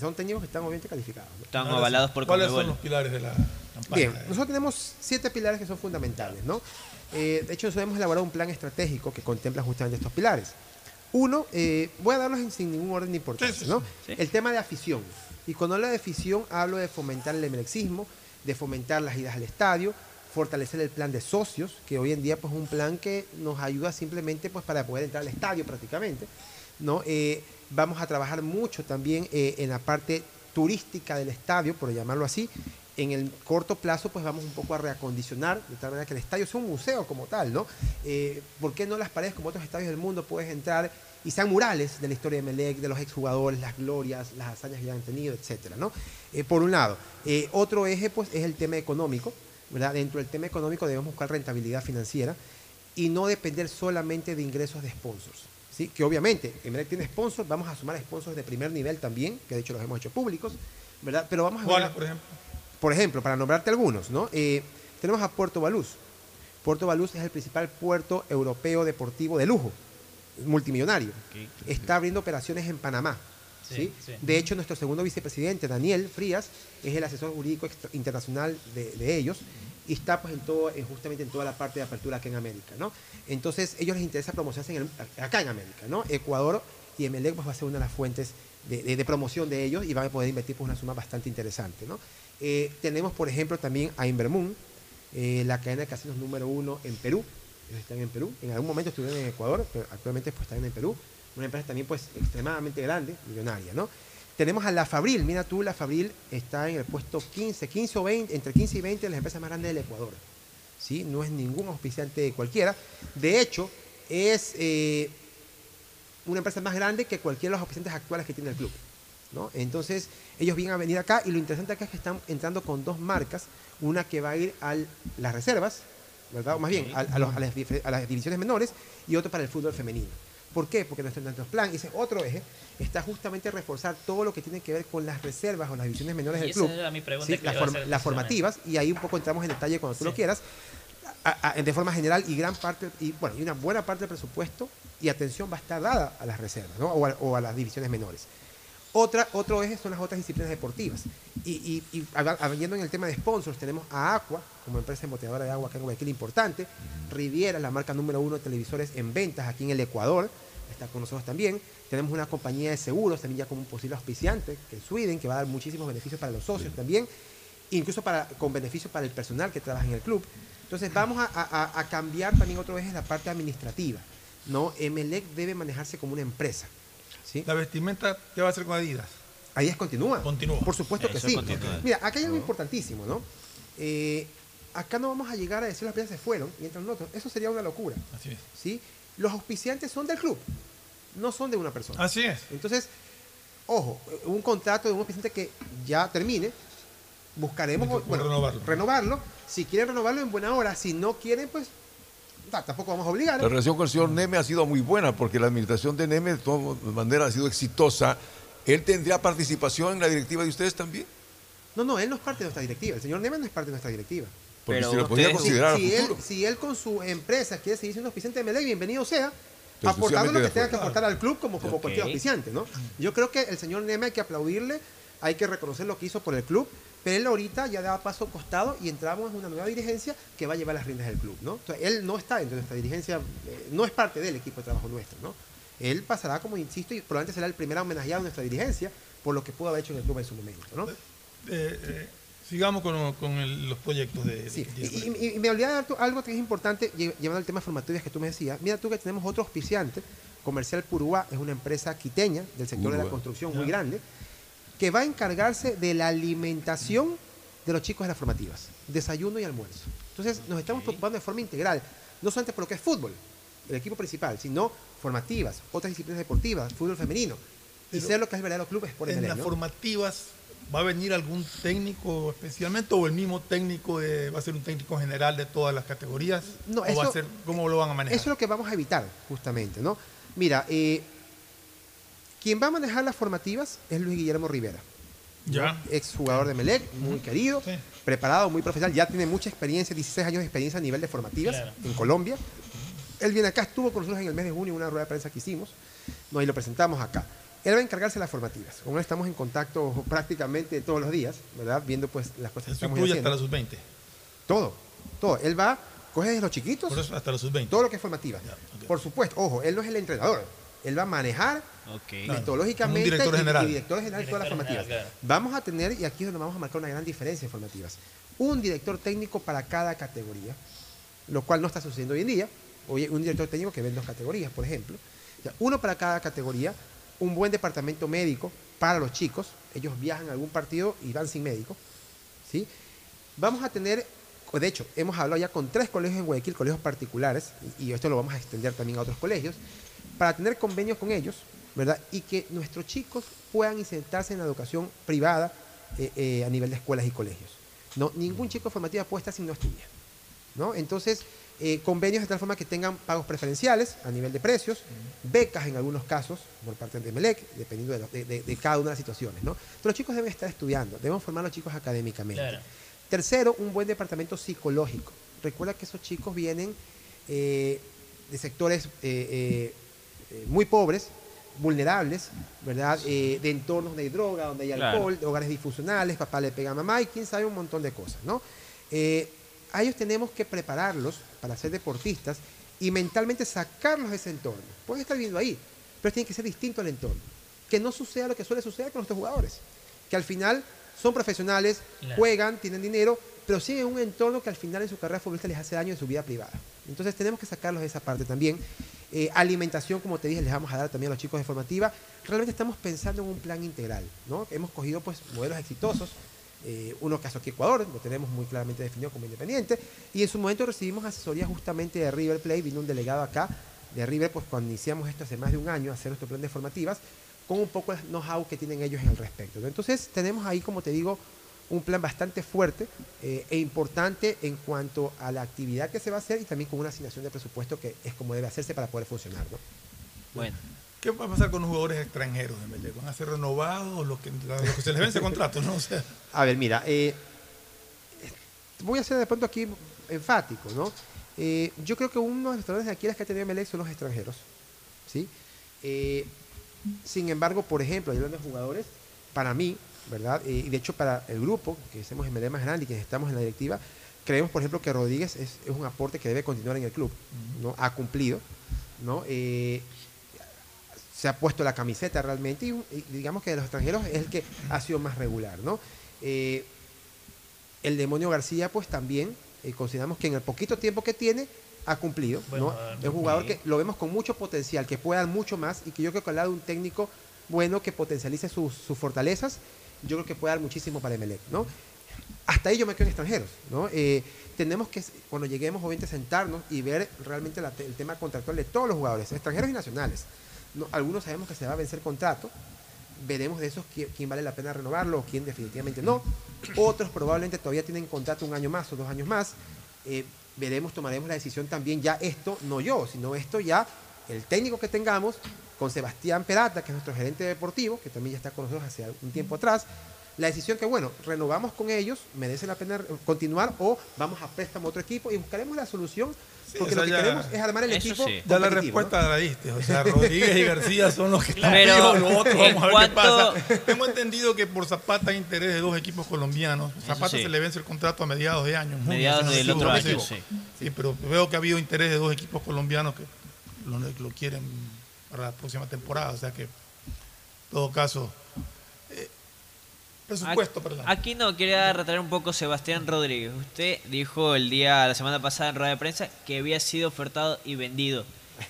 son técnicos que están obviamente calificados. ¿no? Están Ahora sí, avalados por ¿Cuáles son los pilares de la campaña? Bien, nosotros tenemos siete pilares que son fundamentales, ¿no? Eh, de hecho, nosotros hemos elaborado un plan estratégico que contempla justamente estos pilares. Uno, eh, voy a darlos en- sin ningún orden de importancia, ¿no? El tema de afición. Y cuando hablo de afición, hablo de fomentar el emelexismo, de fomentar las idas al estadio, fortalecer el plan de socios, que hoy en día pues, es un plan que nos ayuda simplemente pues, para poder entrar al estadio prácticamente. ¿no? Eh, vamos a trabajar mucho también eh, en la parte turística del estadio, por llamarlo así, En el corto plazo, pues vamos un poco a reacondicionar, de tal manera que el estadio sea un museo como tal, ¿no? Eh, ¿Por qué no las paredes como otros estadios del mundo puedes entrar y sean murales de la historia de Melec, de los exjugadores, las glorias, las hazañas que ya han tenido, etcétera, ¿no? Eh, por un lado. Eh, otro eje, pues, es el tema económico, ¿verdad? Dentro del tema económico debemos buscar rentabilidad financiera y no depender solamente de ingresos de sponsors. ¿sí? Que obviamente, Emelec tiene sponsors, vamos a sumar sponsors de primer nivel también, que de hecho los hemos hecho públicos, ¿verdad? Pero vamos a ver- ¿Cuáles, por ejemplo? por ejemplo, para nombrarte algunos, ¿no? Eh, tenemos a Puerto Baluz. Puerto Baluz es el principal puerto europeo deportivo de lujo, multimillonario. Está abriendo operaciones en Panamá. Sí. De hecho, nuestro segundo vicepresidente, Daniel Frías, es el asesor jurídico internacional de, de ellos y está pues en todo, en- justamente en toda la parte de apertura acá en América, ¿no? Entonces, ellos les interesa promocionarse en el- acá en América, ¿no? Ecuador y Emelec pues, va a ser una de las fuentes de, de- de promoción de ellos y van a poder invertir pues, una suma bastante interesante, ¿no? Eh, tenemos, por ejemplo, también a Invermoon, eh, la cadena de casinos número uno en Perú. Ellos están en Perú. En algún momento estuvieron en Ecuador, pero actualmente pues, están en Perú. Una empresa también pues extremadamente grande, millonaria, ¿no? Tenemos a La Fabril. Mira tú, La Fabril está en el puesto 15, 15 o 20, entre 15 y 20 de las empresas más grandes del Ecuador. ¿sí? No es ningún auspiciante cualquiera. De hecho, es eh, una empresa más grande que cualquiera de los auspiciantes actuales que tiene el club. ¿no? Entonces, ellos vienen a venir acá y lo interesante acá es que están entrando con dos marcas, una que va a ir a las reservas, ¿verdad? O más bien, a, a los- a las, dife- a las divisiones menores y otro para el fútbol femenino. ¿Por qué? Porque nuestro, nuestro plan, ese otro eje, está justamente reforzar todo lo que tiene que ver con las reservas o las divisiones menores Y del club. era mi pregunta Sí, las, form- formativas, y ahí un poco entramos en detalle cuando tú lo quieras, de forma general y gran parte, y bueno, y una buena parte del presupuesto y atención va a estar dada a las reservas, ¿no? o, a, o a las divisiones menores. Otra, otro eje son las otras disciplinas deportivas. Y, y, y hab- habiendo en el tema de sponsors, tenemos a Aqua, como empresa embotelladora de agua acá en Guayaquil importante, Riviera, la marca número uno de televisores en ventas aquí en el Ecuador, está con nosotros también. Tenemos una compañía de seguros, también ya como un posible auspiciante, que es Sweden, que va a dar muchísimos beneficios para los socios también, incluso para, con beneficios para el personal que trabaja en el club. Entonces vamos a, cambiar también otro eje, la parte administrativa. ¿no? Emelec debe manejarse como una empresa. ¿Sí? La vestimenta, ¿qué va a hacer con Adidas? Adidas continúa. Continúa. Por supuesto que sí. continúa. Mira, acá hay algo importantísimo, ¿no? Eh, acá no vamos a llegar a decir las piezas se fueron y entran otros. Eso sería una locura. Así es. ¿sí? Los auspiciantes son del club, no son de una persona. Así es. Entonces, ojo, un contrato de un auspiciante que ya termine, buscaremos bueno, renovarlo. renovarlo. Si quieren renovarlo en buena hora, si no quieren, pues ta, tampoco vamos a obligar. La relación con el señor Neme ha sido muy buena porque la administración de Neme de todas maneras ha sido exitosa. ¿Él tendría participación en la directiva de ustedes también? No, no, él no es parte de nuestra directiva. El señor Neme no es parte de nuestra directiva. Porque se lo podría considerar a si, él, futuro. si él con su empresa quiere seguir siendo auspiciante de Melec, bienvenido sea, Pero aportando lo que tenga que aportar al club como, como Ok. cualquier auspiciante, ¿no? Yo creo que el señor Neme hay que aplaudirle, hay que reconocer lo que hizo por el club, pero él ahorita ya da paso al costado y entramos en una nueva dirigencia que va a llevar las riendas del club, ¿no? Entonces, él no está dentro de nuestra dirigencia, eh, no es parte del equipo de trabajo nuestro, ¿no? Él pasará, como insisto, y probablemente será el primer homenajeado de nuestra dirigencia por lo que pudo haber hecho en el club en su momento, ¿no? Eh, eh, sigamos con, con el- los proyectos de... Sí, de- y, y- y me olvidé de dar algo que es importante, lle- llevando al tema formatorias que tú me decías. Mira tú que tenemos otro auspiciante, Comercial Purúa, es una empresa quiteña del sector de la construcción Ya. muy grande, que va a encargarse de la alimentación de los chicos de las formativas, desayuno y almuerzo. Entonces nos estamos preocupando de forma integral, no solamente por lo que es fútbol, el equipo principal, sino formativas, otras disciplinas deportivas, fútbol femenino, y ser lo que es el verdadero club es por en las ¿no? formativas va a venir algún técnico especialmente o el mismo técnico de- va a ser un técnico general de todas las categorías No, o va a eso- ser cómo lo van a manejar Eso es lo que vamos a evitar, justamente, ¿no? Mira, eh, quien va a manejar las formativas es Luis Guillermo Rivera. Ya. Exjugador de Melec, muy querido, preparado, muy profesional, ya tiene mucha experiencia, 16 años de experiencia a nivel de formativas Claro. en Colombia. Él viene acá, estuvo con nosotros en el mes de junio en una rueda de prensa que hicimos, no, y lo presentamos acá. Él va a encargarse de las formativas. Con él estamos en contacto prácticamente todos los días, ¿verdad? Viendo pues las cosas que eso estamos incluye haciendo. hasta la sub-20 Todo, todo. Él va, coge desde los chiquitos. por eso hasta la sub-20 Todo lo que es formativa. Por supuesto, ojo, él no es el entrenador. Él va a manejar metodológicamente Un director y- general. y director general de todas las Director formativas. general, claro. Vamos a tener, y aquí es donde vamos a marcar una gran diferencia en formativas, un director técnico para cada categoría, lo cual no está sucediendo hoy en día. Hoy un director técnico que ve en dos categorías, por ejemplo. O sea, uno para cada categoría, un buen departamento médico para los chicos. Ellos viajan a algún partido y van sin médico. ¿sí? Vamos a tener, de hecho, hemos hablado ya con tres colegios en Guayaquil, colegios particulares, y, y esto lo vamos a extender también a otros colegios, para tener convenios con ellos, ¿verdad? Y que nuestros chicos puedan insertarse en la educación privada eh, eh, a nivel de escuelas y colegios. No, ningún chico de formativa puede estar si no estudia. ¿no? Entonces, eh, convenios de tal forma que tengan pagos preferenciales a nivel de precios, becas en algunos casos por parte de MELEC, dependiendo de, lo- de- de- de cada una de las situaciones. ¿no? Los chicos deben estar estudiando, debemos formar a los chicos académicamente. Claro. Tercero, un buen departamento psicológico. Recuerda que esos chicos vienen eh, de sectores eh, eh, muy pobres, vulnerables, ¿verdad? Eh, de entornos de droga, donde hay Claro. alcohol, de hogares disfuncionales, papá le pega a mamá y quién sabe un montón de cosas, ¿no? Eh, a ellos tenemos que prepararlos para ser deportistas y mentalmente sacarlos de ese entorno. Pueden estar viviendo ahí, pero tiene que ser distinto al entorno. Que no suceda lo que suele suceder con nuestros jugadores, que al final son profesionales, Claro. juegan, tienen dinero, pero siguen en un entorno que al final en su carrera futbolista les hace daño en su vida privada. Entonces tenemos que sacarlos de esa parte también. Eh, alimentación, como te dije, les vamos a dar también a los chicos de formativa. Realmente estamos pensando en un plan integral, ¿no? Hemos cogido pues modelos exitosos. eh, uno caso aquí Ecuador, lo tenemos muy claramente definido como independiente, y en su momento recibimos asesoría justamente de River Plate, vino un delegado acá de River, pues cuando iniciamos esto hace más de un año, hacer nuestro plan de formativas, con un poco el know-how que tienen ellos el respecto. Entonces tenemos ahí, como te digo, un plan bastante fuerte eh, e importante en cuanto a la actividad que se va a hacer y también con una asignación de presupuesto que es como debe hacerse para poder funcionar. ¿no? Bueno. ¿Qué va a pasar con los jugadores extranjeros de Melec? ¿Van a ser renovados los que, los que se les vence el contrato? ¿no? O sea, A ver, mira, eh, voy a ser de pronto aquí enfático, ¿no? Eh, yo creo que uno de los talores de Aquiles que ha tenido Melec son los extranjeros, ¿sí? Eh, sin embargo, por ejemplo, hablando de jugadores, para mí, ¿verdad? Y de hecho para el grupo, que somos en Melec más grande y que estamos en la directiva, creemos, por ejemplo, que Rodríguez es, es un aporte que debe continuar en el club, ¿no? Ha cumplido, ¿no? Eh, se ha puesto la camiseta realmente y, y digamos que de los extranjeros es el que ha sido más regular, ¿no? Eh, el demonio García, pues también eh, consideramos que en el poquito tiempo que tiene ha cumplido, ¿no? Es un jugador que lo vemos con mucho potencial, que puede dar mucho más y que yo creo que al lado de un técnico bueno que potencialice sus, sus fortalezas, yo creo que puede dar muchísimo para Emelec, ¿no? Hasta ahí yo me quedo en extranjeros, ¿no? Eh, tenemos que, cuando lleguemos, obviamente, sentarnos y ver realmente la- el tema contractual de todos los jugadores, extranjeros y nacionales. No, algunos sabemos que se va a vencer contrato, veremos de esos qui- quién vale la pena renovarlo o quién definitivamente no. Otros probablemente todavía tienen contrato un año más o dos años más. Eh, veremos, tomaremos la decisión también, ya esto, no yo, sino esto ya, el técnico que tengamos, con Sebastián Perata, que es nuestro gerente deportivo, que también ya está con nosotros hace un tiempo atrás, la decisión que, bueno, renovamos con ellos, merece la pena continuar o vamos a préstamo a otro equipo y buscaremos la solución, porque lo que ya- queremos es armar el equipo. sí. Ya la respuesta ¿no? la diste. O sea, Rodríguez y García son los que están Pero, vivos, los otros vamos a ver cuanto- qué pasa. Tengo entendido que por Zapata hay interés de dos equipos colombianos. Zapata sí. se le vence el contrato a mediados de año. Mediados del otro año, sí. Sí, pero veo que ha habido interés de dos equipos colombianos que lo, lo quieren para la próxima temporada. O sea que, en todo caso, eh, presupuesto, perdón. Aquí no, quería retraer un poco Sebastián Rodríguez. Usted dijo el día, la semana pasada en rueda de prensa, que había sido ofertado y vendido.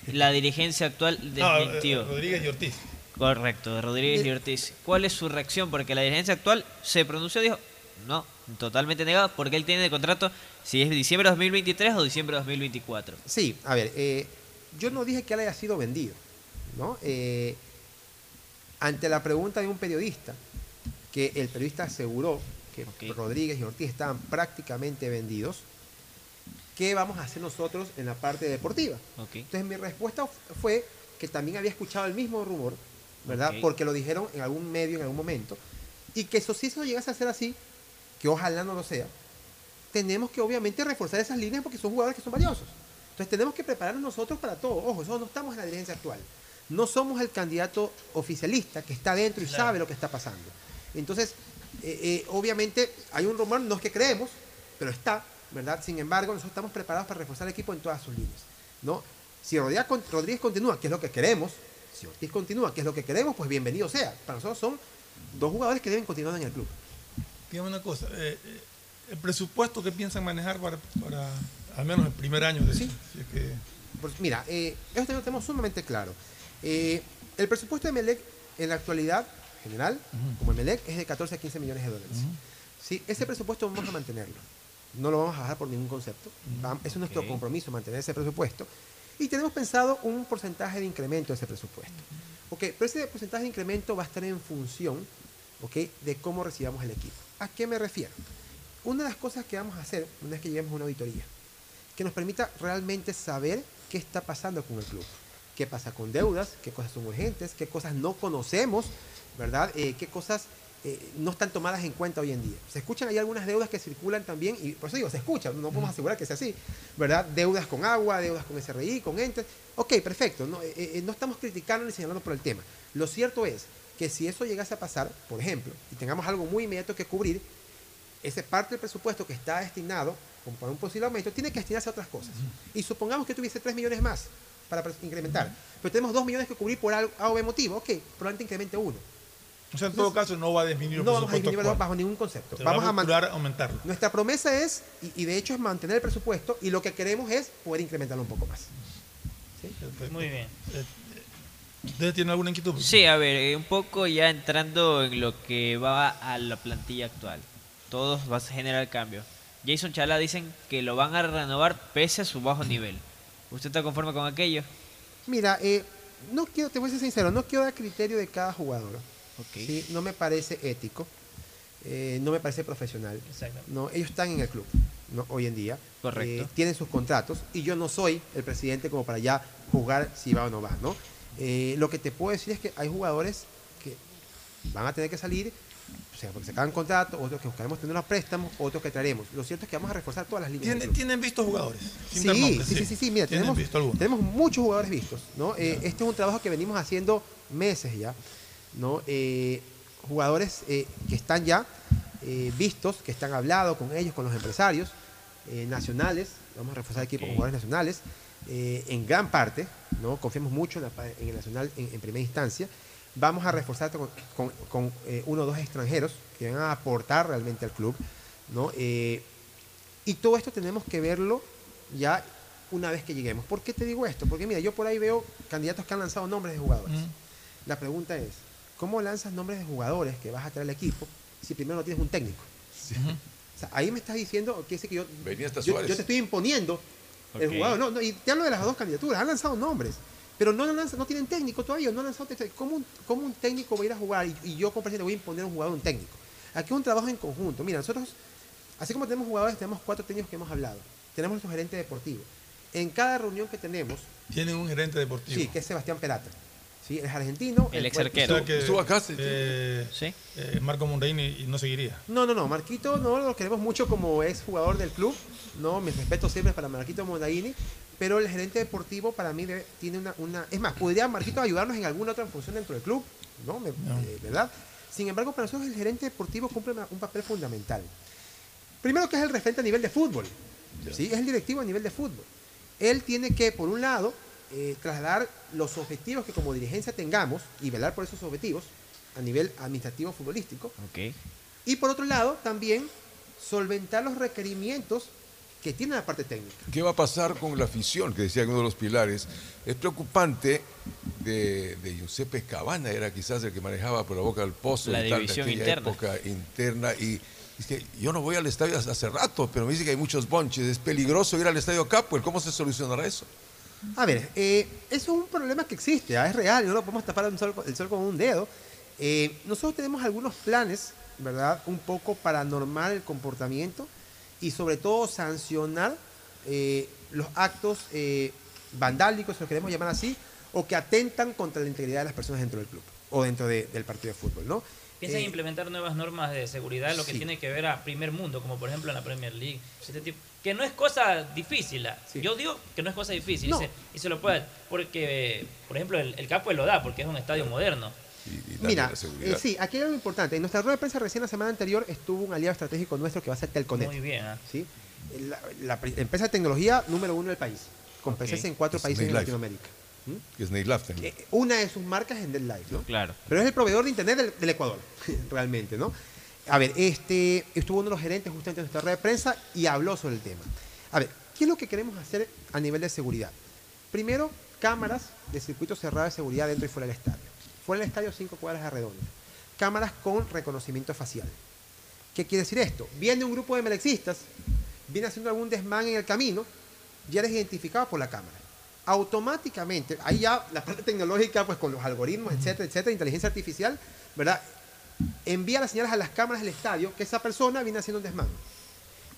La dirigencia actual No, eh, desmintió. Rodríguez y Ortiz. Correcto, de Rodríguez y Ortiz. ¿Cuál es su reacción? Porque la dirigencia actual se pronunció y dijo, no, totalmente negado, porque él tiene de contrato si es diciembre de 2023 o diciembre de 2024. Sí, a ver, eh, yo no dije que él haya sido vendido, ¿no? Eh, ante la pregunta de un periodista, que el periodista aseguró que Rodríguez y Ortiz estaban prácticamente vendidos, ¿qué vamos a hacer nosotros en la parte deportiva? Entonces mi respuesta fue que también había escuchado el mismo rumor, ¿verdad? Porque lo dijeron en algún medio, en algún momento, y que eso si eso llegase a ser así, que ojalá no lo sea, tenemos que obviamente reforzar esas líneas porque son jugadores que son valiosos. Entonces tenemos que prepararnos nosotros para todo. Ojo, eso no estamos en la dirigencia actual. No somos el candidato oficialista que está dentro y Claro. sabe lo que está pasando. Entonces, eh, eh, obviamente hay un rumor, no es que creemos, pero está, ¿verdad? Sin embargo, nosotros estamos preparados para reforzar el equipo en todas sus líneas. ¿no? Si Rodríguez, con- Rodríguez continúa, que es lo que queremos, si Ortiz continúa, que es lo que queremos, pues bienvenido sea. Para nosotros son dos jugadores que deben continuar en el club. Dígame una cosa, eh, el presupuesto que piensan manejar para, para al menos el primer año de si es que Pues mira, eh, esto tenemos- tenemos sumamente claro. Eh, el presupuesto de Melec en la actualidad general, como el Melec, es de 14 a 15 millones de dólares. ¿Sí? Ese presupuesto vamos a mantenerlo. No lo vamos a bajar por ningún concepto. Vam- Eso es nuestro compromiso, mantener ese presupuesto. Y tenemos pensado un porcentaje de incremento de ese presupuesto. Ok, pero ese porcentaje de incremento va a estar en función ok, de cómo recibamos el equipo. ¿A qué me refiero? Una de las cosas que vamos a hacer una vez que lleguemos a una auditoría, que nos permita realmente saber qué está pasando con el club. Qué pasa con deudas, qué cosas son urgentes, qué cosas no conocemos, ¿verdad? Eh, qué cosas eh, no están tomadas en cuenta hoy en día. Se escuchan ahí algunas deudas que circulan también, y por eso digo, se escuchan, no podemos asegurar que sea así, ¿verdad? Deudas con agua, deudas con SRI, con entes. Ok, perfecto, no, eh, no estamos criticando ni señalando por el tema. Lo cierto es que si eso llegase a pasar, por ejemplo, y tengamos algo muy inmediato que cubrir, ese parte del presupuesto que está destinado como para un posible aumento tiene que destinarse a otras cosas. Y supongamos que tuviese 3 millones más para incrementar, pero tenemos 2 millones que cubrir por algo, A o B motivo, ok, probablemente incremente uno. O sea, en todo caso, no va a disminuir el No vamos a disminuirlo bajo ningún concepto. Se va Vamos a a man- procurar aumentarlo. Nuestra promesa es, y, y de hecho es mantener el presupuesto, y lo que queremos es poder incrementarlo un poco más. Muy bien. ¿Ustedes tienen alguna inquietud? Sí, a ver, eh, un poco ya entrando en lo que va a la plantilla actual. Todos va a generar cambio. Jason Chala dicen que lo van a renovar pese a su bajo nivel. ¿Usted está conforme con aquello? Mira, eh, no quiero, te voy a ser sincero, no quiero dar criterio de cada jugador. ¿sí? No me parece ético, eh, no me parece profesional. No, ellos están en el club ¿no? hoy en día. Correcto. eh, tienen sus contratos y yo no soy el presidente como para ya jugar si va o no va. ¿no? Eh, lo que te puedo decir es que hay jugadores que van a tener que salir, sea, porque se acaban contrato, otros que buscaremos tener los préstamos, otros que traeremos. Lo cierto es que vamos a reforzar todas las líneas. ¿Tienen, club. ¿Tienen vistos jugadores? Sí, sí, sí, sí, sí, mira, ¿Tienen tenemos, muchos jugadores vistos, ¿no? Eh, este es un trabajo que venimos haciendo meses ya, ¿no? Eh, jugadores eh, que están ya eh, vistos, que están hablados con ellos, con los empresarios nacionales, vamos a reforzar equipos con jugadores nacionales, en gran parte, ¿no? Confiamos mucho en, la en el nacional en, en primera instancia, vamos a reforzar con, con- con, eh, uno o dos extranjeros que van a aportar realmente al club, ¿no? Eh, y todo esto tenemos que verlo ya una vez que lleguemos. ¿Por qué te digo esto? Porque mira, yo por ahí veo candidatos que han lanzado nombres de jugadores. La pregunta es, ¿cómo lanzas nombres de jugadores que vas a traer al equipo si primero no tienes un técnico? O sea, ahí me estás diciendo que, que yo, Venía hasta yo, Suárez. yo te estoy imponiendo el Ok. jugador. No, no, y te hablo de las dos candidaturas. Han lanzado nombres, pero no, lanzan- no tienen técnico todavía. No han lanzado técnico. ¿Cómo, un, cómo un técnico va a ir a jugar y, y yo como presidente voy a imponer a un jugador un técnico? Aquí es un trabajo en conjunto. Mira, nosotros, así como tenemos jugadores, tenemos cuatro técnicos que hemos hablado. Tenemos nuestro gerente deportivo. En cada reunión que tenemos, Tienen un gerente deportivo. sí, que es Sebastián Perata. ¿sí? Es argentino. El él ex arquero. O sea que, Estuvo acá, sí. eh, Sí. eh, Marco Mondaini y no seguiría. No, no, no. Marquito no lo queremos mucho como ex jugador del club. No, mis respetos siempre para Marquito Mondaini. Pero el gerente deportivo para mí debe- tiene una, una. Es más, podría Marquito ayudarnos en alguna otra función dentro del club, ¿no? Me- eh, ¿Verdad? Sin embargo, para nosotros el gerente deportivo cumple un papel fundamental. Primero que es el referente a nivel de fútbol. ¿sí? Es el directivo a nivel de fútbol. Él tiene que, por un lado, eh, trasladar los objetivos que como dirigencia tengamos y velar por esos objetivos a nivel administrativo futbolístico. Ok. Y por otro lado, también solventar los requerimientos que tiene la parte técnica. ¿Qué va a pasar con la afición? Que decía uno de los pilares. Es preocupante de, de Giuseppe Cabana, era quizás el que manejaba por la boca del pozo La y tal, de división aquella interna. época interna. Y es que yo no voy al estadio hace- rato, pero me dice que hay muchos bonches. Es peligroso ir al estadio Capuel. ¿Cómo se solucionará eso? A ver, eh, eso es un problema que existe, ah, es real, no lo podemos tapar el sol, el sol con un dedo. Eh, nosotros tenemos algunos planes, ¿verdad? Un poco para normar el comportamiento y sobre todo sancionar eh, los actos eh, vandálicos, si lo queremos llamar así, o que atentan contra la integridad de las personas dentro del club o dentro de- del partido de fútbol, ¿no? ¿Piensan Eh, implementar nuevas normas de seguridad en lo que sí. tiene que ver a primer mundo, como por ejemplo en la Premier League? Este tipo, que no es cosa difícil. ah. Yo digo que no es cosa difícil No. y, se, y se lo puede. Porque, por ejemplo, el, el Capo lo da, porque es un estadio moderno. Mira, eh, sí, aquí hay algo importante. En nuestra rueda de prensa recién la semana anterior estuvo un aliado estratégico nuestro que va a ser Telconet. Muy bien. ah. ¿sí? La, empresa de tecnología número uno del país, con presencia en cuatro Es países Life. Latinoamérica. ¿Mm? Que es. Eh, Una de sus marcas es Net Life, ¿no? Claro. Pero es el proveedor de internet del, del Ecuador, realmente, ¿no? A ver, este, estuvo uno de los gerentes justamente en nuestra red de prensa y habló sobre el tema. A ver, ¿qué es lo que queremos hacer a nivel de seguridad? Primero, cámaras de circuito cerrado de seguridad dentro y fuera del estadio. Fuera del estadio, cinco cuadras a redonda. Cámaras con reconocimiento facial. ¿Qué quiere decir esto? Viene un grupo de melexistas, viene haciendo algún desmán en el camino, ya eres identificado por la cámara. Automáticamente, ahí ya la parte tecnológica, pues con los algoritmos, etcétera, etcétera, inteligencia artificial, ¿verdad? Envía las señales a las cámaras del estadio que esa persona viene haciendo un desmán.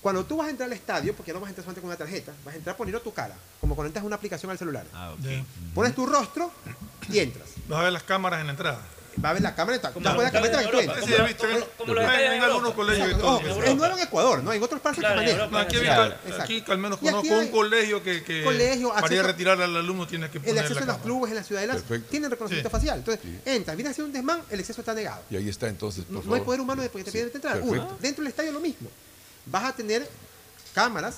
Cuando tú vas a entrar al estadio, porque ya no vas a entrar solamente con una tarjeta, vas a entrar poniendo tu cara, como cuando entras a una aplicación al celular. Ya. Pones tu rostro y entras. Vas a ver las cámaras en la entrada. Va a ver la cámara, de en Europa, cuenta. sí, he visto en- Como en- en de algunos colegios y todo. Ojo, Es nuevo en Ecuador, ¿no? En otros países Claro, que en manejan. Europa, aquí, aquí al menos conozco un colegio que, que colegio, para ir a retirar al alumno tiene que El poner acceso la a los clubes en la ciudad de las Perfecto. tienen reconocimiento Sí. facial. Entonces, entras, viene haciendo un desmán, el exceso está negado. Y ahí está entonces, por No, favor. hay poder humano después que te piden entrar. Uno, dentro del estadio lo mismo. Vas a tener cámaras,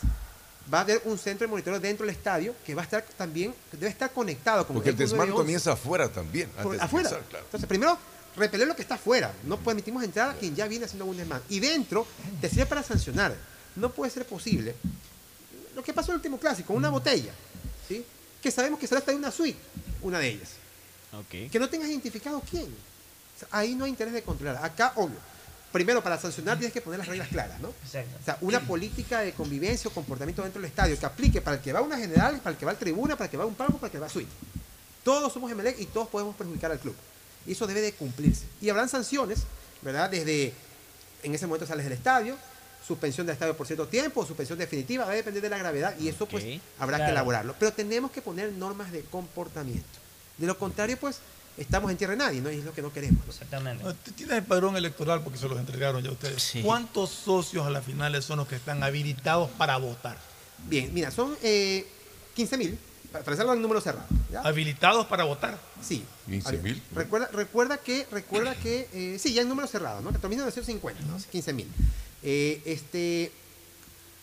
va a haber un centro de monitoreo dentro del estadio que va a estar también, debe estar conectado con Porque el desmán 911. comienza afuera también. Por antes de afuera. empezar, claro. Entonces, primero, repeler lo que está afuera. No permitimos entrar a quien ya viene haciendo un desmán. Y dentro, te sirve para sancionar. No puede ser posible. Lo que pasó en el último clásico, una botella, ¿sí? que sabemos que sale hasta de una suite, una de ellas. Que no tengas identificado quién. O sea, ahí no hay interés de controlar. Acá, obvio. Primero, para sancionar tienes que poner las reglas claras, ¿no? Exacto. O sea, una política de convivencia o comportamiento dentro del estadio que aplique para el que va a una general, para el que va a tribuna, para el que va a un palco, para el que va a suite. Todos somos Emelec y todos podemos perjudicar al club. Y eso debe de cumplirse. Y habrán sanciones, ¿verdad? Desde, en ese momento sales del estadio, suspensión del estadio por cierto tiempo, suspensión definitiva, va a depender de la gravedad y eso pues habrá que elaborarlo. Pero tenemos que poner normas de comportamiento. De lo contrario, pues, estamos en tierra de nadie, ¿no? Y es lo que no queremos. ¿no? Exactamente. Usted tiene el padrón electoral porque se los entregaron ya a ustedes. ¿Cuántos socios a las finales son los que están habilitados para votar? Bien, mira, son eh, 15 mil, para hacerlo en número cerrado. ¿ya? ¿Habilitados para votar? Sí. 15 mil. Recuerda, recuerda que, recuerda que, eh, sí, ya en número cerrado, ¿no? 14.950, ¿no? 15 mil. Eh, este,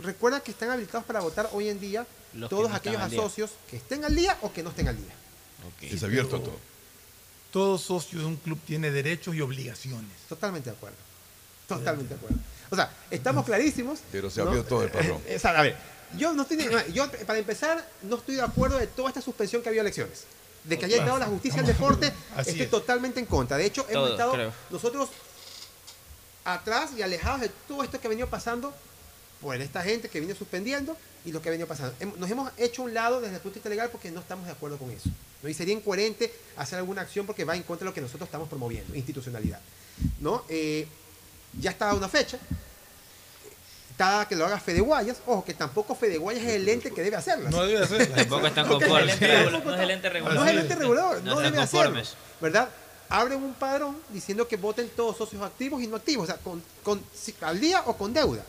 recuerda que están habilitados para votar hoy en día Los que todos no aquellos asocios que estén al día o que no estén al día. Es abierto a todo. Todo socio de un club tiene derechos y obligaciones. Totalmente de acuerdo. Totalmente de acuerdo. O sea, estamos clarísimos. Pero se ¿no? abrió todo el. Eh, o sea, a ver, yo no estoy, yo para empezar no estoy de acuerdo de toda esta suspensión que había elecciones. De que haya entrado la justicia al deporte, así estoy es. totalmente en contra. De hecho, hemos estado creo. nosotros atrás y alejados de todo esto que ha venido pasando por esta gente que viene suspendiendo y lo que ha venido pasando. Nos hemos hecho un lado desde el punto de vista legal porque no estamos de acuerdo con eso. ¿No? Y sería incoherente hacer alguna acción porque va en contra de lo que nosotros estamos promoviendo, institucionalidad. ¿no? Eh, ya está dada una fecha. Está que lo haga Fede Guayas. Ojo, que tampoco Fede Guayas es el ente que debe hacerlas. No debe hacerlas. Tampoco están conformes. No es el ente regulador. No es el ente regulador, no, No debe están hacerlo. conformes. ¿Verdad? Abren un padrón diciendo que voten todos socios activos y no activos, o sea, con, con- si- al día o con deuda.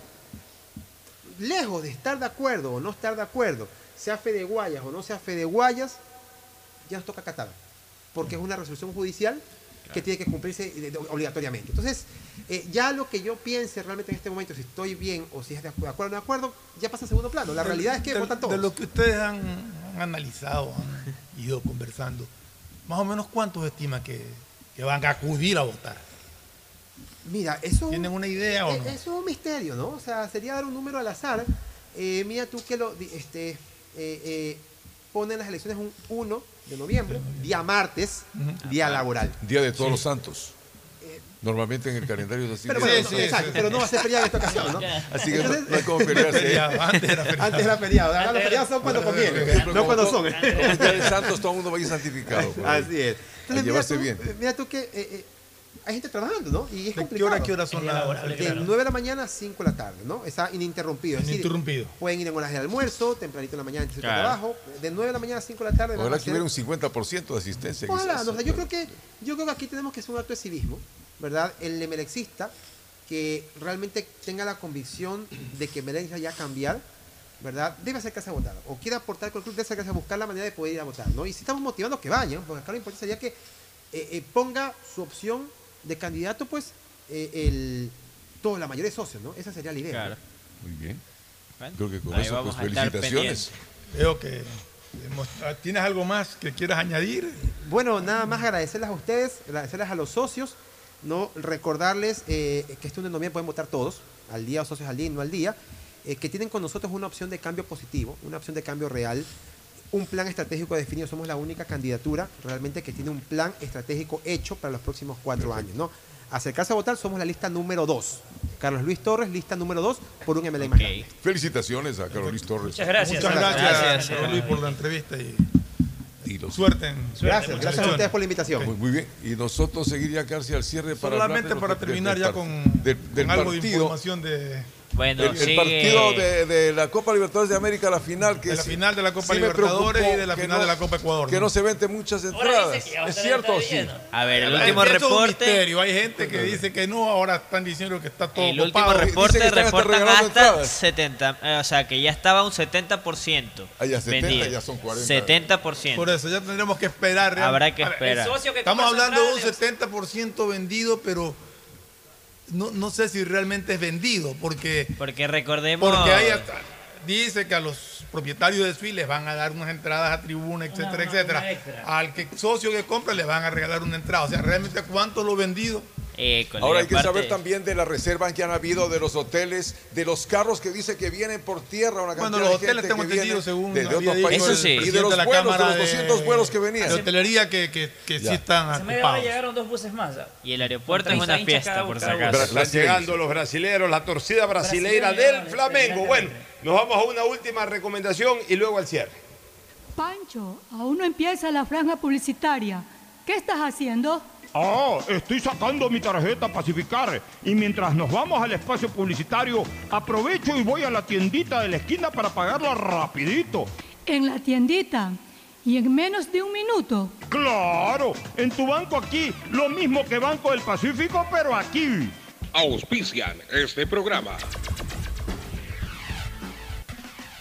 Lejos de estar de acuerdo o no estar de acuerdo, sea Fede Guayas o no sea Fede Guayas, ya nos toca acatar. Porque es una resolución judicial que tiene que cumplirse de- obligatoriamente. Entonces, eh, ya lo que yo piense realmente en este momento, si estoy bien o si es de acu- de acuerdo o no de acuerdo, ya pasa a segundo plano. La realidad es que de, votan todos. De lo que ustedes han, han analizado, han ido conversando, más o menos cuántos estiman que, que van a acudir a votar. Mira, eso. ¿Tienen una idea o eh, no? Eso es un misterio, ¿no? O sea, sería dar un número al azar. Eh, mira tú que lo. Este, eh, eh, ponen las elecciones un 1 de noviembre, día martes, día laboral. Día de todos los santos. Normalmente en el calendario es así. Pero bueno, no, exacto, pero no va a ser feriado en esta ocasión, ¿no? Así que no- Entonces- no hay como pelearse. Feriado, antes era feriado. Antes era feriado. Ahora los feriados son cuando conviene, no cuando son. De Santos, todo el mundo va a ir santificado. Así es. A Entonces, llevarse mira tú, bien. mira tú que eh, eh, hay gente trabajando, ¿no? Y es ¿De qué complicado. hora a qué hora son las De 9 de la mañana a 5 de la tarde, ¿no? Está ininterrumpido. Es decir, Ininterrumpido. pueden ir en horas de almuerzo, tempranito en la mañana, antes de Claro. trabajo. De 9 de la mañana a 5 de la tarde. Ojalá que hubiera un 50% de asistencia. Ojalá, no, o sea, yo creo que yo creo que aquí tenemos que hacer un acto de civismo, ¿verdad? El emelexista que realmente tenga la convicción de que merece ya cambiar, ¿verdad? Debe acercarse a votar. O quiere aportar con el club, debe acercarse a buscar la manera de poder ir a votar, ¿no? Y si estamos motivando que vayan, porque acá lo importante sería que eh, eh, ponga su opción de candidato, pues, eh, el, todo, la mayoría de socios, ¿no? Esa sería la idea. Claro. Muy bien. Bueno, Creo que con ahí eso, pues vamos a estar felicitaciones. Veo que ah, ¿Tienes algo más que quieras añadir? Bueno, nada más agradecerles a ustedes, agradecerles a los socios, no recordarles eh, que este 1 de noviembre pueden votar todos, al día o socios al día y no al día, eh, que tienen con nosotros una opción de cambio positivo, una opción de cambio real, un plan estratégico definido. Somos la única candidatura realmente que tiene un plan estratégico hecho para los próximos cuatro años. ¿no? Acercarse a votar, somos la lista número dos. Carlos Luis Torres, lista número 2 por un más grande. Felicitaciones a Carlos Luis Torres. Muchas gracias. Muchas gracias, Gracias. Carlos Luis, por la entrevista y los- suerte en Gracias, gracias a ustedes por la invitación. Muy, muy bien. Y nosotros seguir ya casi al cierre para Solamente para terminar ya con, del, del con algo de información de, Bueno, el, el partido de, de la Copa Libertadores de América, la final que de la sí- final de la Copa sí Libertadores y de la final no- de la Copa Ecuador. Que no se venden muchas entradas. ¿Es cierto o sí? A ver, el Eso último es un reporte. misterio. Hay gente que dice que no, ahora están diciendo que está todo El último copado. reporte hasta reportan hasta entradas. 70, eh, o sea que ya estaba un 70% Ah, ya 70, vendido. ya son 40. 70%. Por eso ya tendremos que esperar. Habrá que ver, esperar. El socio que Estamos hablando de un entrada, 70% vendido, pero no, no sé si realmente es vendido, porque, Porque recordemos. porque hay hasta- dice que a los propietarios de desfiles les van a dar unas entradas a tribuna, etcétera, una- etcétera. una. Al que socio que compra le van a regalar una entrada. O sea, realmente cuánto lo vendido. eh, Ahora hay que saber también de las reservas que han habido de los hoteles, de los carros que dice que vienen por tierra, una cantidad Bueno, los de hoteles gente tengo entendido, según desde había otros dicho países Eso sí. y de los de la vuelos, de Cámara los 200 vuelos que venían. de hotelería que, que, que sí están hora ocupados. llegaron dos buses más. ¿ah? Y el aeropuerto es una 30 hinchas fiesta, por si acaso. Están llegando los brasileros, la torcida brasileira Brasileño, del Flamengo. Bueno, nos vamos a una última recomendación y luego al cierre. Pancho, aún no empieza la franja publicitaria. ¿Qué estás haciendo? Ah, estoy sacando mi tarjeta Pacificar y mientras nos vamos al espacio publicitario, aprovecho y voy a la tiendita de la esquina para pagarla rapidito. En la tiendita. Y en menos de un minuto. Claro, en tu banco aquí, lo mismo que Banco del Pacífico, pero aquí. Auspician este programa.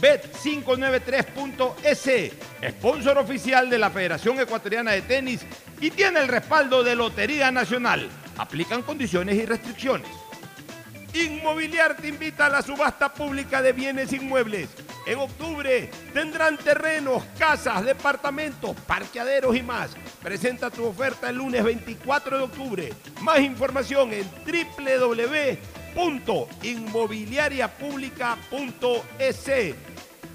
Bet593.es, sponsor oficial de la Federación Ecuatoriana de Tenis y tiene el respaldo de Lotería Nacional. Aplican condiciones y restricciones. Inmobiliar te invita a la subasta pública de bienes inmuebles. En octubre tendrán terrenos, casas, departamentos, parqueaderos y más. Presenta tu oferta el lunes 24 de octubre. Más información en www.inmobiliariapublica.es.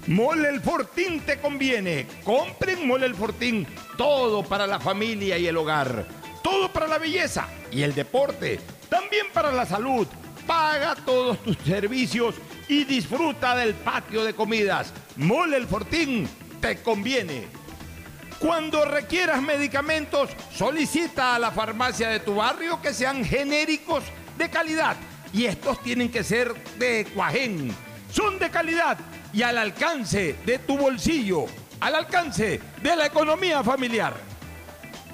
Mole el Fortín te conviene. Compren Mole el Fortín. Todo para la familia y el hogar. Todo para la belleza y el deporte. También para la salud. Paga todos tus servicios y disfruta del patio de comidas. Mole el Fortín te conviene. Cuando requieras medicamentos, solicita a la farmacia de tu barrio que sean genéricos de calidad. Y estos tienen que ser de Cuajén. Son de calidad y al alcance de tu bolsillo, al alcance de la economía familiar.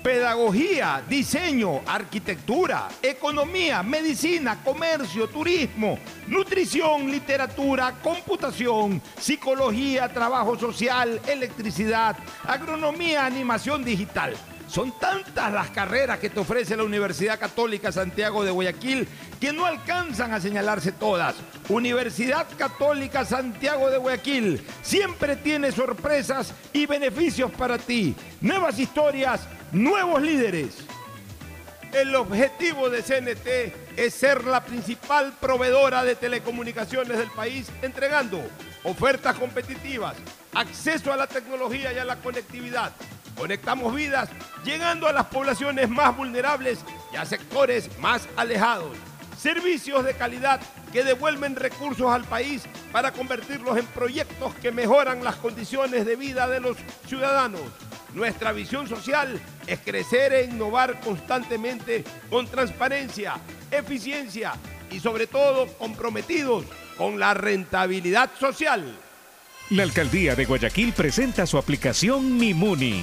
Pedagogía, diseño, arquitectura, economía, medicina, comercio, turismo, nutrición, literatura, computación, psicología, trabajo social, electricidad, agronomía, animación digital. Son tantas las carreras que te ofrece la Universidad Católica Santiago de Guayaquil que no alcanzan a señalarse todas. Universidad Católica Santiago de Guayaquil siempre tiene sorpresas y beneficios para ti. Nuevas historias, nuevos líderes. El objetivo de CNT es ser la principal proveedora de telecomunicaciones del país, entregando ofertas competitivas, acceso a la tecnología y a la conectividad. Conectamos vidas, llegando a las poblaciones más vulnerables y a sectores más alejados. Servicios de calidad que devuelven recursos al país para convertirlos en proyectos que mejoran las condiciones de vida de los ciudadanos. Nuestra visión social es crecer e innovar constantemente con transparencia, eficiencia y sobre todo comprometidos con la rentabilidad social. La alcaldía de Guayaquil presenta su aplicación Mimuni.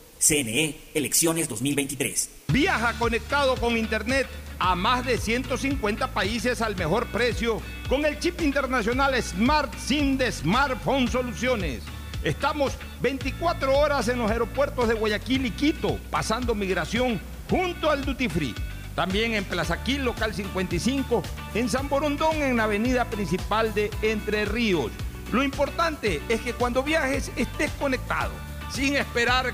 CNE, elecciones 2023. Viaja conectado con Internet a más de 150 países al mejor precio con el chip internacional Smart SIM de Smartphone Soluciones. Estamos 24 horas en los aeropuertos de Guayaquil y Quito, pasando migración junto al Duty Free. También en Plaza Quil, local 55, en San Borondón, en la avenida principal de Entre Ríos. Lo importante es que cuando viajes estés conectado, sin esperar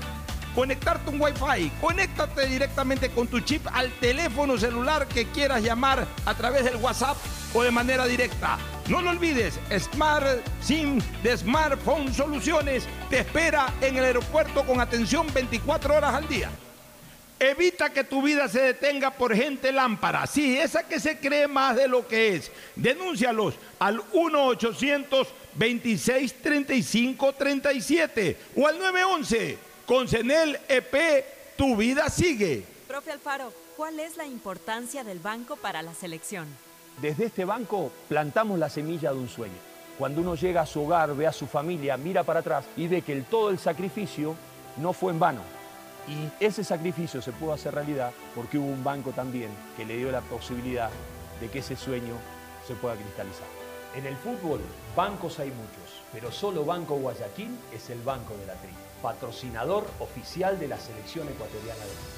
conectarte un Wi-Fi. Conéctate directamente con tu chip al teléfono celular que quieras llamar a través del WhatsApp o de manera directa. No lo olvides, Smart SIM de Smartphone Soluciones te espera en el aeropuerto con atención 24 horas al día. Evita que tu vida se detenga por gente lámpara. Sí, esa que se cree más de lo que es. Denúncialos al 1-800-2635-37 o al 911. Con CENEL EP, tu vida sigue. Profe Alfaro, ¿cuál es la importancia del banco para la selección? Desde este banco plantamos la semilla de un sueño. Cuando uno llega a su hogar, ve a su familia, mira para atrás y ve que el, todo el sacrificio no fue en vano. Y ese sacrificio se pudo hacer realidad porque hubo un banco también que le dio la posibilidad de que ese sueño se pueda cristalizar. En el fútbol, bancos hay muchos, pero solo Banco Guayaquil es el banco de la tri, patrocinador oficial de la selección ecuatoriana de fútbol.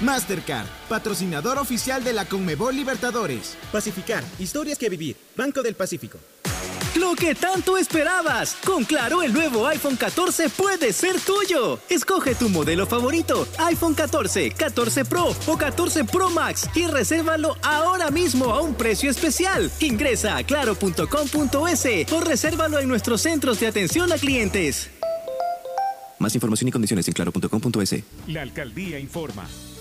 Mastercard, patrocinador oficial de la Conmebol Libertadores. Pacificar, historias que vivir. Banco del Pacífico. Lo que tanto esperabas. Con Claro, el nuevo iPhone 14 puede ser tuyo. Escoge tu modelo favorito, iPhone 14, 14 Pro o 14 Pro Max y resérvalo ahora mismo a un precio especial. Ingresa a claro.com.es o resérvalo en nuestros centros de atención a clientes. Más información y condiciones en claro.com.es. La alcaldía informa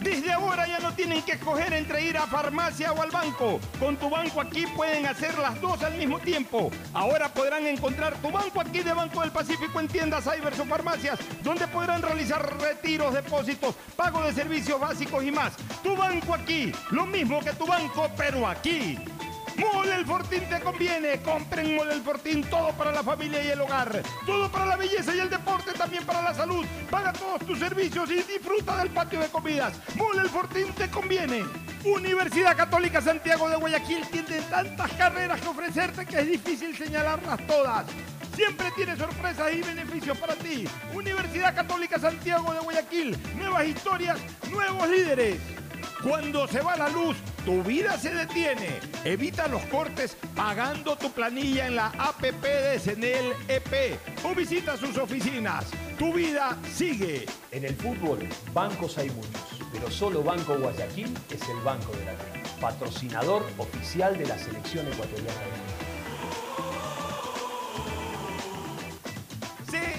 Desde ahora ya no tienen que escoger entre ir a farmacia o al banco. Con tu banco aquí pueden hacer las dos al mismo tiempo. Ahora podrán encontrar tu banco aquí de Banco del Pacífico en tiendas, cybers o farmacias, donde podrán realizar retiros, depósitos, pago de servicios básicos y más. Tu banco aquí, lo mismo que tu banco, pero aquí. Mole el Fortín te conviene. Compren Mole el Fortín, todo para la familia y el hogar. Todo para la belleza y el deporte, también para la salud. Paga todos tus servicios y disfruta del patio de comidas. Mole el Fortín te conviene. Universidad Católica Santiago de Guayaquil tiene tantas carreras que ofrecerte que es difícil señalarlas todas. Siempre tiene sorpresas y beneficios para ti. Universidad Católica Santiago de Guayaquil. Nuevas historias, nuevos líderes. Cuando se va la luz, tu vida se detiene. Evita los cortes pagando tu planilla en la APP de Senel EP o visita sus oficinas. Tu vida sigue. En el fútbol, bancos hay muchos, pero solo Banco Guayaquil es el banco de la tierra, patrocinador oficial de la selección ecuatoriana de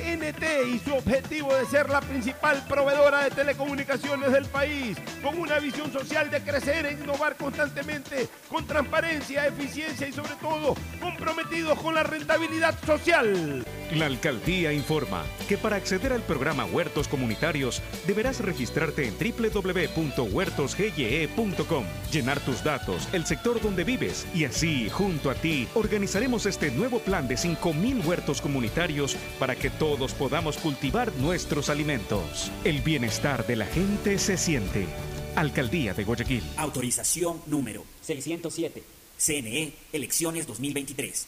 CNT y su objetivo de ser la principal proveedora de telecomunicaciones del país, con una visión social de crecer e innovar constantemente, con transparencia, eficiencia y sobre todo comprometidos con la rentabilidad social. La alcaldía informa que para acceder al programa Huertos Comunitarios deberás registrarte en www.huertosgye.com, llenar tus datos, el sector donde vives y así, junto a ti, organizaremos este nuevo plan de 5.000 huertos comunitarios para que todos podamos cultivar nuestros alimentos. El bienestar de la gente se siente. Alcaldía de Guayaquil. Autorización número 607. CNE, elecciones 2023.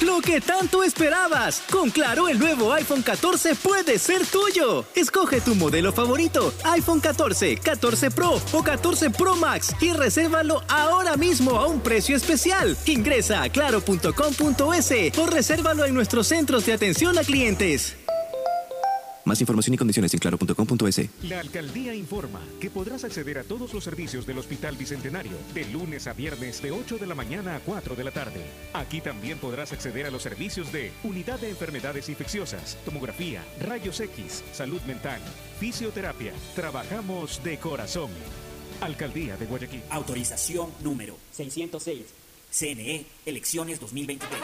Lo que tanto esperabas. Con Claro, el nuevo iPhone 14 puede ser tuyo. Escoge tu modelo favorito, iPhone 14, 14 Pro o 14 Pro Max y resérvalo ahora mismo a un precio especial. Ingresa a claro.com.es o resérvalo en nuestros centros de atención a clientes. Más información y condiciones en claro.com.es. La alcaldía informa que podrás acceder a todos los servicios del Hospital Bicentenario de lunes a viernes de 8 de la mañana a 4 de la tarde. Aquí también podrás acceder a los servicios de Unidad de Enfermedades Infecciosas, Tomografía, Rayos X, Salud Mental, Fisioterapia. Trabajamos de corazón. Alcaldía de Guayaquil. Autorización número 606. CNE, elecciones 2023.